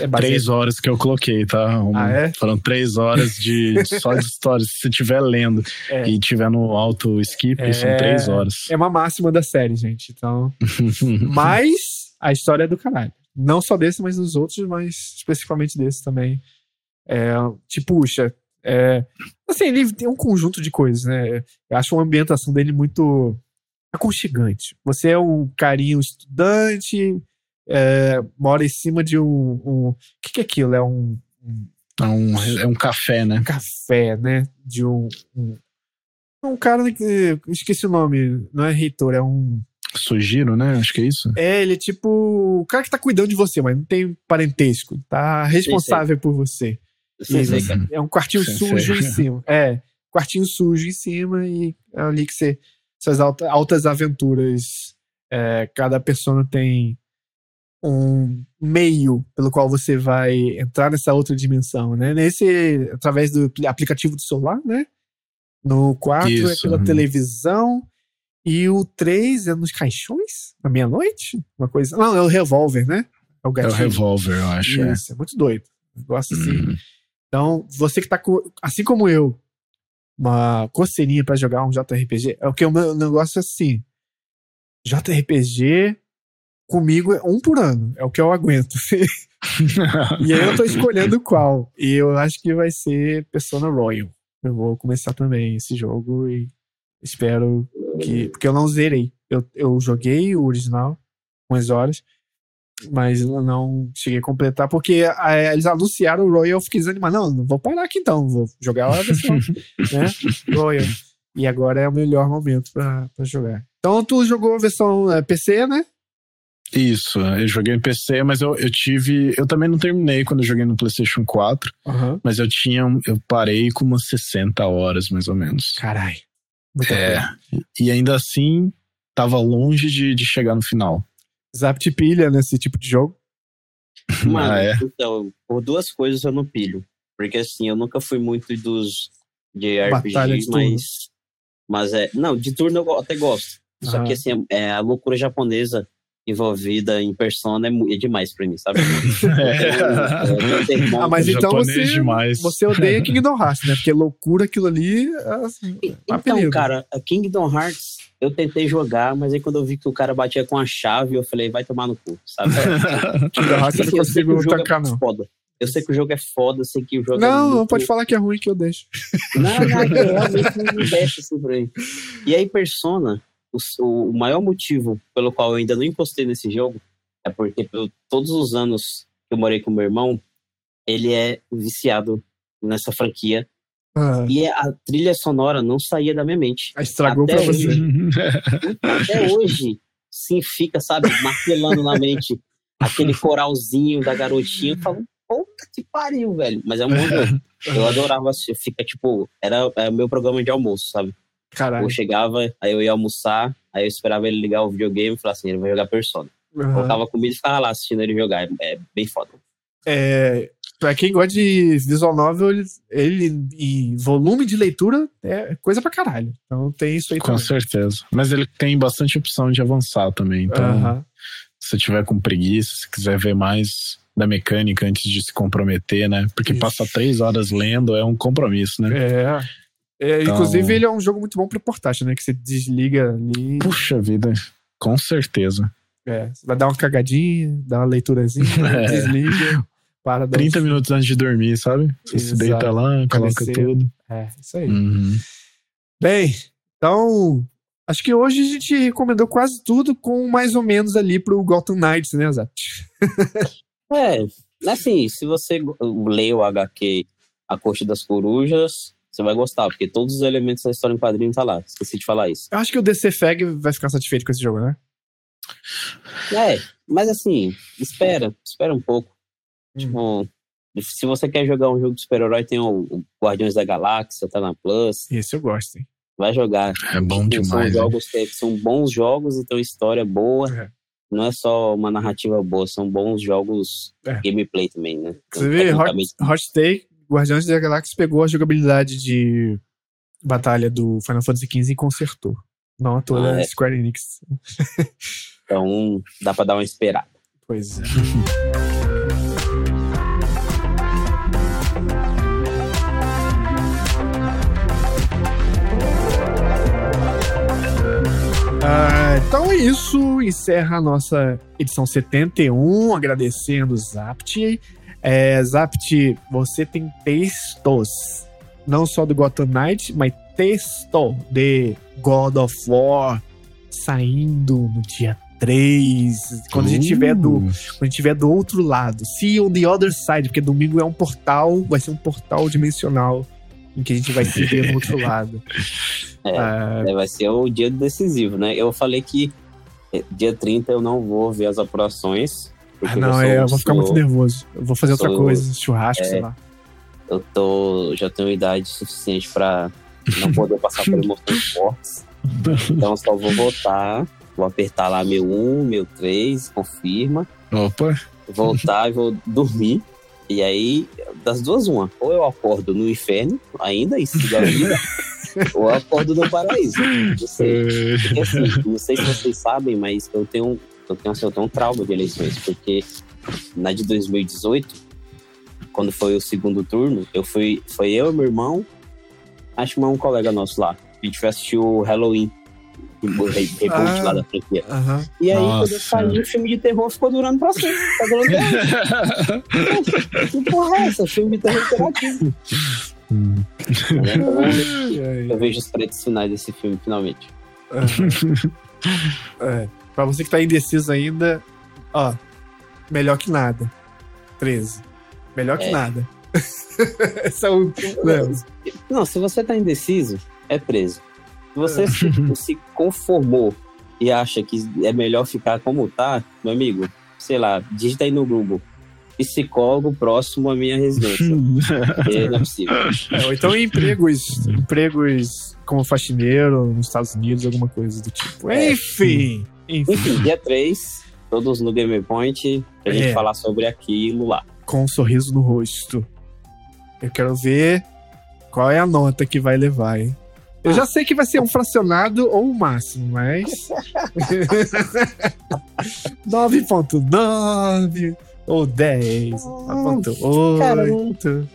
É baseado- Três horas que eu coloquei, tá? Romulo? Ah, é? Foram três horas de *laughs* só de histórias. Se você estiver lendo É. e tiver no auto skip, É. são três horas. É uma máxima da série, gente. Então. *laughs* mas a história é do caralho. Não só desse, mas dos outros, mas especificamente desse também. É, te puxa. É, assim, ele tem um conjunto de coisas, né? Eu acho a ambientação dele muito aconchegante. Você é um carinho estudante, é, mora em cima de um. um o que, que é aquilo? É um, um É um, é um café, né? café, né? De um. Um, um cara que. Esqueci o nome. Não é reitor, é um. Sugiro, né? Acho que é isso. É, ele é tipo. O cara que tá cuidando de você, mas não tem parentesco. Tá responsável por você. Sei, é um quartinho Sim, sujo em cima. É, quartinho sujo em cima e é ali que você. Alta- altas aventuras. é, cada persona tem um meio pelo qual você vai entrar nessa outra dimensão, né? Nesse, através do aplicativo do celular, né? No 4 é pela uhum. televisão. E o 3 é nos caixões? Na meia-noite? Uma coisa. Não, é o revólver, né? É o É o revólver, eu acho. é. Isso, é muito doido. Eu Gosto assim. Uhum. Então, você que tá com, assim como eu, uma coceirinha pra jogar um JRPG, é o que o meu negócio é assim. JRPG comigo é um por ano, é o que eu aguento. *laughs* e aí eu tô escolhendo qual. E eu acho que vai ser Persona Royal. Eu vou começar também esse jogo e espero que. Porque eu não zerei. Eu, eu joguei o original umas horas, mas não cheguei a completar, porque ah, eles anunciaram o Royal, eu fiquei desanimado. Não, não vou parar aqui então, vou jogar a versão, né? *laughs* Royal. E agora é o melhor momento pra jogar. Então tu jogou a versão eh, PC, né? Isso, eu joguei no PC, mas eu, eu tive. Eu também não terminei quando eu joguei no PlayStation 4, Aham. mas eu tinha. Eu parei com umas 60 horas, mais ou menos. Carai. Muita É. coisa. E ainda assim, tava longe de, de chegar no final. Zap te pilha nesse tipo de jogo. *laughs* Mano, Ah, é? então, por duas coisas eu não pilho. Porque assim, eu nunca fui muito dos de Batalha de RPGs, turno. mas. Mas é. Não, de turno eu até gosto. Só Ah. que assim, é, a loucura japonesa envolvida em persona é, é demais pra mim, sabe? Eu tenho irmão Ah, mas que- então você, demais. você odeia Kingdom Hearts, né? Porque loucura aquilo ali. é, assim, é Então, apelido. cara, a Kingdom Hearts, eu tentei jogar, mas aí quando eu vi que o cara batia com a chave, eu falei, vai tomar no cu, sabe? *laughs* Kingdom Hearts eu não consigo é não. foda. Eu sei que o jogo é foda, eu sei que o jogo é Não, não muito- pode falar que é ruim que eu deixo. Não, não, que realmente não me desce assim por aí. E aí, Persona, o, o maior motivo pelo qual eu ainda não encostei nesse jogo é porque eu- todos os anos que eu morei com meu irmão, ele é viciado nessa franquia. Ah, E a trilha sonora não saía da minha mente. estragou Até pra você. *laughs* Até hoje, sim, fica, sabe, martelando na mente aquele coralzinho da garotinha. Eu falo, puta que pariu, velho. Mas é um bom jogo. Eu adorava assistir. Fica, tipo, era, era o meu programa de almoço, sabe? Caralho. Eu chegava, aí eu ia almoçar, aí eu esperava ele ligar o videogame e falar assim, ele vai jogar Persona. Aham. Colocava comida e ficava lá assistindo ele jogar. É, é bem foda. É, pra quem gosta de visual novel, ele, ele em volume de leitura é coisa pra caralho. Então tem isso aí Com também. certeza. Mas ele tem bastante opção de avançar também. Então, Aham. se você tiver com preguiça, se quiser ver mais da mecânica antes de se comprometer, né? Porque Isso. passar três horas lendo é um compromisso, né? É. É, Então- Inclusive, ele é um jogo muito bom pra portátil, né? Que você desliga ali. Puxa vida, com certeza. É, você vai dar uma cagadinha, dá uma leiturazinha, *laughs* É. desliga, para dar 30 minutos antes de dormir, sabe? Você se Exato. deita lá, coloca tudo. É, isso aí. Uhum. Bem, então. Acho que hoje a gente recomendou quase tudo com mais ou menos ali pro Gotham Knights, né, Zat? É, assim, se você lê o HQ A Corte das Corujas, você vai gostar, porque todos os elementos da história em quadrinho tá lá. Esqueci de falar isso. Eu acho que o DC Fag vai ficar satisfeito com esse jogo, né? É, mas assim, espera, espera um pouco. Hum. Tipo, se você quer jogar um jogo de super-herói, tem o, Guardiões da Galáxia, tá na Plus. Esse eu gosto, hein? Vai jogar. É bom São demais. né? jogos que são bons jogos e tem uma história boa. É. Não é só uma narrativa boa, são bons jogos É. gameplay também, né? Você vê, Hot, Hot Take, Guardiões da Galáxia pegou a jogabilidade de batalha do Final Fantasy XV e consertou. Não a toda Ah, é. Square Enix. *laughs* Então dá pra dar uma esperada. Pois é. *laughs* Ah, então é isso, encerra a nossa edição 71, agradecendo o Zapt. É, Zapt, você tem textos, não só do Gotham Knight, mas texto de God of War saindo no dia 3, quando a gente tiver do, Uh, quando a gente tiver do outro lado. See on the other side, porque domingo é um portal, vai ser um portal dimensional em que a gente vai se ver no outro lado. *laughs* É. Ah, É, vai ser o dia decisivo, né? Eu falei que eh, dia 30 eu não vou ver as apurações. Ah, não, sou- é, eu vou ficar sou- muito nervoso. Eu vou fazer outra sou- coisa, churrasco, é. sei lá. Eu tô, já tenho idade suficiente pra não poder passar por emoções *laughs* fortes. Então só vou votar Vou apertar lá meu 1, meu 3, confirma. Opa. Voltar e vou dormir. E aí, das duas, uma. Ou eu acordo no inferno, ainda, e sigo a vida, *laughs* ou eu acordo no paraíso. Não sei. Porque, assim, não sei se vocês sabem, mas eu tenho, eu tenho, assim, eu tenho um trauma de eleições, porque na de 2018, quando foi o segundo turno, eu fui, foi eu e meu irmão, acho que um colega nosso lá. A gente foi assistir o Halloween. O re- reboot Ah. lá da franquia. Aham. E aí, quando eu Nossa. saí, o filme de terror ficou durando pra sempre. Tá durando. *laughs* Que porra é essa? Filme de terror interativo. Eu vejo os créditos finais desse filme, finalmente. É. Pra você que tá indeciso ainda, ó, melhor que nada. 13. Melhor que É. nada. *laughs* Esse é o. Não, se você tá indeciso, é preso. Se você se, se conformou e acha que é melhor ficar como tá, meu amigo, sei lá, digita aí no Google. Psicólogo próximo à minha residência. *laughs* Porque não é possível. É, ou então empregos, empregos como faxineiro nos Estados Unidos, alguma coisa do tipo. É. Enfim. Enfim, Enfim, dia 3, todos no Gamer Point, pra gente É. falar sobre aquilo lá. com um sorriso no rosto. Eu quero ver qual é a nota que vai levar, hein? Eu já sei que vai ser um fracionado ou o máximo, mas. *laughs* 9.9 ou 10. cara, 9.8.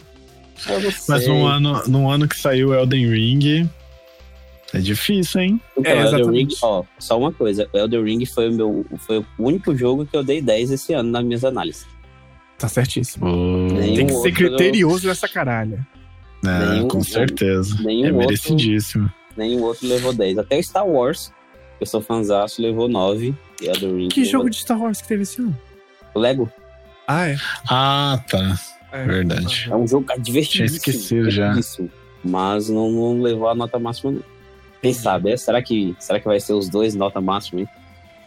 Eu não Mas sei. num ano, num ano que saiu Elden Ring, é difícil, hein? Então, É, Elden Ring, exatamente. ó, só uma coisa. O Elden Ring foi o, meu, foi o único jogo que eu dei 10 esse ano nas minhas análises. Tá certíssimo. Nenhum Tem que ser outro- criterioso nessa caralha. É, Nenhum- com certeza. nenhum é outro- merecidíssimo. Nenhum outro levou 10. Até o Star Wars, que eu sou fanzaço, levou 9. E Elden Ring Que jogo de Star Wars que teve esse ano? O Lego Ah, é. Ah, tá. É. é um jogo divertidíssimo. Tinha esquecido já. Mas não, não levou a nota máxima, não. Quem sabe? é? Será que, será que vai ser os dois nota máxima, hein?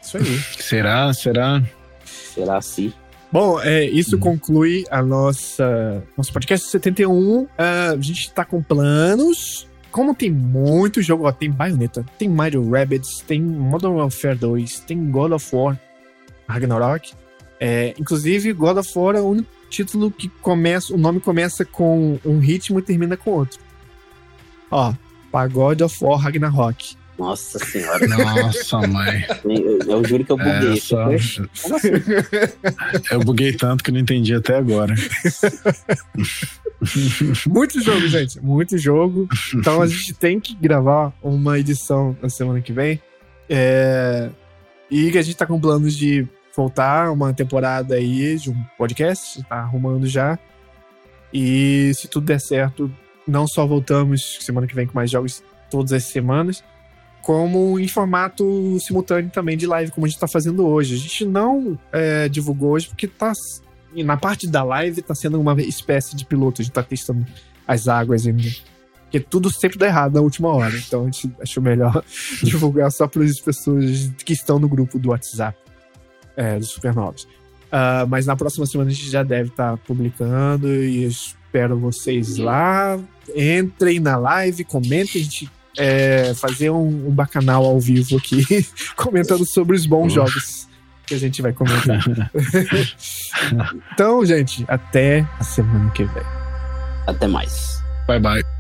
Isso aí. *laughs* Será? Será? Será assim? Bom, é, isso Uhum. conclui a nossa nosso podcast 71. Ah, a gente tá com planos. Como tem muito jogo, ó, tem Bayonetta, tem Mario Rabbids, tem Modern Warfare 2, tem God of War Ragnarok. É, inclusive, God of War é o único título que começa, o nome começa com um ritmo e termina com outro. Ó, God of War Ragnarok. Nossa senhora. Nossa, mãe. eu, eu juro que eu buguei. Essa... Como assim? Eu buguei tanto que não entendi até agora. Muito jogo, gente. Muito jogo. Então a gente tem que gravar uma edição na semana que vem. É... E a gente tá com planos de voltar uma temporada aí de um podcast. Tá arrumando já. E se tudo der certo, não só voltamos semana que vem com mais jogos todas as semanas, como em formato simultâneo também de live, como a gente tá fazendo hoje. A gente não é, divulgou hoje porque tá na parte da live tá sendo uma espécie de piloto, a gente tá testando as águas ainda. Porque tudo sempre dá errado na última hora. Então a gente achou melhor *laughs* divulgar só para as pessoas que estão no grupo do WhatsApp é, dos Supernovas. Ah, mas na próxima semana a gente já deve estar publicando e espero vocês lá. Entrem na live, comentem, a gente é, fazer um, um bacanal ao vivo aqui, *laughs* comentando sobre os bons jogos que a gente vai comentar. *laughs* então, gente, até a semana que vem. Até mais. Bye, bye.